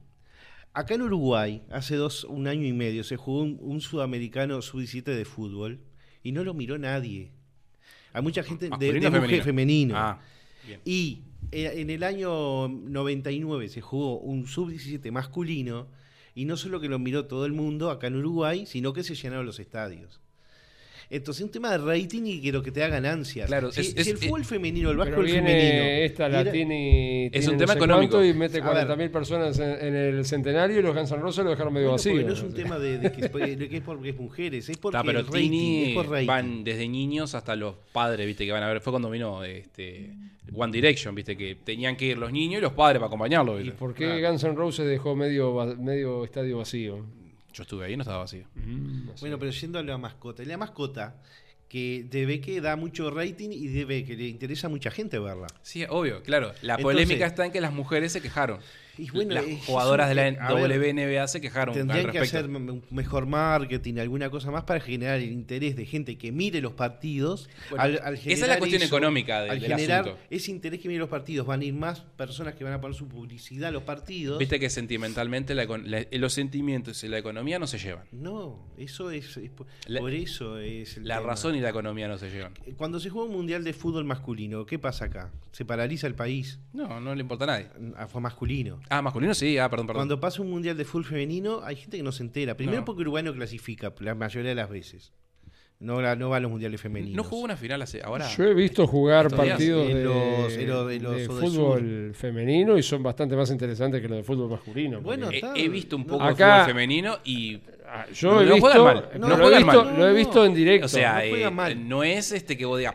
Acá en Uruguay, hace dos, un año y medio, se jugó un, un sudamericano sub-17 de fútbol y no lo miró nadie. Hay mucha gente de, ¿Masculino de o mujer femenino. Ah. Y en el año 99 se jugó un sub-17 masculino y no solo que lo miró todo el mundo acá en Uruguay, sino que se llenaron los estadios. Entonces, un tema de rating y que lo que te da ganancias. Claro, si, es- si es- el fútbol femenino, el viene femenino. esta era- Latini. Es tiene un no tema sé económico. Y mete A ver. 40.000 personas en, en el centenario y los Guns N' Roses lo dejaron medio Bueno, vacío. porque no es un tema de, de que, es, de que es porque es mujeres, es porque pero el rating, Tini es por rating. van desde niños hasta los padres, viste, que van a ver. Fue cuando vino este, One Direction, viste, que tenían que ir los niños y los padres para acompañarlos. ¿Y por qué Claro. Guns N' Roses dejó medio, medio estadio vacío? Yo estuve ahí y no estaba vacío. Mm, no sé. Bueno, pero yendo a la mascota. La mascota que debe que da mucho rating y debe que le interesa a mucha gente verla. Sí, obvio, claro. La Entonces- polémica está en que las mujeres se quejaron. Y bueno, las jugadoras de la WNBA se quejaron al Tendrían que hacer mejor marketing, alguna cosa más para generar el interés de gente que mire los partidos. Bueno, al- al esa es la cuestión eso, económica de- al del generar asunto. ese interés que mire los partidos, van a ir más personas que van a poner su publicidad a los partidos. Viste que sentimentalmente la la- los sentimientos y la economía no se llevan. No, eso es, es por, La- por eso es La tema. razón y la economía no se llevan. Cuando se juega un mundial de fútbol masculino, ¿qué pasa acá? Se paraliza el país. No, no le importa a nadie. Fue masculino. Ah, masculino sí, ah, perdón, perdón. Cuando pasa un mundial de fútbol femenino, hay gente que no se entera. Primero No. porque Uruguay no clasifica la mayoría de las veces. No, la- no va a los mundiales femeninos. No jugó una final hace, ahora. Yo he visto jugar partidos en de, los- de Sudesur. fútbol femenino y son bastante más interesantes que los de fútbol masculino. Bueno, He, visto un poco de fútbol femenino y. Ah, yo No, he no visto, juegan mal, no lo, he visto, mal. lo he visto en directo. O sea, no juega eh, mal. no es este que vos digas.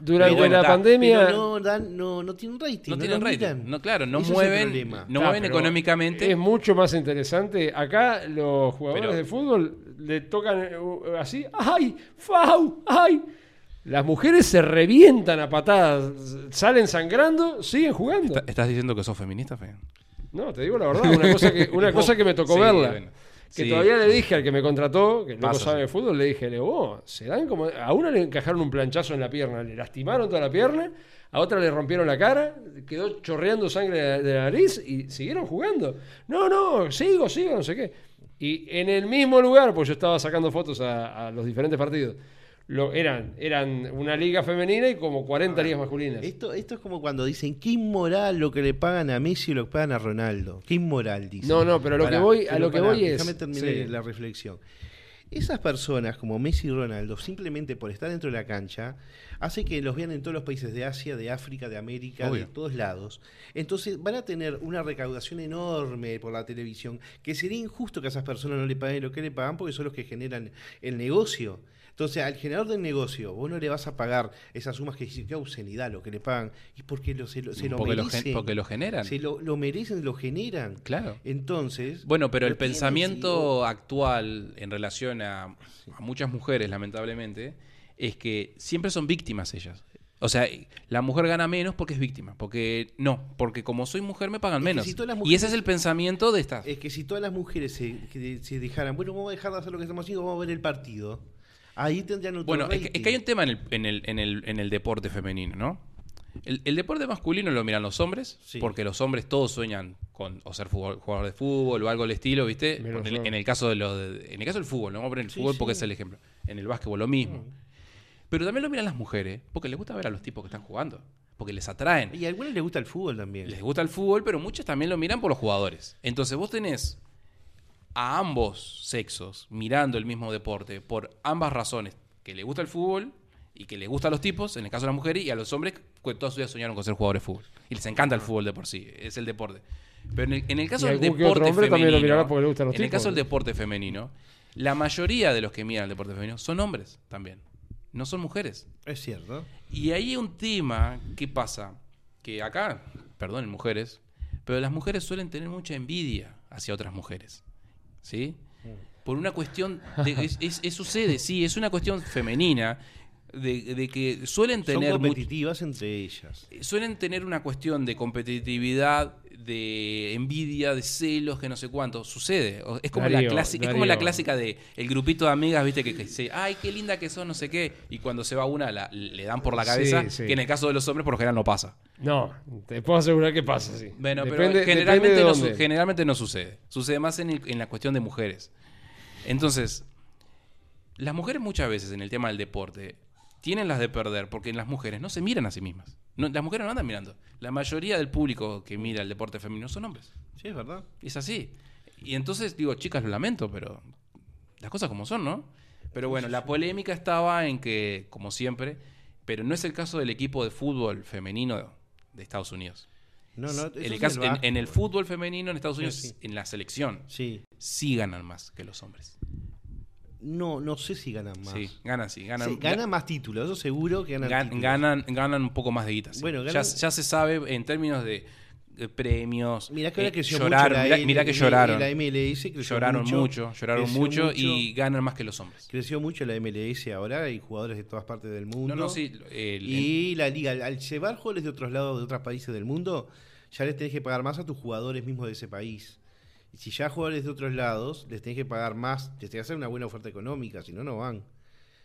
Durante la está. pandemia. Pero no, dan, no, no tienen rating. No tienen lo rating. miran. No, claro, no mueven, no mueven económicamente. Es mucho más interesante. Acá los jugadores Pero- de fútbol le tocan uh, así. ¡Ay! ¡Fau! ¡Ay! Las mujeres se revientan a patadas, salen sangrando, siguen jugando. ¿Está- ¿Estás diciendo que sos feminista, Fe? No, te digo la verdad, una cosa que, una cosa que me tocó Sí, verla. bueno. Que Sí. todavía le dije al que me contrató, que no sabe de fútbol, le dije, le oh, se dan como. A una le encajaron un planchazo en la pierna, le lastimaron toda la pierna, a otra le rompieron la cara, quedó chorreando sangre de, de la nariz y siguieron jugando. No, no, sigo, sigo, no sé qué. Y en el mismo lugar, pues yo estaba sacando fotos a, a los diferentes partidos, lo, eran, eran una liga femenina y como 40 ligas masculinas. Esto, esto es como cuando dicen qué inmoral lo que le pagan a Messi y lo que pagan a Ronaldo. Qué inmoral, dicen. No, no, pero a lo que voy- a lo que voy es- Déjame terminar sí. la reflexión. Esas personas como Messi y Ronaldo, simplemente por estar dentro de la cancha, hace que los vean en todos los países de Asia, de África, de América, Obvio. de todos lados. Entonces van a tener una recaudación enorme por la televisión, que sería injusto que a esas personas no le paguen lo que le pagan porque son los que generan el negocio. Entonces, al generador del negocio, vos no le vas a pagar esas sumas que dicen, qué obscenidad lo que le pagan, y porque lo, se lo, se lo porque, lo merecen. porque lo generan. Se lo, lo merecen, lo generan. Claro. Entonces. Bueno, pero el pensamiento actual en relación a, a muchas mujeres, lamentablemente, es que siempre son víctimas ellas. O sea, la mujer gana menos porque es víctima. Porque no, porque como soy mujer me pagan Es menos. si Y ese es el pensamiento de estas. Es que si todas las mujeres se, que se dejaran, bueno, vamos a dejar de hacer lo que estamos haciendo, vamos a ver el partido. Ahí tendrían otro Bueno, es que, rating. es que hay un tema en el, en el, en el, en el deporte femenino, ¿no? El, el deporte masculino lo miran los hombres, Sí. porque los hombres todos sueñan con o ser fútbol- jugador de fútbol o algo del estilo, ¿viste? En el, yo. en el caso de lo de- en el caso del fútbol, ¿no? Vamos a poner el Sí, fútbol porque es el ejemplo. En el básquetbol lo mismo. Pero también lo miran las mujeres, porque les gusta ver a los tipos que están jugando, porque les atraen. Y a algunos les gusta el fútbol también. Les gusta el fútbol, pero muchos también lo miran por los jugadores. Entonces vos tenés a ambos sexos mirando el mismo deporte por ambas razones, que les gusta el fútbol y que les gusta a los tipos, en el caso de las mujeres, y a los hombres que toda su vida soñaron con ser jugadores de fútbol. Y les encanta el fútbol de por sí, es el deporte. Pero en el, en el caso del que deporte otro hombre también lo femenino, mirará porque le gustan los en el caso del deporte femenino, la mayoría de los que miran el deporte femenino son hombres también, no son mujeres. Es cierto. Y ahí hay un tema, ¿qué pasa? Que acá, perdonen mujeres, pero las mujeres suelen tener mucha envidia hacia otras mujeres. ¿Sí? Por una cuestión, de, es, es- es- sucede, sí, es una cuestión femenina, de, de que suelen Son tener, much- competitivas entre ellas. suelen tener una cuestión de competitividad, de envidia, de celos, que no sé cuánto. Sucede. Es como, la, clasi- es como la clásica de el grupito de amigas, viste, que, que dice, ay, qué linda que son, no sé qué. Y cuando se va una, la- le dan por la cabeza, sí. que en el caso de los hombres, por lo general no pasa. No, te puedo asegurar que pasa, sí. Bueno, Depende- pero generalmente, depende de no, generalmente no sucede. Sucede más en, el- en la cuestión de mujeres. Entonces, las mujeres muchas veces en el tema del deporte tienen las de perder porque las mujeres no se miran a sí mismas. No, las mujeres no andan mirando. La mayoría del público que mira el deporte femenino son hombres. Sí, es verdad. Es así. Y entonces digo, chicas, lo lamento, pero las cosas como son, ¿no? Pero bueno, la polémica estaba en que, como siempre, pero no es el caso del equipo de fútbol femenino de Estados Unidos. No, no, En el, caso- en- el fútbol femenino en Estados Sí, Unidos, sí. en la selección, Sí. sí ganan más que los hombres. No, no sé si ganan más. Sí, ganan, sí. Ganan, Sí, ganan más títulos, eso seguro que ganan gan- títulos. ganan, ganan un poco más de guita. sí. Bueno, ya, ganan- ya se sabe en términos de, premios. Mirá que ahora eh, creció lloraron, mucho la mirá, L- mirá que lloraron. La MLS creció lloraron mucho, lloraron creció mucho, y ganan más que los hombres. Creció mucho la MLS ahora, hay jugadores de todas partes del mundo. No, no, sí. el- Y la liga, al- al llevar jugadores de otros lados, de otros países del mundo, ya les tenés que pagar más a tus jugadores mismos de ese país. Y si ya jugadores de otros lados, les tenés que pagar más, les tenés que hacer una buena oferta económica, si no, no van.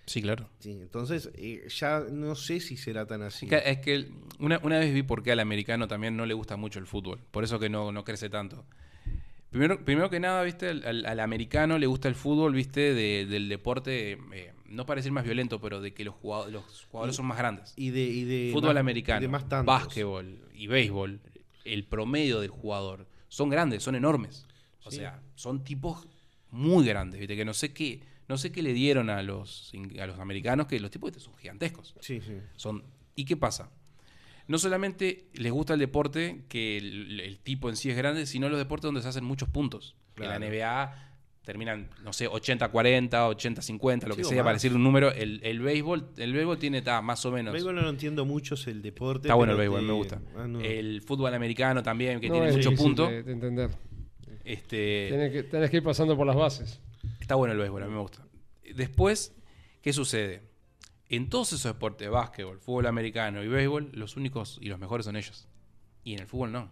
sí, claro. Sí, entonces, eh, ya no sé si será tan así. Es que, es que el- una, una vez vi por qué al americano también no le gusta mucho el fútbol. Por eso que no, no crece tanto. Primero, primero que nada, viste, al, al- al americano le gusta el fútbol, viste, de- del deporte, eh, no para decir más violento, pero de que los jugadores, los jugadores son más grandes. Y de, y de Fútbol más- americano, y de más básquetbol y béisbol, el promedio del jugador son grandes, son enormes. O Sí. sea, son tipos muy grandes, ¿viste? Que no sé qué, no sé qué le dieron a los, a los americanos, que los tipos ¿viste? son gigantescos. Sí, sí. Son, ¿Y qué pasa? No solamente les gusta el deporte, que el, el tipo en sí es grande, sino los deportes donde se hacen muchos puntos. Claro. En la NBA terminan, no sé, 80-40, 80-50, lo Sí, que sea, para más. decir un número. El, el béisbol, el béisbol tiene ta, más o menos. Béisbol no lo entiendo mucho, es el deporte. Está bueno el béisbol, te- me gusta. Ah, no. El fútbol americano también, que No tiene muchos puntos. De, de entender. Este, Tenés que, tenés que ir pasando por las bases. Está bueno el béisbol, a mí me gusta. Después, ¿qué sucede? En todos esos deportes, básquetbol, fútbol americano y béisbol, los únicos y los mejores son ellos. Y en el fútbol no.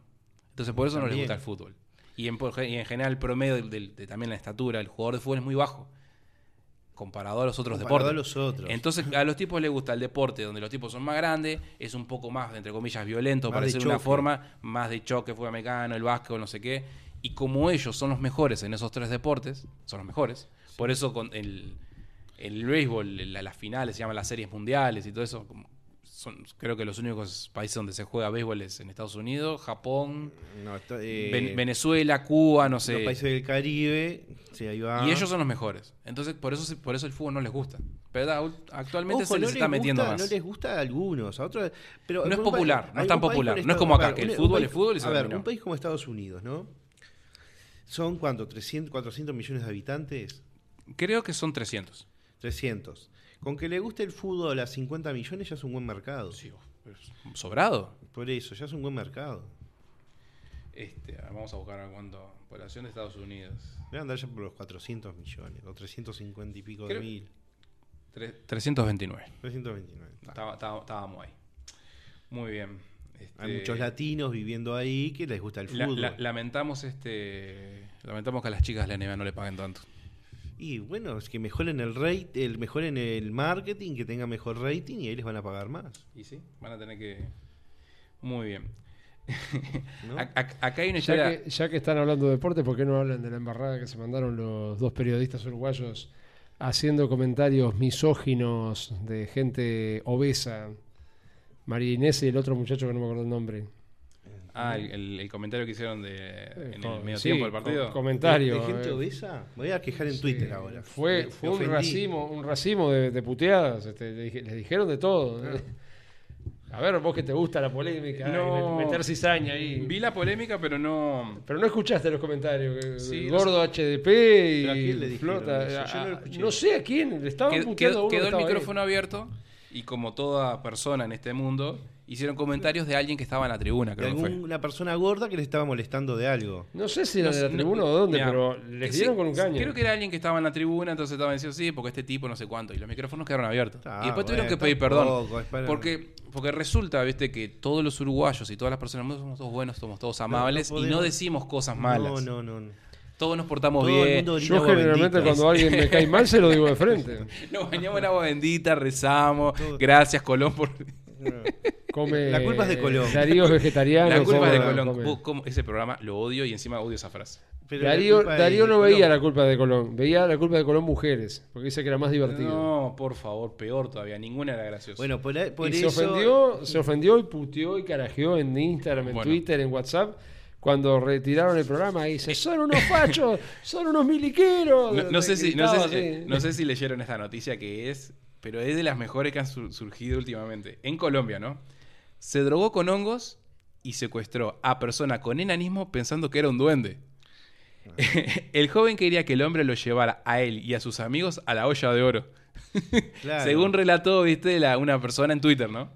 Entonces por eso no les gusta el fútbol. Y en, por- y en general el promedio del- del- de, también la estatura, el jugador de fútbol es muy bajo. Comparado a los otros Comparado deportes. a los otros. Entonces a los tipos les gusta el deporte donde los tipos son más grandes, es un poco más, entre comillas, violento, Más para de decir de una forma, más de choque, fútbol americano, el básquetbol, no sé qué. Y como ellos son los mejores en esos tres deportes, son los mejores. Por eso con el, el béisbol, la- las finales, se llaman las series mundiales y todo eso. como son, creo que los únicos países donde se juega béisbol es en Estados Unidos, Japón, No, está- eh, Ven- Venezuela, Cuba, no sé. Los países del Caribe, sí, ahí va. Y ellos son los mejores. Entonces, por eso, por eso el fútbol no les gusta. Pero actualmente Ojo, se no les está metiendo más. No les gusta a algunos, a otros. Pero No es popular, no es tan popular. No es como acá, que el fútbol es fútbol y se A ver, un país como Estados Unidos, ¿no? Son cuánto, 300, 400 millones de habitantes, Creo que son 300. 300. Con que le guste el fútbol a 50 millones ya es un buen mercado. Sí, sobrado. Por eso, ya es un buen mercado. Este, vamos a buscar a cuánto. Población de Estados Unidos. Debe andar ya por los 400 millones, o 350 y pico Creo- de mil. Tre- 329. 329. Estaba- estaba- estábamos ahí. Muy bien. Este, Hay muchos latinos viviendo ahí que les gusta el fútbol. la- lamentamos este lamentamos que a las chicas de la NBA no le paguen tanto. Y bueno, es que mejoren el rate, el mejoren el marketing, que tenga mejor rating y ahí les van a pagar más. Y sí, van a tener que muy bien. acá hay una Ya que, ya que están hablando de deporte, ¿por qué no hablan de la embarrada que se mandaron los dos periodistas uruguayos haciendo comentarios misóginos de gente obesa? María Inés y el otro muchacho que no me acuerdo el nombre. Ah, el, el- el comentario que hicieron de en Co- el medio sí, tiempo del partido. co- comentario. ¿De gente eh. obesa? Me voy a quejar en Twitter ahora. Fue, Me- fue me un racimo, un racimo de, de puteadas. este, le dije- les dijeron de todo. eh. A ver, vos que te gusta la polémica, No. meter cizaña ahí. Vi la polémica, pero no Pero no escuchaste los comentarios. Sí, no gordo HDP y ¿Pero a quién le flota. Yo no lo no sé a quién. Le estaban Qued- puteando a quedó, uno quedó el ahí. micrófono abierto y como toda persona en este mundo hicieron comentarios de alguien que estaba en la tribuna, De creo que fue. alguna persona gorda que le estaba molestando de algo. No sé si era No de la sé, tribuna no- o dónde, mirá, pero les sí, dieron con un caño. Creo que era alguien que estaba en la tribuna, entonces estaban diciendo sí, porque este tipo no sé cuánto. Y los micrófonos quedaron abiertos. Ah, y después tuvieron bueno, que pedir perdón. tampoco, es para- Porque, porque resulta, viste, que todos los uruguayos y todas las personas del mundo somos todos buenos, somos todos amables no y no podemos- decimos cosas malas. No, no, no. no. Todos nos portamos Todo bien. Yo generalmente bendita. cuando alguien me cae mal se lo digo de frente. Nos bañamos en agua bendita, rezamos. Todo. Gracias, Colón, por. Come, La culpa es de Colón. Darío es vegetariano. La culpa es de Colón. come. Vos, cómo- ese programa lo odio y encima odio esa frase. Pero Darío, no Colón. veía la culpa de Colón, veía la culpa de Colón mujeres, porque dice que era más divertido. No, por favor, peor todavía. Ninguna era graciosa. Bueno, por, por y eso. se ofendió, se ofendió y puteó y carajeó en Instagram, en Bueno. Twitter, en WhatsApp, cuando retiraron el programa y dice, son unos fachos, son unos miliqueros. no, no sé si, no, sé, si- así. no sé si leyeron esta noticia que es, pero es de las mejores que han sur- surgido últimamente. En Colombia, ¿no? Se drogó con hongos y secuestró a persona con enanismo pensando que era un duende. el joven quería que el hombre lo llevara a él y a sus amigos a la olla de oro. Claro. Según relató, viste, la, una persona en Twitter, ¿no?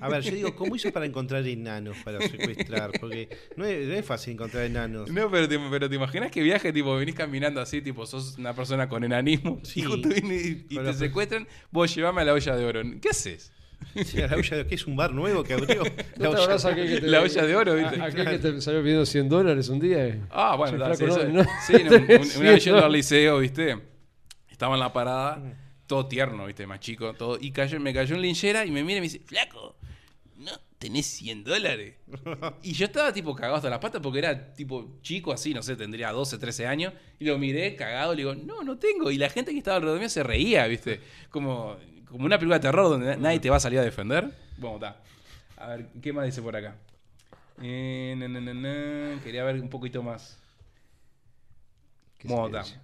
A ver, yo digo, ¿cómo hizo para encontrar enanos para secuestrar? Porque no es, no es fácil encontrar enanos. No, pero te, pero te imaginas que viaje, tipo, venís caminando así, tipo, sos una persona con enanismo, Sí. y justo viene y, y te secuestran, vos llevame a la olla de oro. ¿Qué haces? Sí, a la olla de- ¿qué es un bar nuevo que abrió? ¿No La te olla- que te- La olla de oro, ¿viste? aquel que te salió pidiendo 100 dólares un día? Ah, bueno, da, sí, no- eso- no- sí, un- un- Sí, una vez yendo no. al liceo, ¿viste? Estaba en la parada, todo tierno, ¿viste? Más chico, todo. Y cayó, me cayó en linchera y me mira y me dice, flaco, no tenés 100 dólares. Y yo estaba tipo cagado hasta las patas porque era tipo chico así, no sé, tendría 12, 13 años. Y lo miré cagado, le digo, no, no tengo. Y la gente que estaba alrededor mío se reía, ¿viste? Como, como una película de terror donde na- nadie te va a salir a defender. Bueno, está. A ver, ¿qué más dice por acá? Eh, na, na, na. Quería ver un poquito más. ¿Qué Bueno, se está. dice?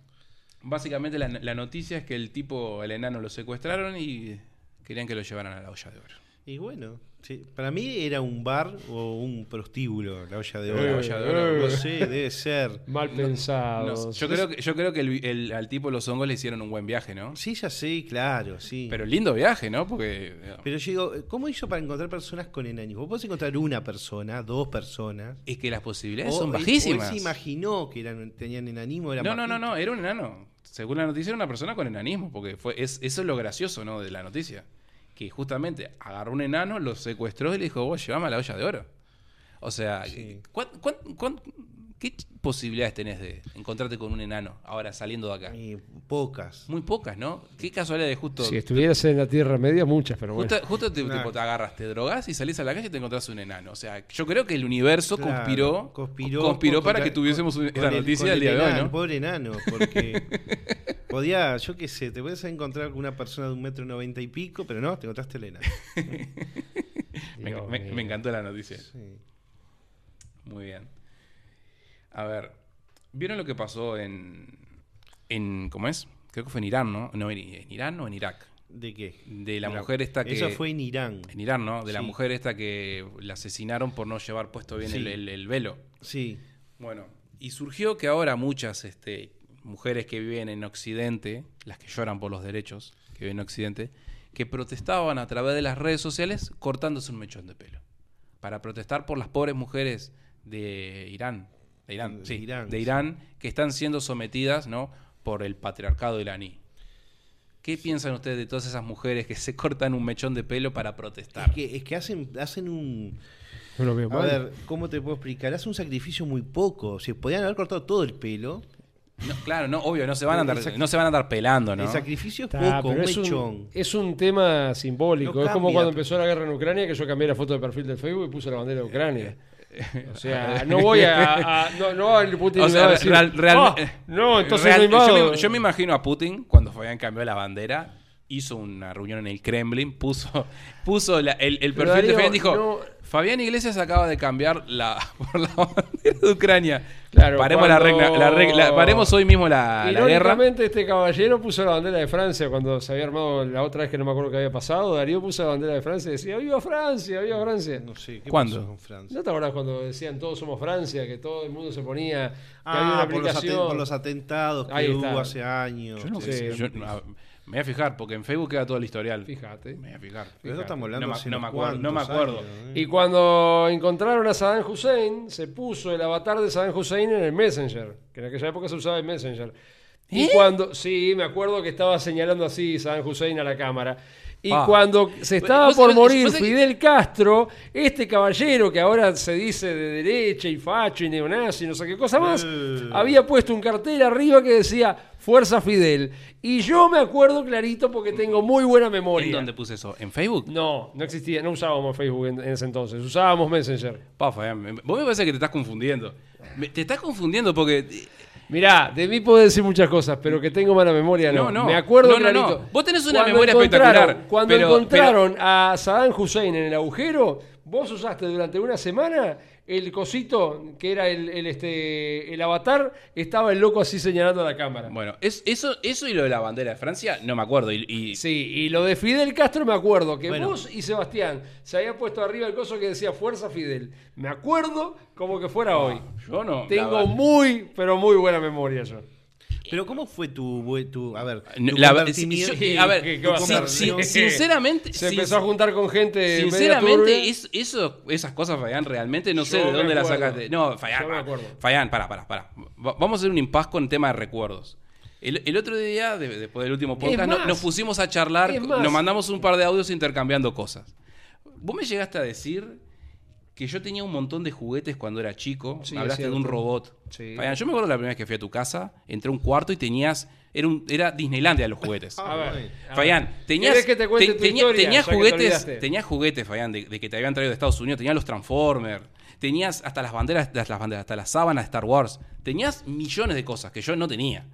Básicamente la, la noticia es que el tipo, el enano, lo secuestraron y querían que lo llevaran a la olla de oro. Y bueno, sí, para mí era un bar o un prostíbulo, la olla de Eh, oro. La olla de oro. No sé, debe ser. Mal pensado. No, yo creo que, yo creo que el- el- al tipo los hongos le hicieron un buen viaje, ¿no? Sí, ya sé, claro, sí. Pero lindo viaje, ¿no? Porque Pero yo digo, ¿cómo hizo para encontrar personas con enanismo? Vos podés encontrar una persona, dos personas. es que las posibilidades O son él- o él bajísimas. se imaginó que eran, tenían enanismo. Era No, no, no, no, era un enano. Según la noticia, era una persona con enanismo, porque fue es, eso es lo gracioso, ¿no? De la noticia. Que justamente agarró un enano, lo secuestró y le dijo, vos llévame a la olla de oro. O sea, Sí. ¿cuán- cuán- cuán- qué posibilidades tenés de encontrarte con un enano ahora saliendo de acá? Pocas. Muy pocas, ¿no? Qué casualidad de justo... Si estuvieras en la Tierra Media, muchas, pero bueno. Justo, justo te, Nah. tipo, te agarras, te drogas y salís a la calle y te encontrás un enano. O sea, yo creo que el universo Claro, conspiró, conspiró, conspiró para que tuviésemos con el- noticia con el día de hoy, ¿no? Pobre enano, porque podía, yo qué sé, te puedes encontrar con una persona de un metro noventa y pico, pero no, te encontraste el enano. Me, me encantó la noticia. Sí. Muy bien. A ver, ¿vieron lo que pasó en, en ¿cómo es? Creo que fue en Irán, ¿no? No, en, en Irán o en Irak. ¿De qué? De la mujer esta que... Eso fue en Irán. En Irán, ¿no? De la mujer esta que la asesinaron por no llevar puesto bien Sí. el, el- el velo. Sí. Bueno, y surgió que ahora muchas este, mujeres que viven en Occidente, las que lloran por los derechos, que viven en Occidente, que protestaban a través de las redes sociales cortándose un mechón de pelo. Para protestar por las pobres mujeres de Irán. De Irán, De sí, Irán, de sí. Irán, que están siendo sometidas ¿no? por el patriarcado iraní. ¿Qué piensan ustedes de todas esas mujeres que se cortan un mechón de pelo para protestar? Es que, es que hacen, hacen un... A mal. ver, ¿cómo te puedo explicar? Hacen un sacrificio muy poco. Si podían haber cortado todo el pelo, No, claro, no, obvio, no se van a andar, no se van a andar pelando, ¿no? el sacrificio es poco, es, mechón. un, es un tema simbólico. No es como cuando empezó la guerra en Ucrania, que yo cambié la foto de perfil del Facebook y puse la bandera de Ucrania. O sea, no voy a. a- no, no Putin O sea, a decir, real- real- "Ah, eh, no, entonces real- no invado". yo, me, yo me imagino a Putin cuando Fabián cambió la bandera, hizo una reunión en el Kremlin, puso, puso la- el, el perfil de Fabián dijo, no- Fabián Iglesias acaba de cambiar la, por la bandera de Ucrania. Claro, paremos, la regla, la regla- paremos hoy mismo la, la guerra. Este caballero puso la bandera de Francia cuando se había armado la otra vez que no me acuerdo qué había pasado. Darío puso la bandera de Francia y decía: ¡Viva Francia! ¡Viva Francia! No sé, ¿qué ¿Cuándo? pasó con Francia? ¿No te acordás cuando decían todos somos Francia? Que todo el mundo se ponía. Que Ah, había una por, los por los atentados que Ahí hubo está. hace años. Yo no sé, yo- me voy a fijar, porque en Facebook queda todo el historial. Fíjate. Me voy a fijar. Pero eso estamos hablando No me- hace no unos me acuerdo, no me acuerdo. años, ¿eh? Y cuando encontraron a Saddam Hussein, se puso el avatar de Saddam Hussein en el Messenger, que en aquella época se usaba el Messenger. Y ¿Eh? cuando, sí, me acuerdo que estaba señalando así Saddam Hussein a la cámara. Y Ah. cuando se estaba por morir Fidel Castro, este caballero que ahora se dice de derecha y facho y neonazi, no sé qué cosa más, Eh. había puesto un cartel arriba que decía Fuerza Fidel. Y yo me acuerdo clarito porque tengo muy buena memoria. ¿En dónde puse eso? ¿En Facebook? No, no existía, no usábamos Facebook en, en ese entonces, usábamos Messenger. Pa, Fabián, me- vos me parece que te estás confundiendo. Me- te estás confundiendo porque... Mirá, de mí puedo decir muchas cosas, pero que tengo mala memoria no. No, no. Me acuerdo No, no, clarito. no. Vos tenés una Cuando memoria espectacular, Cuando pero- encontraron a Saddam Hussein en el agujero, vos usaste durante una semana el cosito que era el, el, este, el avatar, estaba el loco así señalando a la cámara. Bueno, es, eso, eso y lo de la bandera de Francia, no me acuerdo. Y, y- Sí, y lo de Fidel Castro me acuerdo que Bueno. vos y Sebastián se había puesto arriba el coso que decía Fuerza Fidel. Me acuerdo como que fuera hoy. yo no. Tengo muy, pero muy buena memoria yo. Pero ¿cómo fue tu, tu a ver, tu La- sí, a ver, ¿Qué- qué tu va a sin- sin- sinceramente, Se sin- empezó a juntar con gente. Sinceramente, es- eso, esas cosas, Fayán, realmente no sé Yo de dónde las sacaste. No, Fayán, Yo. Fayán, para, para, para. Vamos a hacer un impas con el tema de recuerdos. El, el otro día, de- después del último podcast, no- nos pusimos a charlar, nos mandamos un par de audios intercambiando cosas. Vos me llegaste a decir que yo tenía un montón de juguetes cuando era chico. Sí, hablaste de un robot. Sí. Fayán, yo me acuerdo la primera vez que fui a tu casa, entré a un cuarto y tenías. Era, un, era Disneylandia los juguetes. A ver. Ver. tenías, ¿Querés que te te- tu tenía- historia, tenías te juguetes, olvidaste? tenías juguetes, Fayán, de, de que te habían traído de Estados Unidos, tenías los Transformers, tenías hasta las banderas, las, las banderas, hasta las sábanas de Star Wars, tenías millones de cosas que yo no tenía.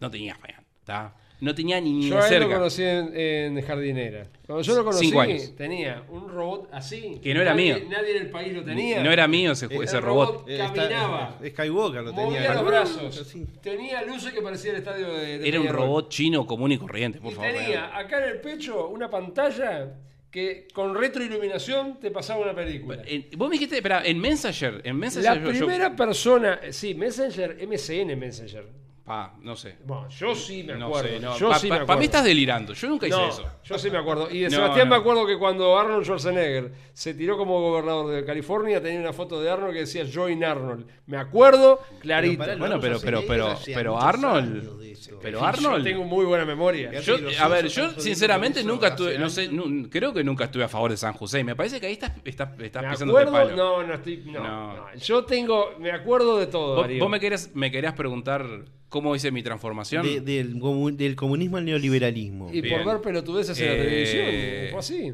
No tenía, Fayán. ¿tá? No tenía ni, ni Yo de a él lo cerca. conocí en, en jardinera. Cuando yo lo conocí, Cinco años. tenía un robot así. Que no era nadie, mío. Nadie en el país lo tenía. No era mío ese, El ese robot. Eh, está- Caminaba. eh, Skywalker lo tenía. Movía los brazos. Tenía luces que parecía el estadio de, de Era un robot chino común y corriente, por Y favor. tenía acá en el pecho una pantalla que con retroiluminación te pasaba una película. En- vos me dijiste, espera, en Messenger, en Messenger La yo- yo- primera persona, sí, Messenger, MSN Messenger. Pa, no sé. Bueno, yo sí me No acuerdo. sé, no. Yo Pa- sí pa- me pa' acuerdo. mí estás delirando. Yo nunca hice No, eso. yo sí me acuerdo. Y de No, Sebastián no. me acuerdo que cuando Arnold Schwarzenegger se tiró como gobernador de California tenía una foto de Arnold que decía Join Arnold. Me acuerdo clarito. pará, Bueno, pero- pero- pero- pero Arnold- de pero Yo Arnold- tengo muy buena memoria. Yo, a ver, yo sinceramente nunca estuve, no sé, creo que nunca estuve a favor de San José. Me parece que ahí estás, estás, estás pisándote acuerdo, palo. no, no estoy, no, No. no. Yo tengo, me acuerdo de todo. Vos, me, querías, me querías preguntar cómo hice mi transformación. De- del, comu- del comunismo al neoliberalismo. Y Bien. por ver pelotudeces en la Eh, televisión, fue así.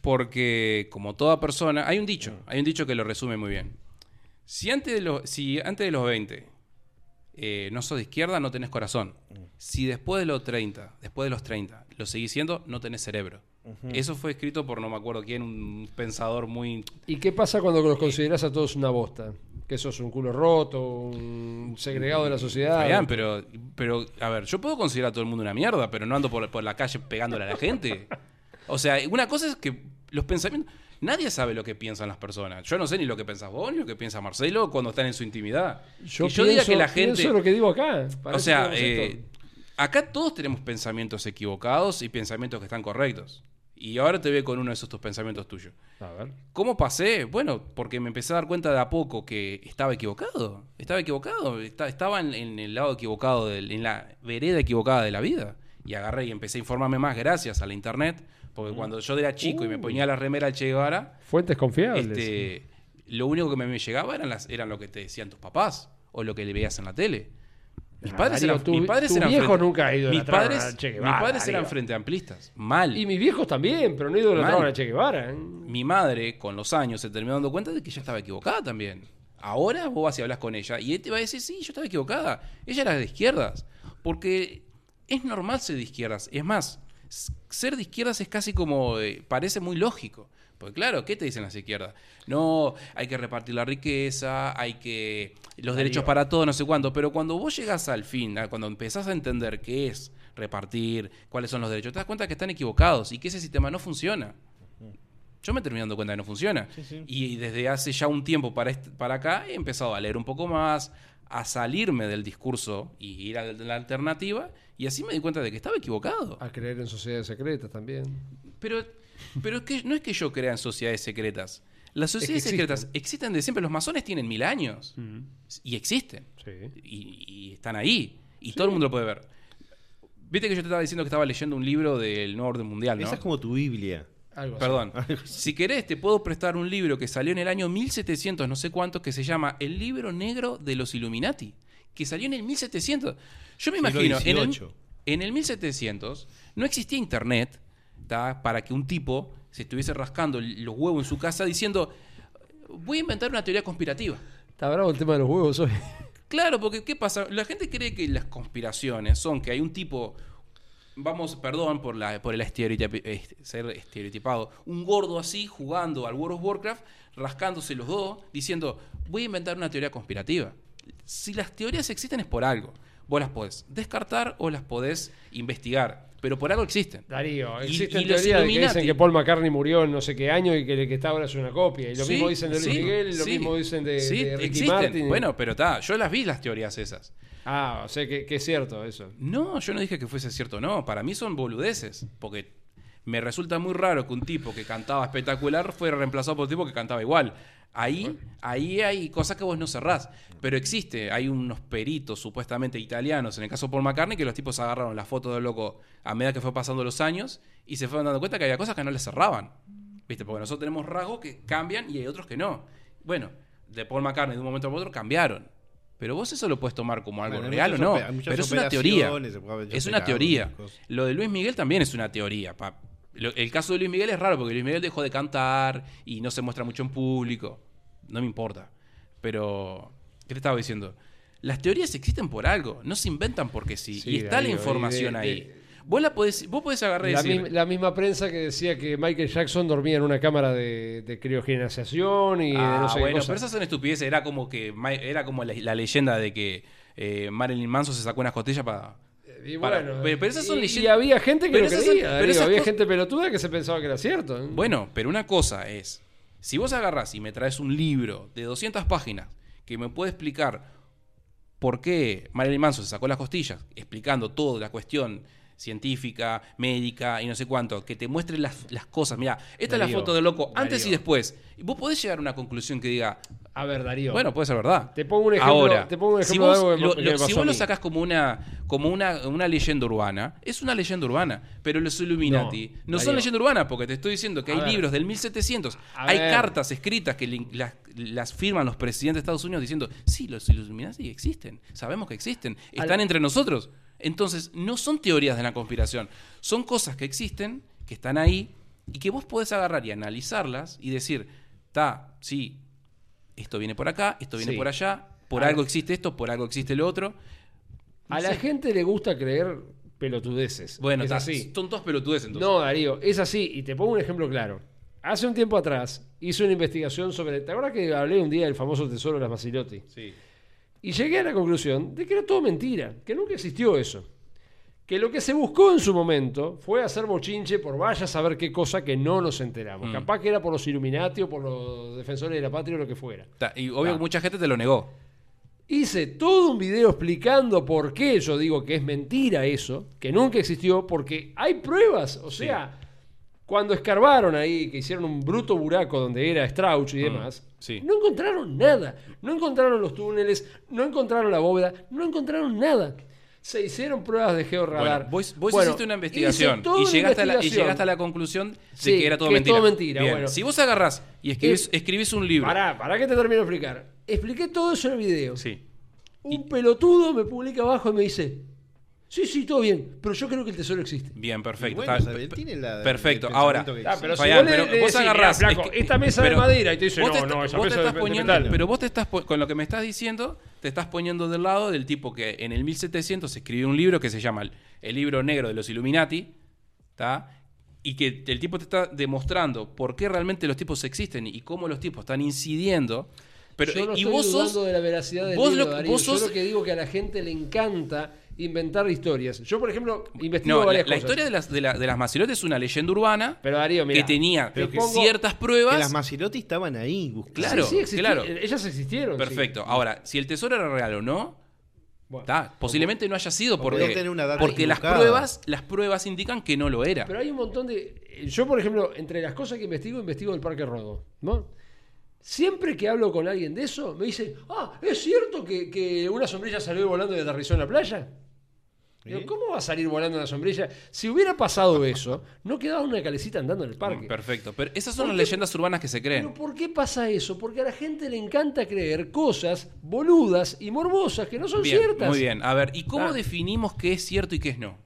Porque, como toda persona, hay un dicho, hay un dicho que lo resume muy bien. Si antes de los, si antes de los 20 eh, no sos de izquierda, no tenés corazón. Si después de los 30, después de los 30, lo seguís siendo, no tenés cerebro. Eso fue escrito por no me acuerdo quién, un pensador muy... ¿Y qué pasa cuando los considerás a todos una bosta? Que sos un culo roto, un segregado de la sociedad. Fabián, pero, pero, a ver, yo puedo considerar a todo el mundo una mierda, pero no ando por, por la calle pegándole a la gente. O sea, una cosa es que los pensamientos... Nadie sabe lo que piensan las personas. Yo no sé ni lo que pensás vos, ni lo que piensa Marcelo cuando están en su intimidad. Yo, que yo diga pienso- que la gente... pienso lo que digo acá. O eso sea, eh, acá todos tenemos pensamientos equivocados y pensamientos que están correctos. Y ahora te veo con uno de esos tus pensamientos tuyos. A ver. ¿Cómo pasé? Bueno, porque me empecé a dar cuenta de a poco que estaba equivocado. Estaba equivocado. esta- Estaba en, en el lado equivocado, en la vereda equivocada de la vida. Y agarré y empecé a informarme más gracias a la internet. Porque cuando yo era chico y me ponía la remera al Che Guevara, Fuentes confiables. este, lo único que me, me llegaba eran, las, eran lo que te decían tus papás o lo que le veías en la tele. Mis Ah, padres Darío, eran, tu- mis padres tu eran viejo frente- nunca ha ido mis padres, a Che mis Guevara, padres eran frente amplistas. Mal. Y mis viejos también, pero no idolatraban a Che Guevara. ¿eh? Mi madre, con los años, se terminó dando cuenta de que ella estaba equivocada también. Ahora vos vas y hablas con ella y él te va a decir, sí, yo estaba equivocada. Ella era de izquierdas. Porque es normal ser de izquierdas. Es más, ser de izquierdas es casi como, eh, parece muy lógico. Porque claro, ¿qué te dicen las izquierdas? No, hay que repartir la riqueza, hay que... Los derechos para todos, no sé cuánto. Pero cuando vos llegas al fin, cuando empezás a entender qué es repartir, cuáles son los derechos, te das cuenta que están equivocados y que ese sistema no funciona. Yo me terminé dando cuenta que no funciona. Y desde hace ya un tiempo para, este- para acá he empezado a leer un poco más, a salirme del discurso y ir a la alternativa. Y así me di cuenta de que estaba equivocado. A creer en sociedades secretas también. Pero, pero es que no es que yo crea en sociedades secretas. Las sociedades existen. secretas existen de siempre. Los masones tienen mil años. Y existen. Sí. Y, y están ahí. Y todo el mundo lo puede ver. Viste que yo te estaba diciendo que estaba leyendo un libro del nuevo orden mundial, ¿no? Esa es como tu Biblia. Algo así. Perdón. Si querés, te puedo prestar un libro que salió en el año 1700, no sé cuánto, que se llama El libro negro de los Illuminati. Que salió en el 1700. Yo me imagino, en el, en el 1700 no existía internet para que un tipo se estuviese rascando los huevos en su casa diciendo, voy a inventar una teoría conspirativa. Está bravo el tema de los huevos hoy. Claro, porque ¿qué pasa? La gente cree que las conspiraciones son que hay un tipo, vamos, perdón por, la, por el estereotip- este, ser estereotipado, un gordo así jugando al World of Warcraft, rascándose los dos, diciendo, voy a inventar una teoría conspirativa. Si las teorías existen es por algo. Vos las podés descartar o las podés investigar, pero por algo existen. Darío, existen teorías de que dicen que Paul McCartney murió en no sé qué año y que el que está ahora es una copia. Y lo Sí, mismo dicen de Luis sí, Miguel, lo sí. mismo dicen de, Sí, de Ricky existen. Martin. Bueno, pero está, yo las vi las teorías esas. Ah, o sea que, que es cierto eso. No, yo no dije que fuese cierto, no. Para mí son boludeces. Porque me resulta muy raro que un tipo que cantaba espectacular fuera reemplazado por un tipo que cantaba igual. Ahí, ahí hay cosas que vos no cerrás. Pero existe, hay unos peritos supuestamente italianos, en el caso de Paul McCartney, que los tipos agarraron la foto del loco a medida que fue pasando los años y se fueron dando cuenta que había cosas que no les cerraban. ¿Viste? Porque nosotros tenemos rasgos que cambian y hay otros que no. Bueno, de Paul McCartney de un momento a otro cambiaron. Pero vos eso lo puedes tomar como algo Bueno, real o no. Pero es una teoría. Es una teoría. Lo de Luis Miguel también es una teoría. pa. Lo- El caso de Luis Miguel es raro porque Luis Miguel dejó de cantar y no se muestra mucho en público. No me importa. Pero, ¿qué te estaba diciendo? Las teorías existen por algo, no se inventan porque sí. Sí, y está la información de- ahí. de- Vos la podés, vos podés agarrar y La, decir, mi- la misma prensa que decía que Michael Jackson dormía en una cámara de, de criogenización y de Ah, no sé qué bueno, cosa. pero esas son estupideces. Era como que era como la, la leyenda de que eh, Marilyn Manson se sacó unas costillas para. Y para- bueno, pero- pero esas son y- leyendas- y había gente que pero lo creía. son- pero había cosas- gente pelotuda que se pensaba que era cierto. ¿eh? Bueno, pero una cosa es, si vos agarrás y me traes un libro de 200 páginas que me puede explicar por qué Marilyn Manson se sacó las costillas, explicando toda la cuestión científica, médica y no sé cuánto, que te muestre las, las cosas. Mira, esta es la foto del loco antes y después. Y vos podés llegar a una conclusión que diga, A ver, Darío. bueno, puede ser verdad. Te pongo un ejemplo- Ahora, te pongo un si ejemplo vos, de algo que lo- lo- me si vos lo sacás como una, como una, una leyenda urbana, es una leyenda urbana. Pero los Illuminati no, No, son leyenda urbana, porque te estoy diciendo que A hay ver. libros del 1700, A hay ver. cartas escritas que le- las, las firman los presidentes de Estados Unidos diciendo, sí, los Illuminati existen, sabemos que existen, están Al- entre nosotros. Entonces, no son teorías de la conspiración, son cosas que existen, que están ahí, y que vos podés agarrar y analizarlas y decir, está, sí, esto viene por acá, esto viene Sí. por allá, por algo existe esto, por algo existe lo otro. A la gente le gusta creer pelotudeces. Bueno, es así. son todos pelotudes entonces. No, Darío, es así. Y te pongo un ejemplo claro. Hace un tiempo atrás hice una investigación sobre. ¿Te acuerdas que hablé un día del famoso tesoro de las Masilotti? Sí. Y llegué a la conclusión de que era todo mentira, que nunca existió eso. Que lo que se buscó en su momento fue hacer bochinche por vaya a saber qué cosa que no nos enteramos. Mm. Capaz que era por los Illuminati o por los defensores de la patria o lo que fuera. Y obvio que mucha gente te lo negó. Hice todo un video explicando por qué yo digo que es mentira eso, que nunca existió, porque hay pruebas. O sea, cuando escarbaron ahí, que hicieron un bruto buraco donde era Strauch y demás, sí. no encontraron nada. No encontraron los túneles, no encontraron la bóveda, no encontraron nada. Se hicieron pruebas de georradar. Bueno, vos vos Bueno, hiciste una investigación y llegaste, a la, y investigación. llegaste a la conclusión de Sí, que era todo que mentira. todo mentira, Bien, bueno. Si vos agarrás y escribís, Eh, escribís un libro. Pará, pará que te termino de explicar. Expliqué todo eso en el video. Sí. Un pelotudo me publica abajo y me dice, sí, sí, todo bien, pero yo creo que el tesoro existe. Bien, perfecto. Bueno, está- sabe, tiene la- perfecto. el Ahora, Ah, pero si vos le- pero le vos decís, agarrás. "Mirá, flaco, esta mesa de madera", y te dice, "No, te no, está- esa vos te mesa estás de poniendo, metal". Pero vos te estás, con lo que me estás diciendo, te estás poniendo del lado del tipo que en el 1700 escribió un libro que se llama El, el libro negro de los Illuminati, ¿está? Y que el tipo te está demostrando por qué realmente los tipos existen y cómo los tipos están incidiendo. Pero, yo no y estoy vos sos. de la veracidad del vos libro, lo- Darío. vos Yo lo que digo que a la gente le encanta inventar historias. Yo, por ejemplo, investigo No, la, varias la cosas. historia de las, de, la- de las macilotes es una leyenda urbana Pero Darío, mira, que tenía te ciertas Que pruebas. las Masilotti estaban ahí buscando. Claro, Sí, claro. Ellas existieron. sí. Perfecto. Ahora, si el tesoro era real o no, Bueno, posiblemente no haya sido porque, porque las pruebas, las pruebas indican que no lo era. Pero hay un montón de. Yo, por ejemplo, entre las cosas que investigo, investigo el Parque Rodó. ¿no? Siempre que hablo con alguien de eso, me dicen, ah, ¿es cierto que, que una sombrilla salió volando y aterrizó en la playa? Digo. ¿Cómo va a salir volando una sombrilla? Si hubiera pasado eso, no quedaba una calecita andando en el parque. Perfecto. Pero esas son ¿Por las qué? leyendas urbanas que se creen. Pero ¿por qué pasa eso? Porque a la gente le encanta creer cosas boludas y morbosas que no son Bien, ciertas. muy bien. A ver, ¿y cómo Ah. definimos qué es cierto y qué es no?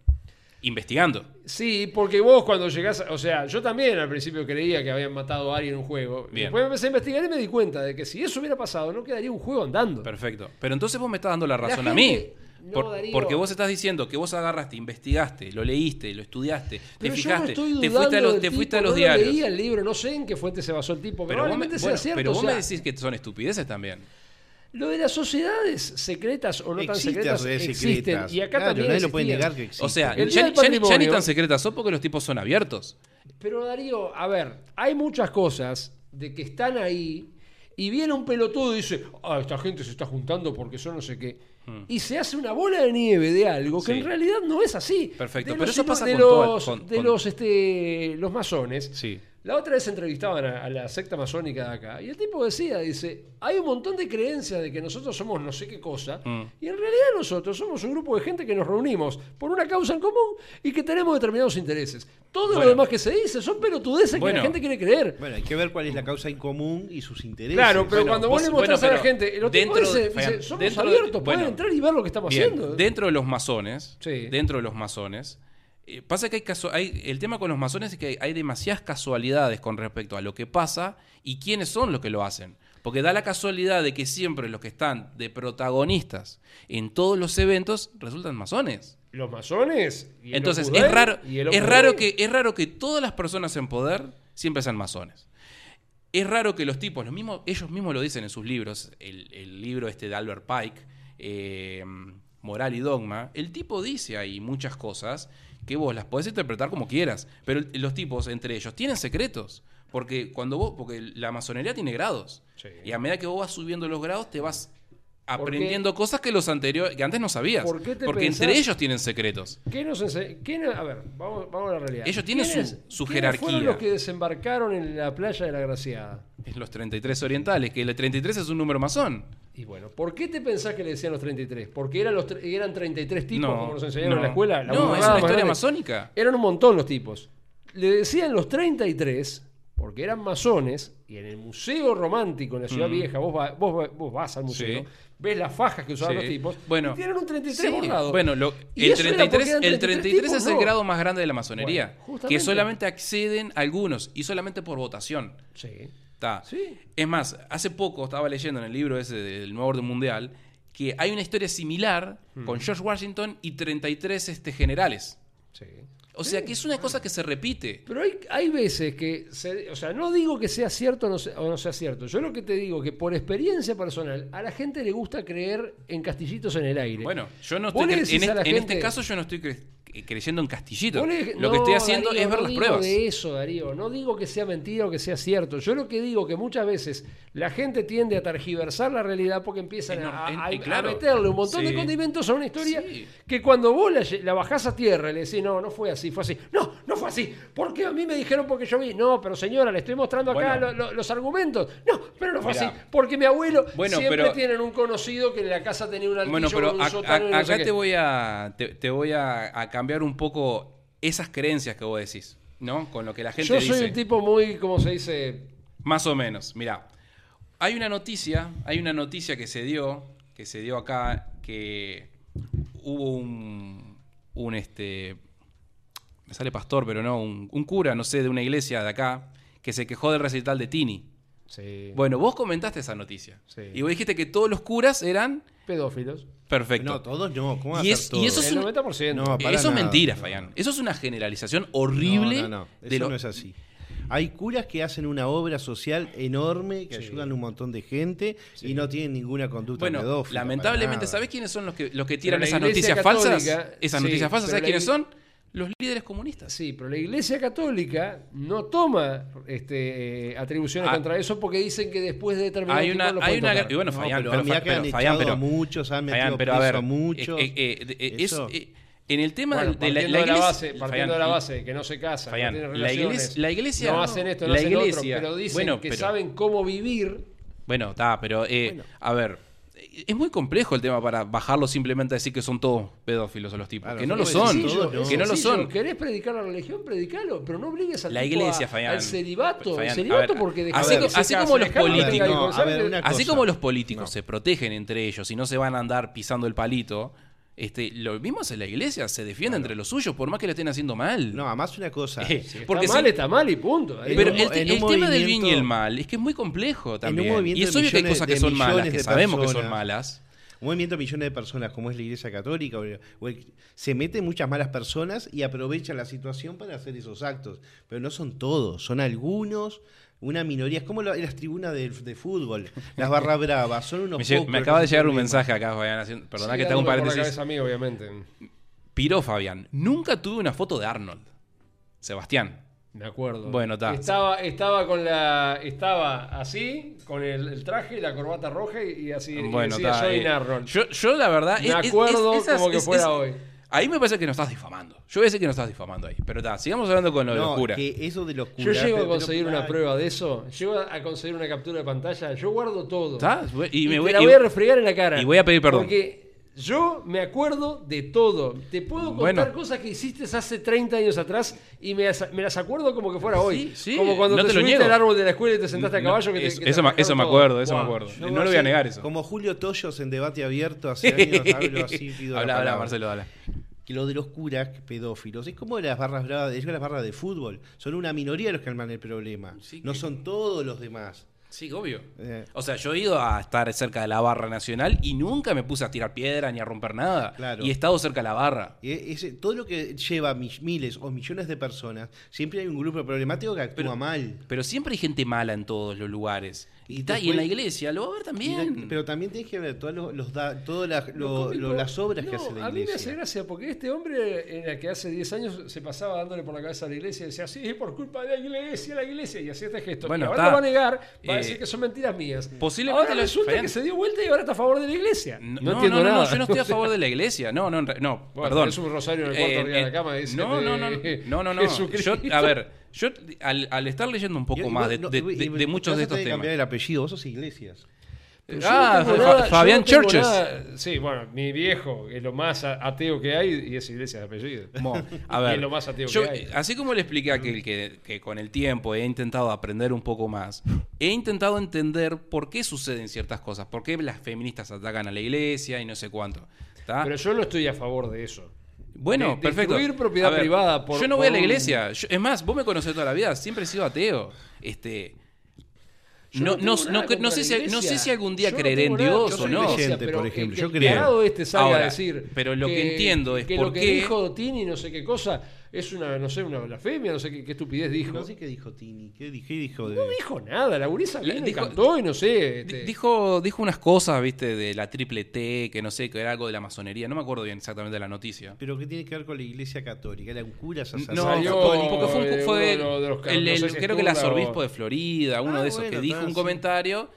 Investigando. Sí, porque vos cuando llegás, a- o sea, yo también al principio creía que habían matado a alguien en un juego. Bien. Después empecé a investigar y me di cuenta de que si eso hubiera pasado, no quedaría un juego andando. Perfecto. Pero entonces vos me estás dando la razón a gente- mí. No, Por- Darío. porque vos estás diciendo que vos agarraste, investigaste, lo leíste, lo estudiaste, te Pero no fijaste, estoy te fuiste a los, tipo, a no diarios. Lo leí el libro, no sé en qué fuente se basó el tipo, Pero vos, me, probablemente sea bueno, cierto. pero vos o sea, me decís que son estupideces también. Lo de las sociedades secretas o no tan Existen secretas sociedades existen. secretas. Y acá Claro, también nadie lo puede negar que. O sea, ya, ni- ya ni tan secretas son porque los tipos son abiertos. Pero Darío, a ver, hay muchas cosas de que están ahí y viene un pelotudo y dice, ah, esta gente se está juntando porque son no sé qué. Y se hace una bola de nieve de algo que. Sí. en realidad no es así. Perfecto, De pero los eso pasa de con todo- los, con- de con- los, este, los masones. Sí. La otra vez entrevistaban a, a la secta masónica de acá y el tipo decía, dice, hay un montón de creencias de que nosotros somos no sé qué cosa Mm. y en realidad nosotros somos un grupo de gente que nos reunimos por una causa en común y que tenemos determinados intereses. Todo lo demás que se dice son pelotudeces que Bueno. la gente quiere creer. Bueno, hay que ver cuál es la causa en común y sus intereses. Claro, pero Bueno, cuando vos, vos- le mostrás bueno, a la gente, los dentro- dicen, somos dentro de- abiertos, pueden bueno, entrar y ver lo que estamos Bien, haciendo. dentro de los masones, Sí. dentro de los masones, eh, pasa que hay, caso, hay el tema con los masones es que hay, hay demasiadas casualidades con respecto a lo que pasa y quiénes son los que lo hacen. Porque da la casualidad de que siempre los que están de protagonistas en todos los eventos resultan masones. Los masones. y Entonces, es raro, y es, raro que, es raro que todas las personas en poder siempre sean masones. Es raro que los tipos, los mismos, ellos mismos lo dicen en sus libros, el, el libro este de Albert Pike, eh, Moral y Dogma, el tipo dice ahí muchas cosas que vos las podés interpretar como quieras, pero los tipos entre ellos tienen secretos, porque cuando vos, porque la masonería tiene grados, Sí. y a medida que vos vas subiendo los grados te vas Aprendiendo cosas que los anteriores, que antes no sabías, ¿Por qué te porque pensás- entre ellos tienen secretos. ¿Qué nos ense- a ver, vamos, vamos a la realidad. Ellos tienen ¿Quiénes- su- su jerarquía. fueron los que desembarcaron en la playa de la Graciada? Es los 33 orientales, que el 33 es un número masón. Y bueno, ¿por qué te pensás que le decían los 33? ¿Porque eran, los, eran 33 tipos No, como nos enseñaron no. en la escuela? La No, es una historia masónica. Eran un montón los tipos. Le decían los 33 porque eran masones y en el Museo Romántico en la Ciudad Mm. Vieja, vos, va- vos, vos vas al museo, Sí. Ves las fajas que usaban Sí. los tipos Bueno, y tienen un 33 Sí, borrado. Bueno, lo- el, eso era porque 33, eran el 33 33 es el no. grado más grande de la masonería. Bueno, que solamente acceden algunos y solamente por votación. Sí. Está. Sí. Es más, hace poco estaba leyendo en el libro ese del Nuevo Orden Mundial que hay una historia similar Hmm. con George Washington y 33 este, generales. Sí. O sea que es una cosa que se repite. Pero hay, hay veces que, se- o sea, no digo que sea cierto o no, sea, o no sea cierto. Yo lo que te digo que por experiencia personal, a la gente le gusta creer en castillitos en el aire. Bueno, yo no estoy en, este, en este caso yo no estoy cre- creyendo en castillitos. Le- Lo que estoy haciendo Darío, es ver no las digo pruebas. de eso, Darío. No digo que sea mentira o que sea cierto. Yo lo que digo que muchas veces la gente tiende a tergiversar la realidad porque empiezan Es a, eh, claro. a meterle un montón de condimentos a una historia Sí. que cuando vos la, la bajás a tierra y le decís, no, no fue así, fue así. No, no fue así. Porque a mí me dijeron porque yo vi. No, pero señora, le estoy mostrando acá Bueno. lo- lo- los argumentos. No, pero no fue Mirá. así. Porque mi abuelo Bueno, siempre pero- tienen un conocido que en la casa tenía un altillo Bueno, pero con un a- sótano y a- no sé acá te voy a te, te voy a, a cambiar un poco esas creencias que vos decís, ¿no? Con lo que la gente Yo soy dice. un tipo muy, como se dice, Más o menos, mira. Hay una noticia, hay una noticia que se dio, que se dio acá, que hubo un, un este, me sale pastor, pero no, un, un cura, no sé, de una iglesia de acá, que se quejó del recital de Tini. sí, Bueno, vos comentaste esa noticia. Sí. Y vos dijiste que todos los curas eran pedófilos. perfectos. No, todos no. ¿Cómo Y es- y eso es El un- 90%. No, para Eso es nada. mentira, No. Fayán. Eso es una generalización horrible. No, no, no. de Eso lo- no es así. Hay curas que hacen una obra social enorme, que Sí. ayudan a un montón de gente y no tienen ninguna conducta Bueno, pedófila. lamentablemente. ¿sabés quiénes son los que, los que tiran esas noticias falsas? Esas sí, noticias falsas, ¿sabés quiénes son? Los líderes comunistas. Sí, pero la Iglesia Católica no toma este, eh, atribuciones Ah. contra eso porque dicen que después de determinado Hay tiempo una, lo hay una tocar. y bueno, No, Fayán, pero pero, pero han Fayán, echado pero- a muchos, han metido Fayán, a ver, muchos. eh, eh, eh, eh, es- Eso. eh, en el tema Bueno, de, la, partiendo la de la iglesia, base, partiendo Fayán, de la base, que no se casan, Fayán, no tienen la iglesia- la iglesia- no no, hacen esto, no la hacen iglesia- otro, pero dicen bueno, que pero- saben cómo vivir. Bueno, está, pero eh, Bueno. a ver, eh, es muy complejo el tema para bajarlo simplemente a decir que son todos pedófilos a los tipos. Claro, que no lo son, sencillo, que no lo son. ¿Querés predicar la religión? Predicalo, pero no obligues al La iglesia, a- al celibato. Fayán, el celibato a ver, porque así case, como los políticos- No, a ver, Así como los políticos se protegen entre ellos y no se van a andar pisando el palito, este, lo mismo hace la iglesia, se defiende entre los suyos por más que le estén haciendo mal. No, además una cosa. Eh, Si está porque mal, si- está mal y punto. Pero en el, en tema del bien y el mal es que es muy complejo también. Y es obvio que hay cosas que son malas, que sabemos que son malas. Un movimiento de millones de personas como es la Iglesia Católica, o- se meten muchas malas personas y aprovechan la situación para hacer esos actos. Pero no son todos, son algunos, una minoría. Es como la- las tribunas de, de fútbol, las barras bravas, son unos Me, pocos me acaba de llegar un mensaje acá, Fabián. haciendo- Perdona Sí, que te hago un paréntesis. a mí, obviamente. Piró Fabián. Nunca tuve una foto de Arnold. Sebastián. Me acuerdo. Bueno, está. Estaba, estaba con la. Estaba así, con el, el traje y la corbata roja y, y así. y Bueno, decía está. Joey eh, Arnold. yo, yo la verdad. Me es- acuerdo es- esas- como que es- fuera es- hoy. Ahí me parece que nos estás difamando. Yo voy a decir que nos estás difamando ahí. Pero está, sigamos hablando con lo de No, locura. que eso de los Yo llego a conseguir una prueba de eso. Llego a conseguir una captura de pantalla. Yo guardo todo. ¿Está? Y, Y, me te voy, la y- voy a refregar en la cara. y voy a pedir perdón. Porque yo me acuerdo de todo. Te puedo contar Bueno. cosas que hiciste hace 30 años atrás y me, las- me las acuerdo como que fuera hoy. Sí, sí, como cuando no te, subiste al árbol de la escuela y te sentaste a No, caballo. te- eso- que te eso me- eso acuerdo, eso me acuerdo. yo No lo voy a negar eso. Como Julio Toyos en debate abierto hace años, hablo así, pido la habla, habla. Marcelo, habla. Que lo de los curas pedófilos es como las barras bravas, de las barras de fútbol, son una minoría los que arman el problema, Sí, no que- son todos los demás. Sí, obvio. Eh. O sea, yo he ido a estar cerca de la barra nacional y nunca me puse a tirar piedra ni a romper nada. Claro. Y he estado cerca de la barra. Ese- todo lo que lleva miles o millones de personas, siempre hay un grupo problemático que actúa Pero- mal. Pero siempre hay gente mala en todos los lugares. Y, y en después- la iglesia lo va a ver también. la- pero también tienes que ver todos los, los da- todas las, lo- cómico- lo- las obras que hace la A mí me hace iglesia. gracia porque este hombre, en el que hace 10 años se pasaba dándole por la cabeza a la iglesia y decía, sí, es por culpa de la iglesia, la iglesia, y hacía este gesto. Bueno, y ahora está. lo va a negar, va a Eh, decir que son mentiras mías. posiblemente ahora resulta Fabián. que se dio vuelta y ahora está a favor de la iglesia. No, No, no, entiendo no, no, nada. yo no estoy a favor de la iglesia. No, no, en re- no, Bueno, perdón. tenés un rosario en el cuarto arriba de la cama y dice no, no, no, no, no, no. Jesucristo. Yo, a ver, yo al, al estar leyendo un poco más de, no- de- y- de- y de muchos de estos temas. cambiar el apellido, vos sos iglesias. Pero Ah, no nada- Fabián no Churches. nada- Sí, bueno, mi viejo es lo más ateo que hay y es iglesia de apellido. A ver, es lo más ateo yo, que hay. así como le expliqué a aquel que, que con el tiempo he intentado aprender un poco más, he intentado entender por qué suceden ciertas cosas, por qué las feministas atacan a la iglesia y no sé cuánto. ¿está? Pero yo no estoy a favor de eso. Bueno, de- perfecto. destruir propiedad ver, privada por- Yo no voy a la iglesia. Yo- es más, vos me conocés toda la vida. Siempre he sido ateo. Este. Yo No, no no, no, sé si, no sé si algún día Yo no creeré en Dios o no. creyente, pero por el- ejemplo. el Yo que creo. este salga Ahora, a decir. pero lo que entiendo es que por lo que qué- dijo Tini, no sé qué cosa, es una, no sé, una blasfemia, no sé qué, qué estupidez dijo. No sé qué dijo Tini, qué, di- qué dijo de... No dijo nada, la gurisa Le- vino y dijo- cantó y no sé. este, Di- Dijo, dijo unas cosas, viste, de la triple T, que no sé, que era algo de la masonería. No me acuerdo bien exactamente de la noticia. Pero que tiene que ver con la iglesia católica, era un cura sacerdote. No, salió porque fue, un- de fue uno de los- de los- el, no el- sé si creo que el Sturla o- arzobispo de Florida, uno Ah, de esos, bueno, que dijo está, un sí. comentario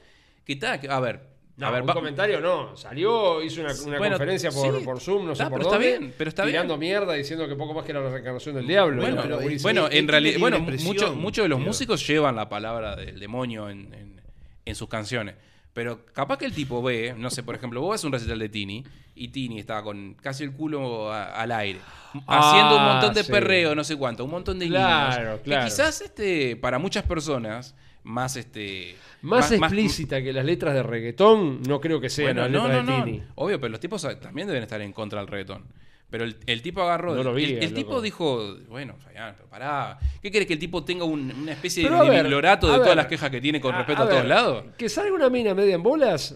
que está, que- a ver, No, a ver, un comentario no. Salió, hizo una, una Bueno, conferencia por, sí. por Zoom, no sé Está, por pero está dónde, bien, pero está tirando mierda diciendo que poco más que era la reencarnación del diablo. Bueno, bueno, en realidad, bueno, muchos muchos de los músicos llevan la palabra del demonio en, en- en sus canciones. Pero capaz que el tipo ve, no sé, por ejemplo, vos ves un recital de Tini y Tini está con casi el culo a- al aire, haciendo un montón de sí. perreo, no sé cuánto, un montón de Claro, claro. Que quizás este, para muchas personas, más este. Más, explícita que las letras de reggaetón, no creo que sean Bueno, las no, letras no, de. Tini. Obvio, pero los tipos también deben estar en contra del reggaetón. Pero el, el tipo agarró. No lo vi, el el loco. tipo dijo, bueno, Fabián, pero pará. ¿Qué querés que el tipo tenga un- una especie Pero de, de ver, de todas las quejas que tiene con A- respecto a, a todos lados? Que salga una mina media en bolas.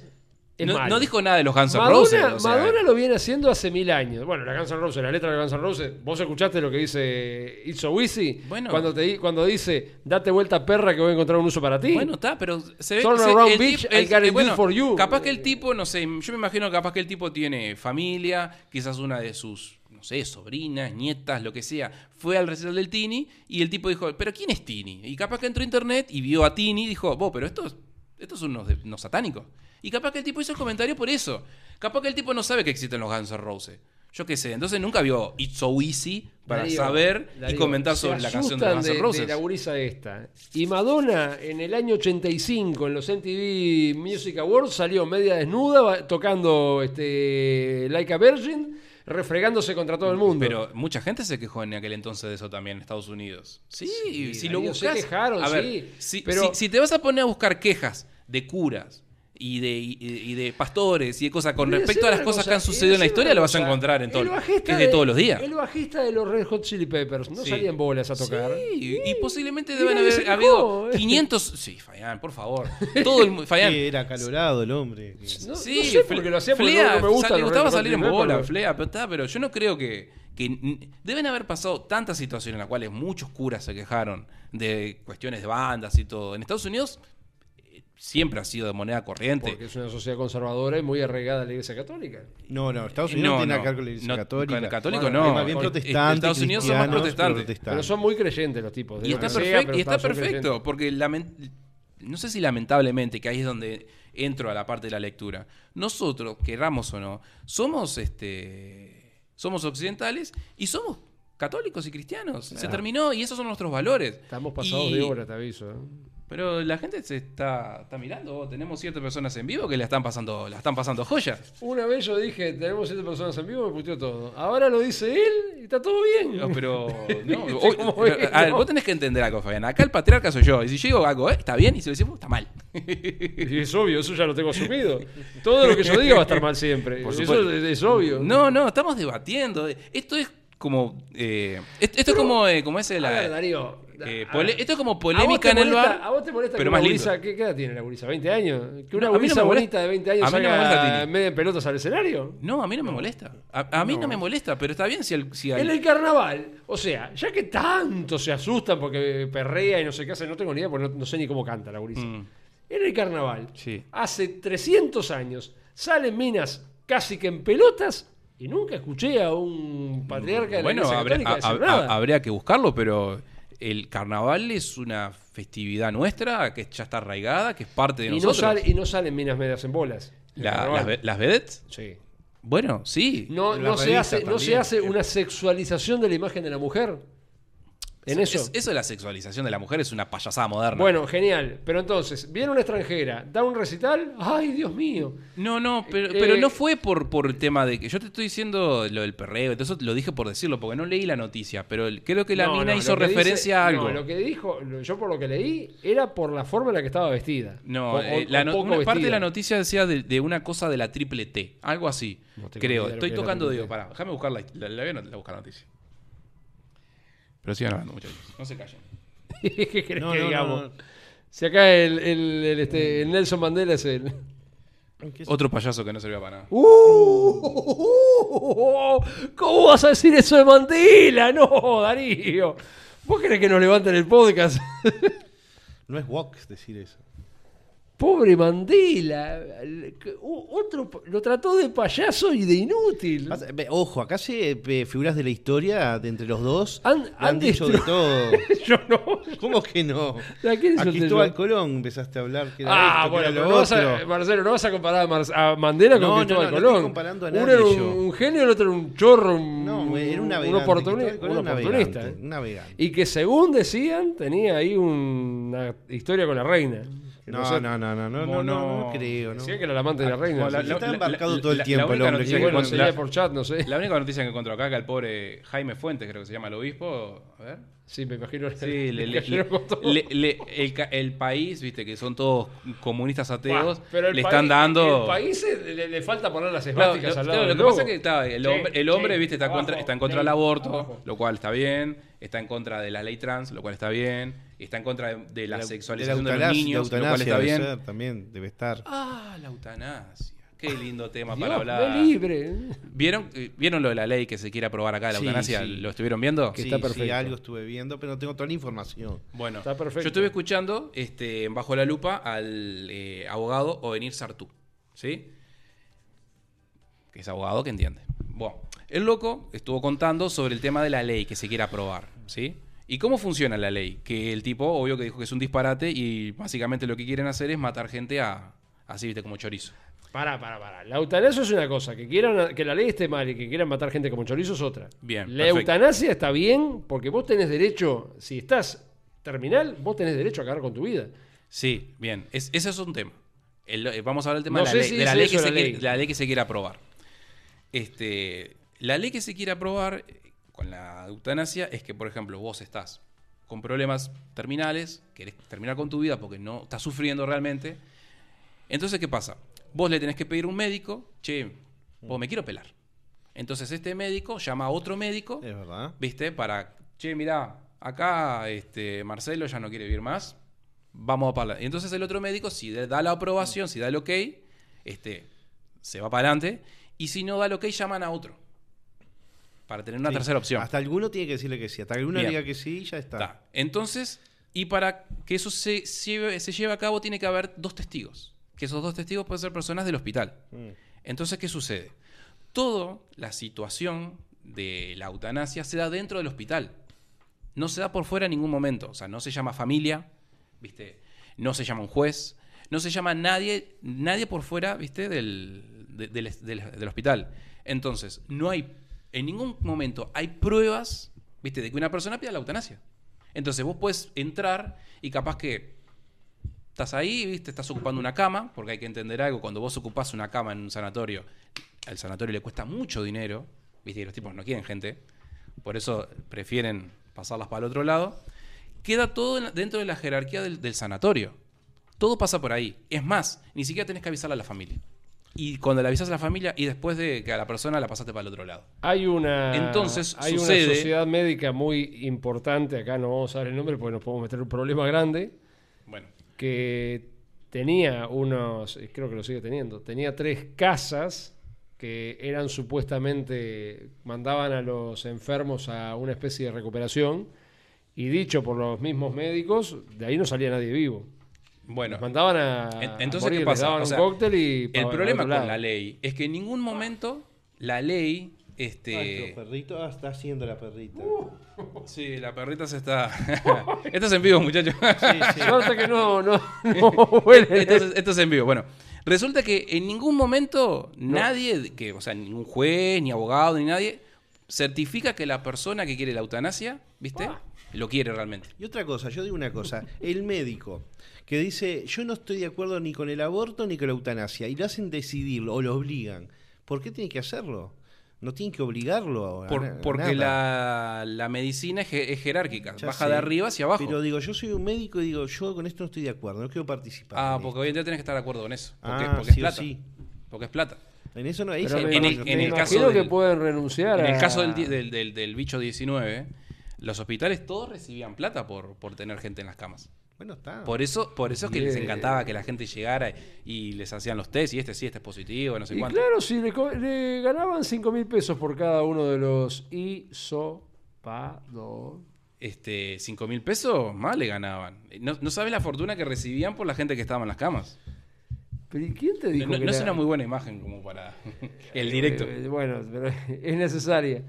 No, dijo nada de los Guns N' Madonna, Roses. o sea, Madonna lo viene haciendo hace mil años. Bueno, la Guns N' Roses, la letra de Guns N' Roses. ¿Vos escuchaste lo que dice It's So Easy? Bueno. Cuando, te, cuando dice, date vuelta perra que voy a encontrar un uso para ti. Bueno, está, pero se ve Turn se- around, el bitch, el- I got eh, it bueno, good for you. Capaz que el tipo, no sé, yo me imagino que capaz que el tipo tiene familia, quizás una de sus, no sé, sobrinas, nietas, lo que sea, fue al recital del Tini y el tipo dijo, ¿pero quién es Tini? Y capaz que entró a internet y vio a Tini y dijo, vos, pero estos, estos son unos, de- unos satánicos. Y capaz que el tipo hizo el comentario por eso. Capaz que el tipo no sabe que existen los Guns N' Roses. Yo qué sé, entonces nunca vio It's So Easy para Darío, saber y comentar sobre la canción de Guns N' de Roses. la gurisa esta. Y Madonna en el año 85 en los MTV Music Awards salió media desnuda tocando este Like a Virgin, refregándose contra todo el mundo. Pero mucha gente se quejó en aquel entonces de eso también en Estados Unidos. Sí, Sí, si lo Darío, se buscas. quejaron, a ver, sí, si, pero- si- si te vas a poner a buscar quejas de curas y de, y, y de pastores y de cosas con respecto a las cosas cosa, que han sucedido en la historia, lo vas a encontrar en todo, El bajista que es de todos los días. El bajista de los Red Hot Chili Peppers no Sí. salía en bolas a tocar. Sí, y posiblemente deben haber habido eh. 500. Sí, Fayán, por favor. Todo el Fayán. Sí, era calorado el hombre. No, Sí, no sé Fle- por qué lo hacía, porque Flea, no, no me gusta. le gustaba salir en bola. Flea, pero, está, pero yo no creo que, que n- deben haber pasado tantas situaciones en las cuales muchos curas se quejaron de cuestiones de bandas y todo. En Estados Unidos eh, siempre ha sido de moneda corriente. Porque es una sociedad conservadora y muy arraigada a la iglesia católica. No, no, Estados Unidos No, no tiene no. nada que ver con la iglesia No, católica. con el católico Bueno, no. es más bien protestantes, Estados Unidos son más protestantes. protestantes. Pero son muy creyentes los tipos. de Y está, que sea, y está perfecto, creyentes. porque no sé si lamentablemente, que ahí es donde entro a la parte de la lectura, nosotros, querramos o no, somos este somos occidentales y somos católicos y cristianos. Se terminó y esos son nuestros valores. Estamos pasados Y- de hora, te aviso. ¿eh? Pero la gente se está, está mirando, tenemos ciertas personas en vivo que la están pasando, la están pasando joyas. Una vez yo dije, tenemos siete personas en vivo, me puteó todo. Ahora lo dice él y está todo bien. No, pero no, ¿Viste hoy- cómo pero, es, a ver, no? vos tenés que entender algo, Fabián. Acá el patriarca soy yo. Y si yo digo algo, ¿eh? está bien, y si lo decimos, está mal. Y es obvio, eso ya lo tengo asumido. Todo lo que yo diga va a estar mal siempre. Por eso es, es obvio. No, no, estamos debatiendo. Esto es como. eh, esto, esto es como, eh, como ese de A ver, la. Darío. Eh, esto es como ¿A vos polémica en el molesta- bar. ¿A vos te molesta pero que más lindo. gurisa, ¿qué, qué edad tiene la gurisa? ¿20 años? ¿Que una No, gurisa bonita de 20 años A mí no me molesta, medio en pelotas al escenario? No, a mí no me molesta. A, a mí no. me molesta, pero está bien si, al- si al- En el carnaval, o sea, ya que tanto se asustan porque perrea y no sé qué hace, no tengo ni idea porque no, sé ni cómo canta la gurisa. Mm. En el carnaval, Sí. hace 300 años, salen minas casi que en pelotas y nunca escuché a un patriarca de la Bueno, Iglesia habría, Católica a- decir a- nada. habría que buscarlo, pero el carnaval es una festividad nuestra que ya está arraigada, que es parte de y, no nosotros. sale- y no salen minas medias en bolas. La- las, las vedettes, Sí. bueno, sí. No, no se hace, no se hace una sexualización de la imagen de la mujer. En Es- eso. eso de la sexualización de la mujer es una payasada moderna. Bueno, genial. Pero entonces, viene una extranjera, da un recital. ¡Ay, Dios mío! No, no, pero, Eh, pero no fue por, por el tema de que yo te estoy diciendo lo del perreo, entonces lo dije por decirlo, porque no leí la noticia, pero el- creo que la No, mina no, hizo referencia dice- a algo. No, lo que dijo, yo por lo que leí, era por la forma en la que estaba vestida. No, O- o- eh, la parte de la noticia decía de, de una cosa de la triple T, algo así. Creo, estoy es tocando, digo, pará, déjame buscar la, la, la, voy a- la voy a buscar la noticia. Pero sigan hablando, muchachos, no se callen. ¿Qué querés No, que no, digamos? no, no. Si acá el, el- el, este, el Nelson Mandela es el. Otro payaso que no servía para nada. ¡Uh! ¿Cómo vas a decir eso de Mandela? No, Darío. ¿Vos querés que nos levanten el podcast? No es Vox decir eso. Pobre Mandela. Otro lo trató de payaso y de inútil. Ojo, acá se eh, figuras de la historia de entre los dos Han- le han han dicho de todo. Yo no. ¿Cómo que no? ¿A quién A insulté Cristóbal? Colón empezaste a hablar que era Ah, esto, que bueno, era lo no vas a. Marcelo, no vas a comparar a, Mar- a Mandela con No, Cristóbal no, no Colón. estoy comparando a Uno era un, un genio, el otro era un chorro, un, No, era un navegante. oportuni- Cristóbal Colón un un oportunista. navegante, ¿eh? navegante. Y que según decían, tenía ahí una historia con la reina. No, sé- no, no, no, no, no, No, no, no. creo, ¿no? Que era el amante de la reina. Bueno, la- la- está embarcado la- todo el la- tiempo la el única hombre, que por chat, no sé. La única noticia que encuentro acá que el pobre Jaime Fuentes, creo que se llama el obispo, a ver. Sí, me imagino. Sí, le- le- le- le- el, ca- el país, viste, que son todos comunistas ateos, pero el le país- están dando. El país le, le falta poner las Claro, esvásticas al claro, lado lo del que pasa logo. es que está, el Sí, hombre, el sí, viste, está, abajo, contra, está en contra del aborto, abajo. lo cual está bien, está en contra de la ley trans, lo cual está bien, está en contra de, de la, sexualización de, eutanasia- los niños, de lo cual está bien. ser, también debe estar. Ah, la eutanasia. Qué lindo tema Dios, para hablar. libre. ¿Vieron, eh, ¿Vieron lo de la ley que se quiere aprobar acá de la Sí, eutanasia? sí. ¿Lo estuvieron viendo? Que sí, está sí, perfecto. algo estuve viendo, pero no tengo toda la información. Bueno, Está perfecto. yo estuve escuchando este, Bajo la Lupa al eh, abogado Ovenir Sartú, ¿sí? Que es abogado que entiende. Bueno, el loco estuvo contando sobre el tema de la ley que se quiere aprobar, ¿sí? ¿Y cómo funciona la ley? Que el tipo, obvio que dijo que es un disparate y básicamente lo que quieren hacer es matar gente a, así, viste, como chorizo. Pará, pará, pará. La eutanasia es una cosa. Que quieran que la ley esté mal y que quieran matar gente como chorizo es otra. Bien, La perfecto. eutanasia está bien porque vos tenés derecho, si estás terminal, vos tenés derecho a acabar con tu vida. Sí, bien. Es- ese es un tema. El- eh, vamos a hablar del tema No de, la sé ley, si de la dice ley eso que se la quiere, ley. la ley que se quiere aprobar. Este, la ley que se quiere aprobar eh, con la eutanasia es que, por ejemplo, vos estás con problemas terminales, querés terminar con tu vida porque no estás sufriendo realmente. Entonces, ¿qué pasa? Vos le tenés que pedir a un médico, che, vos me quiero pelar. Entonces este médico llama a otro médico, Es verdad. ¿viste? Para, che, mirá, acá este, Marcelo ya no quiere vivir más, vamos a para Y entonces el otro médico, si da la aprobación, si da el ok, este, se va para adelante, y si no da el ok, llaman a otro, para tener una Sí. tercera opción. Hasta alguno tiene que decirle que sí. Hasta alguno Bien. diga que sí, ya está. Está. Entonces, y para que eso se lleve, se lleve a cabo, tiene que haber dos testigos. Que esos dos testigos pueden ser personas del hospital. Mm. Entonces, ¿qué sucede? Toda la situación de la eutanasia se da dentro del hospital. No se da por fuera en ningún momento. O sea, no se llama familia, ¿viste? No se llama un juez, no se llama nadie, nadie por fuera, ¿viste? Del, de- del, del- del hospital. Entonces, no hay, en ningún momento hay pruebas, ¿viste? De que una persona pida la eutanasia. Entonces, vos puedes entrar y capaz que estás ahí, ¿viste? Estás ocupando una cama, porque hay que entender algo, cuando vos ocupás una cama en un sanatorio, al sanatorio le cuesta mucho dinero, ¿viste? Y los tipos no quieren gente, por eso prefieren pasarlas para el otro lado. Queda todo dentro de la jerarquía del, del sanatorio. Todo pasa por ahí. Es más, ni siquiera tenés que avisarle a la familia. y cuando le avisas a la familia y después de que a la persona la pasaste para el otro lado. Hay una, Entonces, hay sucede- una sociedad médica muy importante, acá no vamos a dar el nombre porque nos podemos meter un problema grande, Bueno, que tenía unos, y creo que lo sigue teniendo, tenía tres casas que eran supuestamente, mandaban a los enfermos a una especie de recuperación, y dicho por los mismos médicos, de ahí no salía nadie vivo. bueno. Los mandaban a. En- a Entonces, morir, ¿qué les pasa? daban O un cóctel y. el problema con la ley es que en ningún momento la ley, Nuestro este, perrito ah, está haciendo la perrita. sí, la perrita se está, esto es en vivo, muchachos. Sí, sí. Suerte que no, no, no huele. esto, es, esto es en vivo. Bueno, resulta que en ningún momento nadie, que, o sea, ningún juez, ni abogado, ni nadie, certifica que la persona que quiere la eutanasia, ¿viste? Lo quiere realmente. Y otra cosa, yo digo una cosa, el médico que dice, yo no estoy de acuerdo ni con el aborto ni con la eutanasia, y lo hacen decidirlo o lo obligan, ¿por qué tiene que hacerlo? No tienen que obligarlo. a Por- a porque nada. la, la medicina es, je- es jerárquica, Ya baja sé, de arriba hacia abajo. Pero digo, yo soy un médico y digo, yo con esto no estoy de acuerdo, no quiero participar. ah, porque hoy en día tenés que estar de acuerdo con eso. Porque, Ah, porque es sí plata. sí. Porque es plata. esto. En eso no me, hay en el- en caso imagino que del- pueden renunciar En el caso del, del, del- del bicho 19, los hospitales todos recibían plata por, por tener gente en las camas. Bueno, está. Por eso, por eso es que les encantaba que la gente llegara y les hacían los test y este sí, este es positivo, no sé Y cuánto. claro, si le, ganaban 5 mil pesos por cada uno de los hisopados. Este, 5 mil pesos más le ganaban. No, no sabes la fortuna que recibían por la gente que estaba en las camas. Pero ¿y quién te dijo no- que no es una muy buena imagen como para el directo. Eh, bueno, pero es necesaria.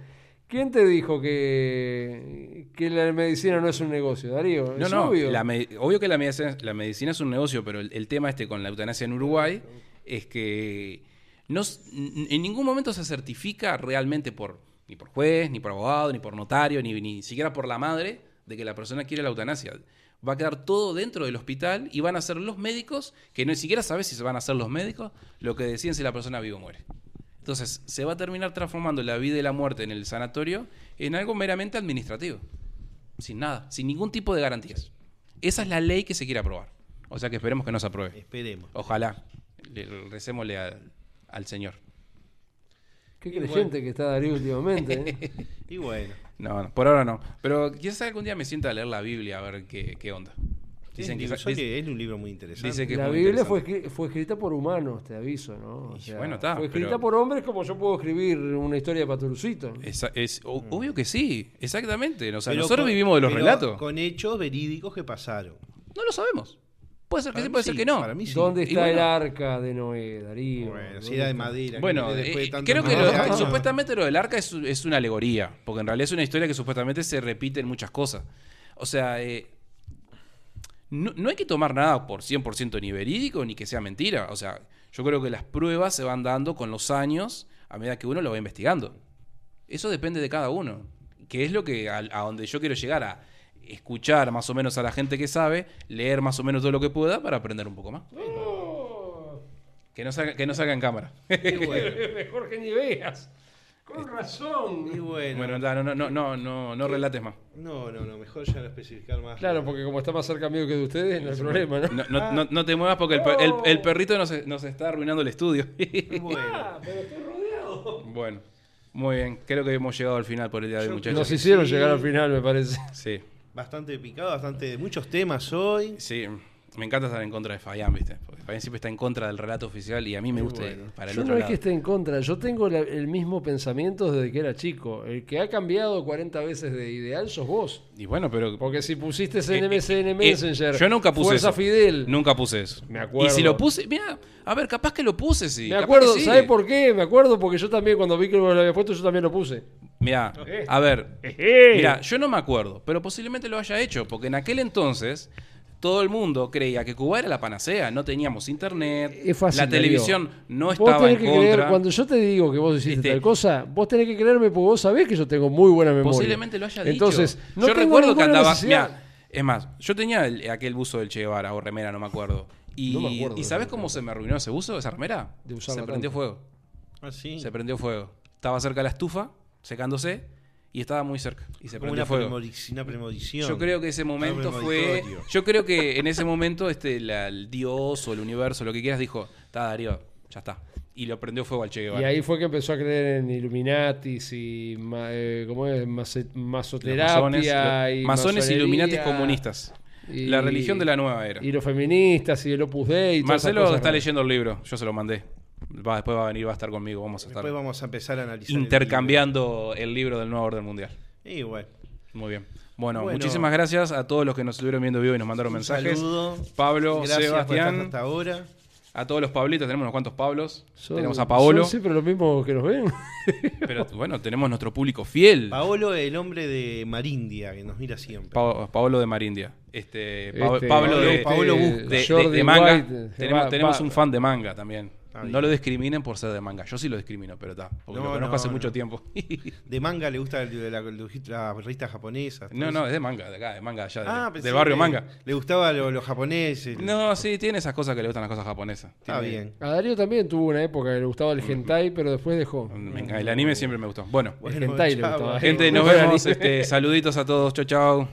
¿Quién te dijo que, que la medicina no es un negocio, Darío? No, Es no, obvio. la me- obvio que la medicina, la medicina es un negocio, pero el, el tema este con la eutanasia en Uruguay es que no, en ningún momento se certifica realmente por ni por juez, ni por abogado, ni por notario, ni, ni siquiera por la madre de que la persona quiere la eutanasia. Va a quedar todo dentro del hospital y van a ser los médicos, que no siquiera sabes si se van a ser los médicos, lo que deciden si la persona vive o muere. Entonces, se va a terminar transformando la vida y la muerte en el sanatorio en algo meramente administrativo. Sin nada, sin ningún tipo de garantías. Esa es la ley que se quiere aprobar. O sea que esperemos que no se apruebe. Esperemos. Ojalá. Le, recémosle al, al Señor. Qué creyente que está Darío últimamente. ¿eh? Y bueno. No, no, por ahora no. Pero quizás algún día me sienta a leer la Biblia a ver qué, qué onda. Dicen que, es, dice- que es un libro muy interesante. dice que es La muy Biblia fue, fue escrita por humanos, te aviso, ¿no? O Y sea, bueno, está, fue escrita pero- por hombres como yo puedo escribir una historia de Paturucito. Es, o- Obvio que sí, exactamente. O sea, nosotros con- vivimos de los pero relatos. Con hechos verídicos que pasaron. No lo sabemos. Puede ser que Para sí, puede sí, ser que no. para mí sí. ¿Dónde está bueno. el arca de Noé, Darío? Bueno, ¿Dónde si era de madera. Bueno, de eh, creo que lo- supuestamente lo del arca es, es una alegoría, porque en realidad es una historia que supuestamente se repite en muchas cosas. O sea, eh, no, no hay que tomar nada por 100% ni verídico ni que sea mentira. O sea, yo creo que las pruebas se van dando con los años a medida que uno lo va investigando. Eso depende de cada uno. Que es lo que a, a donde yo quiero llegar a escuchar más o menos a la gente que sabe, leer más o menos todo lo que pueda para aprender un poco más. Que no salga, que no salga en cámara. Y bueno, Mejor que ni veas. Con razón. y bueno. Bueno, no, no, no, no, no, no relates más. No, no, no, mejor ya no especificar más. Claro, porque como está más cerca mío que de ustedes, no hay problema, ¿no? No, no, no, no te muevas porque el, per- el- el perrito nos, nos está arruinando el estudio. Bueno, Ah, pero estoy rodeado. bueno, muy bien. Creo que hemos llegado al final por el día de hoy, Yo- muchachos. Nos hicieron Sí. llegar al final, me parece. Sí, bastante picado, bastante muchos temas hoy. sí. Me encanta estar en contra de Fayán, ¿viste? Porque Fayán siempre está en contra del relato oficial y a mí me gusta bueno. para el Yo otro no es que esté en contra, yo tengo la- el mismo pensamiento desde que era chico. El que ha cambiado 40 veces de ideal sos vos. Y bueno, pero... Porque si pusiste Eh, MSN eh, Messenger, yo nunca puse Fuerza eso. Fidel. Nunca puse eso. Me acuerdo. Y si lo puse, mira, a ver, capaz que lo puse, sí. Me acuerdo, sí. ¿sabes por qué? Me acuerdo porque yo también cuando vi que lo había puesto, yo también lo puse. Mira, Eh. a ver. Mira, yo no me acuerdo, pero posiblemente lo haya hecho, porque en aquel entonces todo el mundo creía que Cuba era la panacea, no teníamos internet, Es fácil, la televisión no Vos estaba tenés en que contra. creer, cuando yo te digo que vos hiciste Este- tal cosa, vos tenés que creerme porque vos sabés que yo tengo muy buena memoria. Posiblemente lo haya dicho. Entonces, no yo recuerdo que andaba, mira, es más, yo tenía el- aquel buzo del Che Guevara o remera, no me acuerdo. Y, No me acuerdo ¿y eso. cómo se me arruinó ese buzo, esa remera? De se prendió tanto. fuego. Ah, sí. Se prendió fuego. Estaba cerca de la estufa, secándose, y estaba muy cerca. Y se prendió una, fuego. una premonición. Yo creo que ese momento fue. Yo creo que en ese momento este, la- el Dios o el universo, lo que quieras, dijo: Está, Darío, ya está. y lo prendió fuego al Che Y Guevara. ahí fue que empezó a creer en Illuminatis y ma- eh, ¿cómo es? Los masoterapia masones, y masones iluminatis comunistas. y- La religión de la nueva era. Y los feministas y el Opus Dei. y Marcelo está raras. leyendo el libro, yo se lo mandé. Va, después va a venir, va a estar conmigo, vamos a estar Después vamos a empezar a analizar. el intercambiando el libro del nuevo orden mundial. Y bueno. Muy bien. Bueno, Bueno. muchísimas gracias a todos los que nos estuvieron viendo vivo y nos mandaron Un mensajes. saludo. Pablo, Gracias por estar Sebastián, hasta ahora. a todos los Pablitos, tenemos unos cuantos Pablos. Son- tenemos a Paolo, Son siempre los mismos que nos ven. pero bueno, tenemos nuestro público fiel. Paolo, el hombre de Marindia, que nos mira siempre. Pa- Paolo de Marindia. Este, Pa- Este, Pablo de, este, Paolo de- busca. de- de- Jordi de manga. White, tenemos va- tenemos va- un fan de manga también. No lo discriminen por ser de manga. Yo sí lo discrimino, pero está. Porque No, lo conozco no, hace no. mucho tiempo. De manga le gusta el- la, la, la revista japonesa. no, no, es de manga, de acá, de manga allá, de- Ah, del barrio que manga. Le gustaba lo- los japoneses. No, sí, tiene esas cosas que le gustan las cosas japonesas. Está Tiene- bien. A Darío también tuvo una época que le gustaba el hentai, pero después dejó. El anime siempre me gustó. Bueno, Bueno, hentai le gustaba. gente, nos vemos. Este, saluditos a todos. Chau, chau.